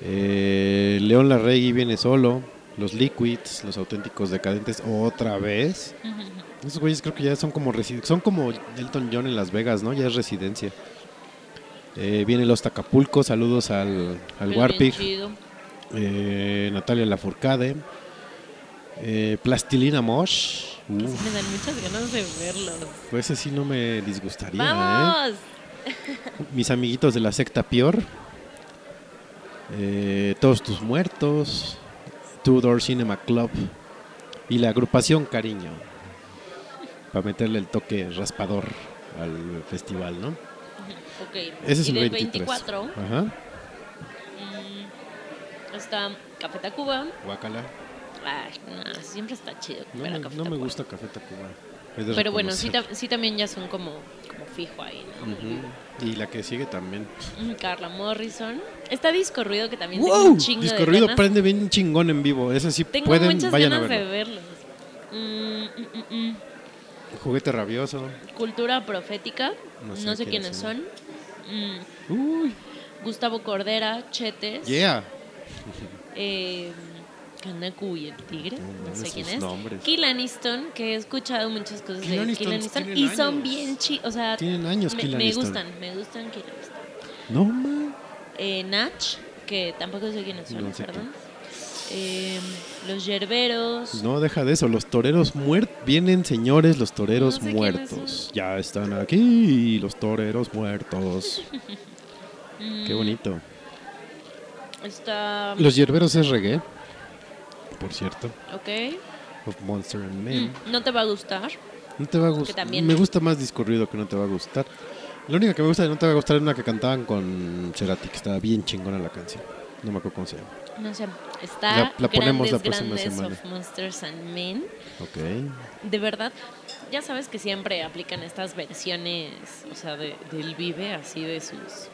Eh, León Larregui viene solo. Los Liquids, los auténticos decadentes, otra vez. Esos güeyes creo que ya son como son como Elton John en Las Vegas, ¿no? Ya es residencia. Eh, viene Los Tacapulco, saludos al, al Warpig. Eh, Natalia Lafourcade. Eh, Plastilina Mosh. Me dan muchas ganas de verlo. pues ese sí no me disgustaría. ¿eh? ¡Vamos! Mis amiguitos de la secta Pior. Eh, Todos tus muertos. Two Door Cinema Club. Y la agrupación Cariño. Para meterle el toque raspador al festival, ¿no? Ok. Ese es y el del 23. 24 Ajá. mm, está Café Tacuba. Guácala. Ay, no, siempre está chido. No, a me, Café no me gusta Café Tacuba. De Pero bueno, sí, reconocer. ta- sí también ya son como, como fijo ahí, ¿no? Y la que sigue también. Carla Morrison. Está Disco Ruido que también tengo ¡Wow! un chingo Disco de Ruido ganas. prende bien chingón en vivo. Ese sí Tengo pueden, muchas vayan a ganas de verlo. verlos. Mm, mm, mm. Juguete rabioso. Cultura profética. No No sé quiénes son. son. Uy, Gustavo Cordera, Chetes. yeah. Eh, Kanaku y el tigre, No sé quién es. nombres. Kill Aniston, que he escuchado muchas cosas Kill de Kill Aniston y son años. bien chidos, o sea, Tienen años me, Kill me gustan, me gustan Kill Aniston. No, man. Eh, Natch, que tampoco sé quiénes son, No sé perdón. Eh, los Yerberos, No, deja de eso. Los toreros muertos. Vienen, señores, los toreros No sé quiénes muertos. Ya están aquí, los toreros muertos. Mm. Qué bonito. está, Los hierberos es reggae, por cierto. ok, Of Monster and Men. Mm, no te va a gustar, No te va a gustar. Me gusta más discurrido que no te va a gustar. La única que me gusta de no te va a gustar es una que cantaban con Cerati, que estaba bien chingona la canción. No me acuerdo cómo se llama. no sé, está La- la ponemos la próxima Grandes semana. of Monsters and Men. Ok. De verdad, ya sabes que siempre aplican estas versiones, o sea, de, del Vive, así de sus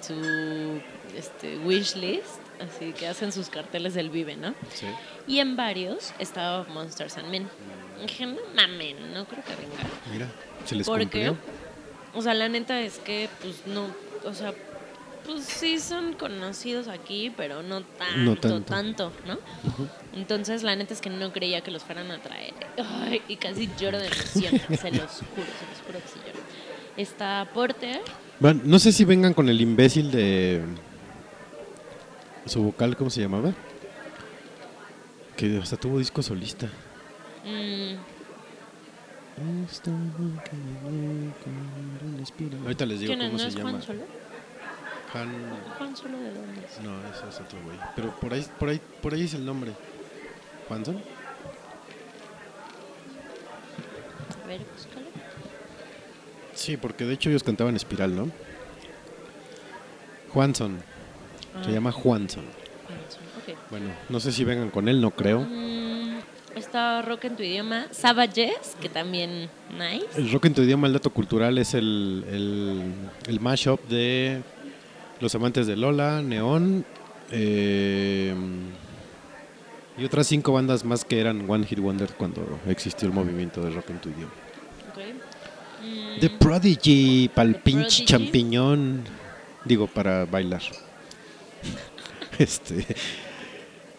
su este, wish list, así que hacen sus carteles del Vive, ¿no? Sí. Y en varios estaba Monsters and Men. Dije, no mamen, no creo que venga. Mira, se les ¿Por qué? cumplió. O sea, la neta es que, pues no, o sea, pues sí son conocidos aquí, pero no tanto, No tanto. tanto, ¿no? Entonces, la neta es que no creía que los fueran a traer. Ay, y casi lloro de emoción, se los juro, se los juro que sí lloro. Está Porter, Bueno, no sé si vengan con el imbécil de. Su vocal, ¿cómo se llamaba? Que hasta tuvo disco solista. mm, Ahorita les digo cómo ¿No se es llama. Juan Solo? Juan- ¿Juan Solo de dónde es? No, ese es otro güey. Pero por ahí, por ahí, por ahí es el nombre. ¿Juanson? A ver, búscalo. Sí, porque de hecho ellos cantaban Espiral, ¿no? Juanson. Se Ah. llama Juanson. Juan Solo, ok. Bueno, no sé si vengan con él, no creo. Mm, está Rock en tu idioma. Savages, que también nice. El rock en tu idioma, el dato cultural, es el, el, el mashup de Los Amantes de Lola, Neón eh, y otras cinco bandas más que eran One Hit Wonder cuando existió el movimiento de rock en tu idioma. Ok. Mm, The Prodigy, pa'l pinche champiñón. Digo, para bailar. este.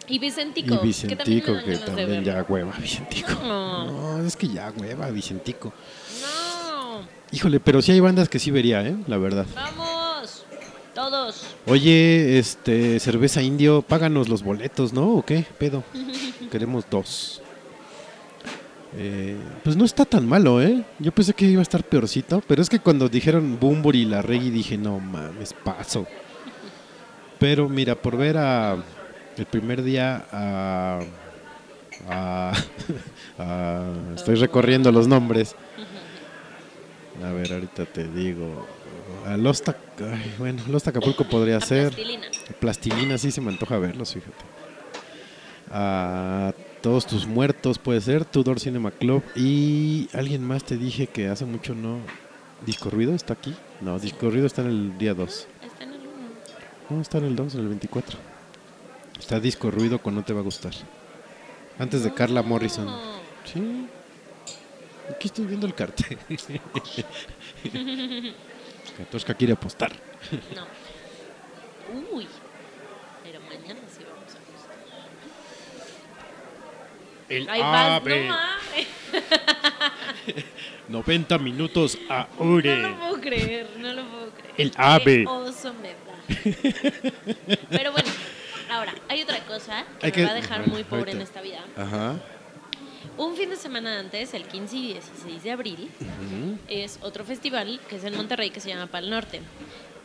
y Vicentico. Y Vicentico, que también, ya hueva, Vicentico. No. No, es que ya hueva, Vicentico. No. Híjole, pero sí hay bandas que sí vería, ¿eh? La verdad. Vamos. Todos. Oye, este, cerveza indio, páganos los boletos, ¿no? ¿O qué? Pedo. Queremos dos. Eh, pues no está tan malo, ¿eh? Yo pensé que iba a estar peorcito, pero es que cuando dijeron Bumbur y la Reggae dije, no mames, paso. Pero mira, por ver a el primer día a, a- a- estoy recorriendo los nombres. A ver, ahorita te digo. A Lost, ay, bueno, Lost Acapulco podría A ser. Plastilina. Plastilina sí se me antoja verlos, fíjate. A Todos tus muertos puede ser, Tudor Cinema Club y alguien más te dije que hace mucho no. ¿Disco Ruido está aquí? No, Disco Ruido está en el día 2. Está en el uno. No, está en el 2, en el 24. Está Disco Ruido con No Te Va a Gustar. Antes de Carla Morrison. No. Sí. Aquí estoy viendo el cartel. Katoshka quiere apostar. No. Uy. Pero mañana sí vamos a gustar. El vas, no ave. mames. 90 minutos a No Ure. lo puedo creer, no lo puedo creer. El Qué ave. oso me. Pero bueno, ahora, hay otra cosa que me va a dejar bueno, muy pobre en esta vida. Ajá. Un fin de semana antes, el 15 y 16 de abril, es otro festival que es en Monterrey que se llama Pal Norte,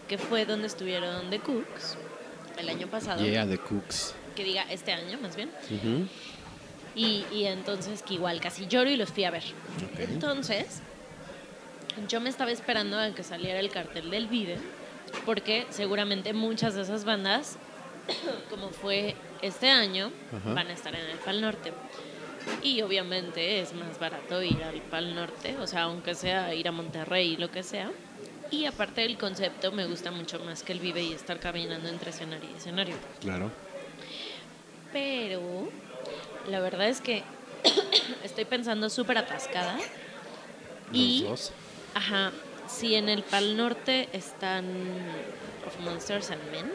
que fue donde estuvieron The Cooks el año pasado. Yeah, the Cooks. Que diga este año, más bien. Y, y entonces que igual casi lloro y los fui a ver. Entonces, yo me estaba esperando a que saliera el cartel del Vive, porque seguramente muchas de esas bandas, como fue este año, Ajá. van a estar en el Pal Norte. Y obviamente es más barato ir al Pal Norte, o sea, aunque sea ir a Monterrey y lo que sea. Y aparte del concepto, me gusta mucho más que el Vive y estar caminando entre escenario y escenario. Claro. Pero la verdad es que estoy pensando súper atascada. Y, Los dos. ajá, si en el Pal Norte están Of Monsters and Men,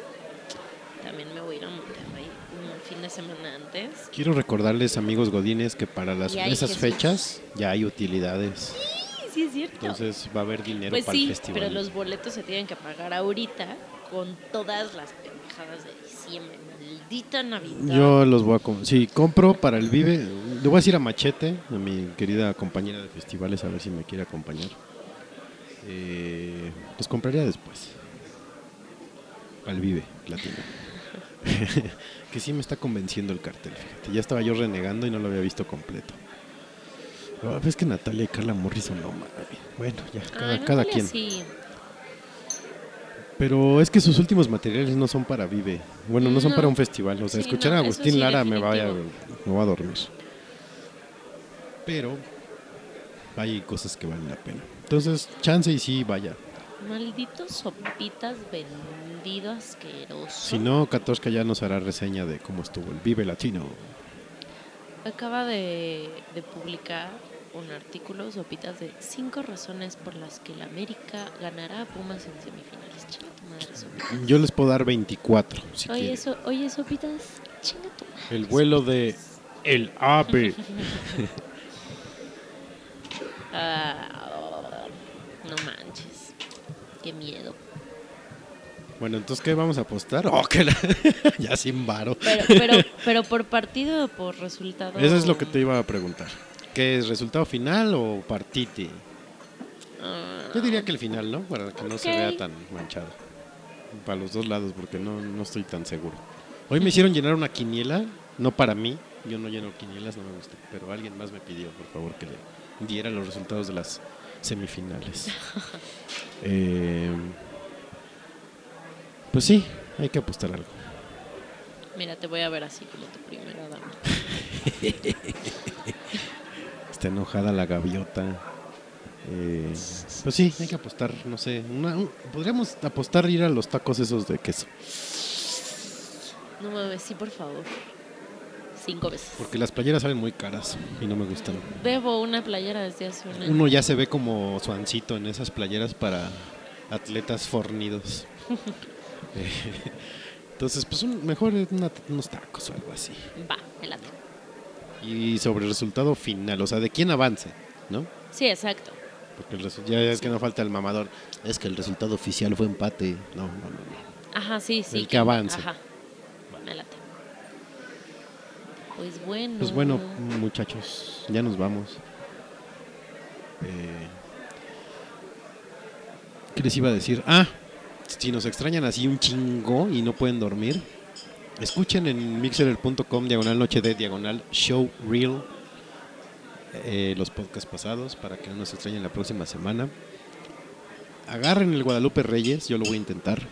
también me voy a ir a Monterrey un fin de semana antes. Quiero recordarles, amigos godines, que para las, esas Jesús. fechas ya hay utilidades. Sí, sí es cierto. Entonces va a haber dinero pues para sí, el festival. pero los boletos se tienen que pagar ahorita con todas las pendejadas de diciembre. Maldita Navidad. Yo los voy a... com- Sí, compro para el Vive. Le voy a decir a Machete, a mi querida compañera de festivales, a ver si me quiere acompañar. Eh, los compraría después. Al Vive, Latino. que sí me está convenciendo el cartel, fíjate. Ya estaba yo renegando y no lo había visto completo. Ah, ves que Natalia y Carla Morrison no mames. Bueno, ya, cada, Ay, cada Natalia quien. sí. Pero es que sus últimos materiales no son para Vive. Bueno, no, son No. para un festival. O sea, Sí, escuchar no, a Agustín sí, Lara me vaya, definitivo. me va a dormir. Pero hay cosas que valen la pena. Entonces, chance y sí, vaya. Malditos sopitas vendido asqueroso. Si no, Katoshka ya nos hará reseña de cómo estuvo el Vive Latino. Acaba de, de publicar un artículo, Sopitas, de cinco razones por las que la América ganará a Pumas en semifinales. Chinga tu madre, Sopitas. Yo les puedo dar 24, si Oye, quieren. eso, oye, Sopitas, chinga tu madre. El vuelo de El Ave. Ah, Qué miedo. Bueno, entonces, ¿qué vamos a apostar? Oh, que la- ya sin varo. Pero, pero, pero por partido o por resultado. Eso es lo que te iba a preguntar. ¿Qué es resultado final o partite? Ah, Yo diría que el final, ¿no? Para que no se vea tan manchado. Para los dos lados, porque no, no estoy tan seguro. Hoy me hicieron llenar una quiniela, no para mí. Yo no lleno quinielas, no me gusta. Pero alguien más me pidió, por favor, que le diera los resultados de las semifinales. Eh, pues sí, hay que apostar algo. Mira, te voy a ver así como tu primera dama. Está enojada la gaviota. Eh, pues sí, hay que apostar, no sé. una- un- podríamos apostar ir a los tacos esos de queso. No mames, sí, por favor. Cinco veces. Porque las playeras salen muy caras y no me gustan. Debo una playera desde hace un año. Uno ya se ve como suancito en esas playeras para atletas fornidos. Eh, Entonces, pues un- mejor una- unos tacos o algo así. Va, me late. Y sobre el resultado final, o sea, de quién avance, ¿no? Sí, exacto. Porque el ya es que no falta el mamador. Es que el resultado oficial fue empate. No, no, no. no. Ajá, sí, sí. El que avance. Ajá. Me late. Pues bueno. Pues bueno, muchachos, ya nos vamos. Eh, ¿Qué les iba a decir? Ah, si nos extrañan así un chingo y no pueden dormir, escuchen en mixer.com diagonal noche de diagonal show real eh, los podcasts pasados para que no nos extrañen la próxima semana. Agarren el Guadalupe Reyes, yo lo voy a intentar.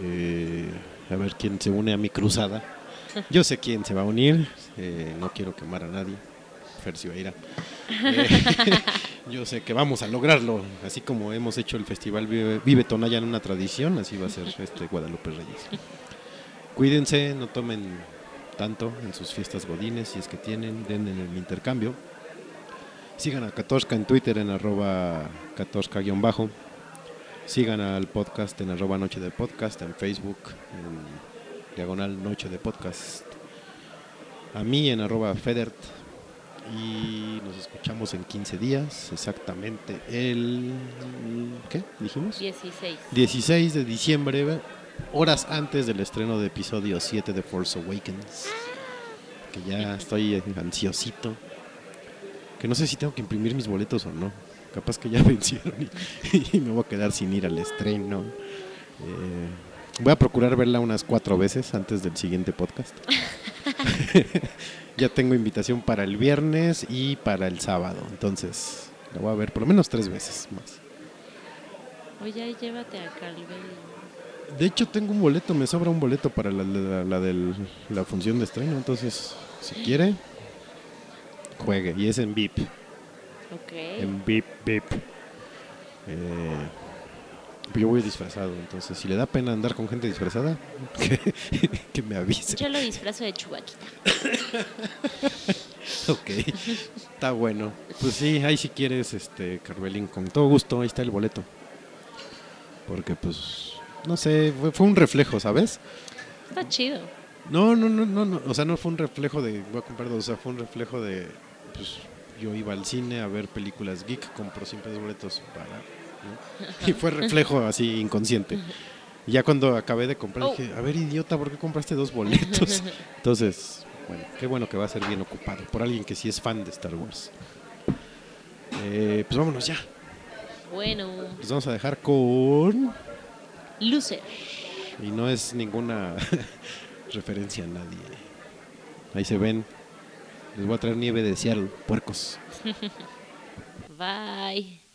Eh, a ver quién se une a mi cruzada. Yo sé quién se va a unir, eh, no quiero quemar a nadie. Fercio Eira. Eh, yo sé que vamos a lograrlo, así como hemos hecho el festival Vive, Vive Tonaya en una tradición, así va a ser este Guadalupe Reyes. Cuídense, no tomen tanto en sus fiestas godines, si es que tienen, den en el intercambio. Sigan a Katoshka en Twitter en arroba Katoshka-bajo. Sigan al podcast en Noche de Podcast, en Facebook, en diagonal Noche de Podcast. A mí en arroba Federt. Y nos escuchamos en 15 días, exactamente el... ¿Qué dijimos? 16. 16 de diciembre, horas antes del estreno de episodio 7 de Force Awakens. Que ya estoy ansiosito. Que no sé si tengo que imprimir mis boletos o no. Capaz que ya vencieron y, y me voy a quedar sin ir al estreno. Eh, Voy a procurar verla unas cuatro veces antes del siguiente podcast. ya tengo invitación para el viernes y para el sábado, entonces la voy a ver por lo menos tres veces más. Oye, llévate a Calvelli. De hecho, tengo un boleto, me sobra un boleto para la, la, la, del, la función de estreno, entonces, si quiere, juegue. Y es en VIP. Ok. En VIP, VIP. Eh, yo voy disfrazado, entonces si le da pena andar con gente disfrazada, que, me avise. Yo lo disfrazo de chubaquita. ok, está bueno. Pues sí, ahí si quieres, este, Carvelín, con todo gusto, ahí está el boleto. Porque pues, no sé, fue, fue un reflejo, ¿sabes? Está chido. No, no, no, no, no, o sea, no fue un reflejo de, voy a comprar dos, o sea, fue un reflejo de, pues, yo iba al cine a ver películas geek, compro siempre dos boletos para Y fue reflejo así inconsciente. Ya cuando acabé de comprar, oh. dije, a ver, idiota, ¿por qué compraste dos boletos? Entonces, bueno, qué bueno que va a ser bien ocupado por alguien que sí es fan de Star Wars. Eh, pues vámonos ya. Bueno. Pues vamos a dejar con. Lucer. Y no es ninguna referencia a nadie. Ahí se ven. Les voy a traer nieve de Seattle, puercos. Bye.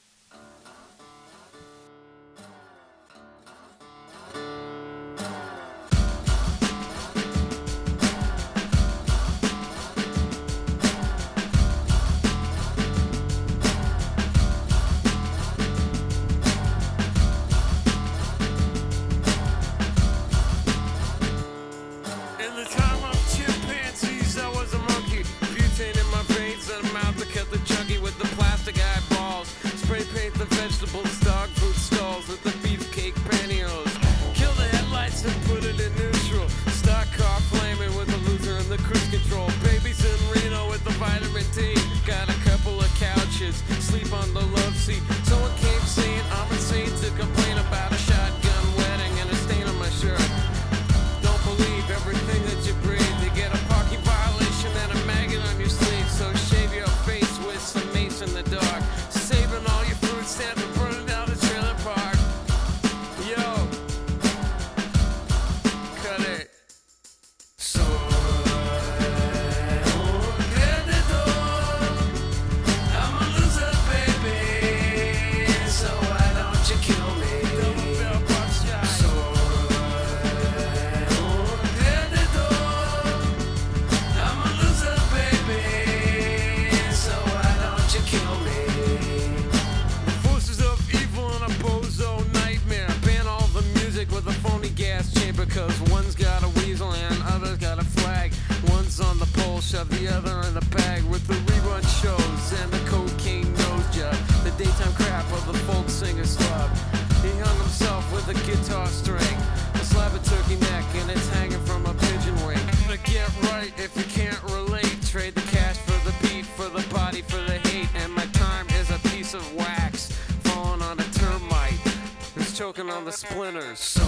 choking on the splinters.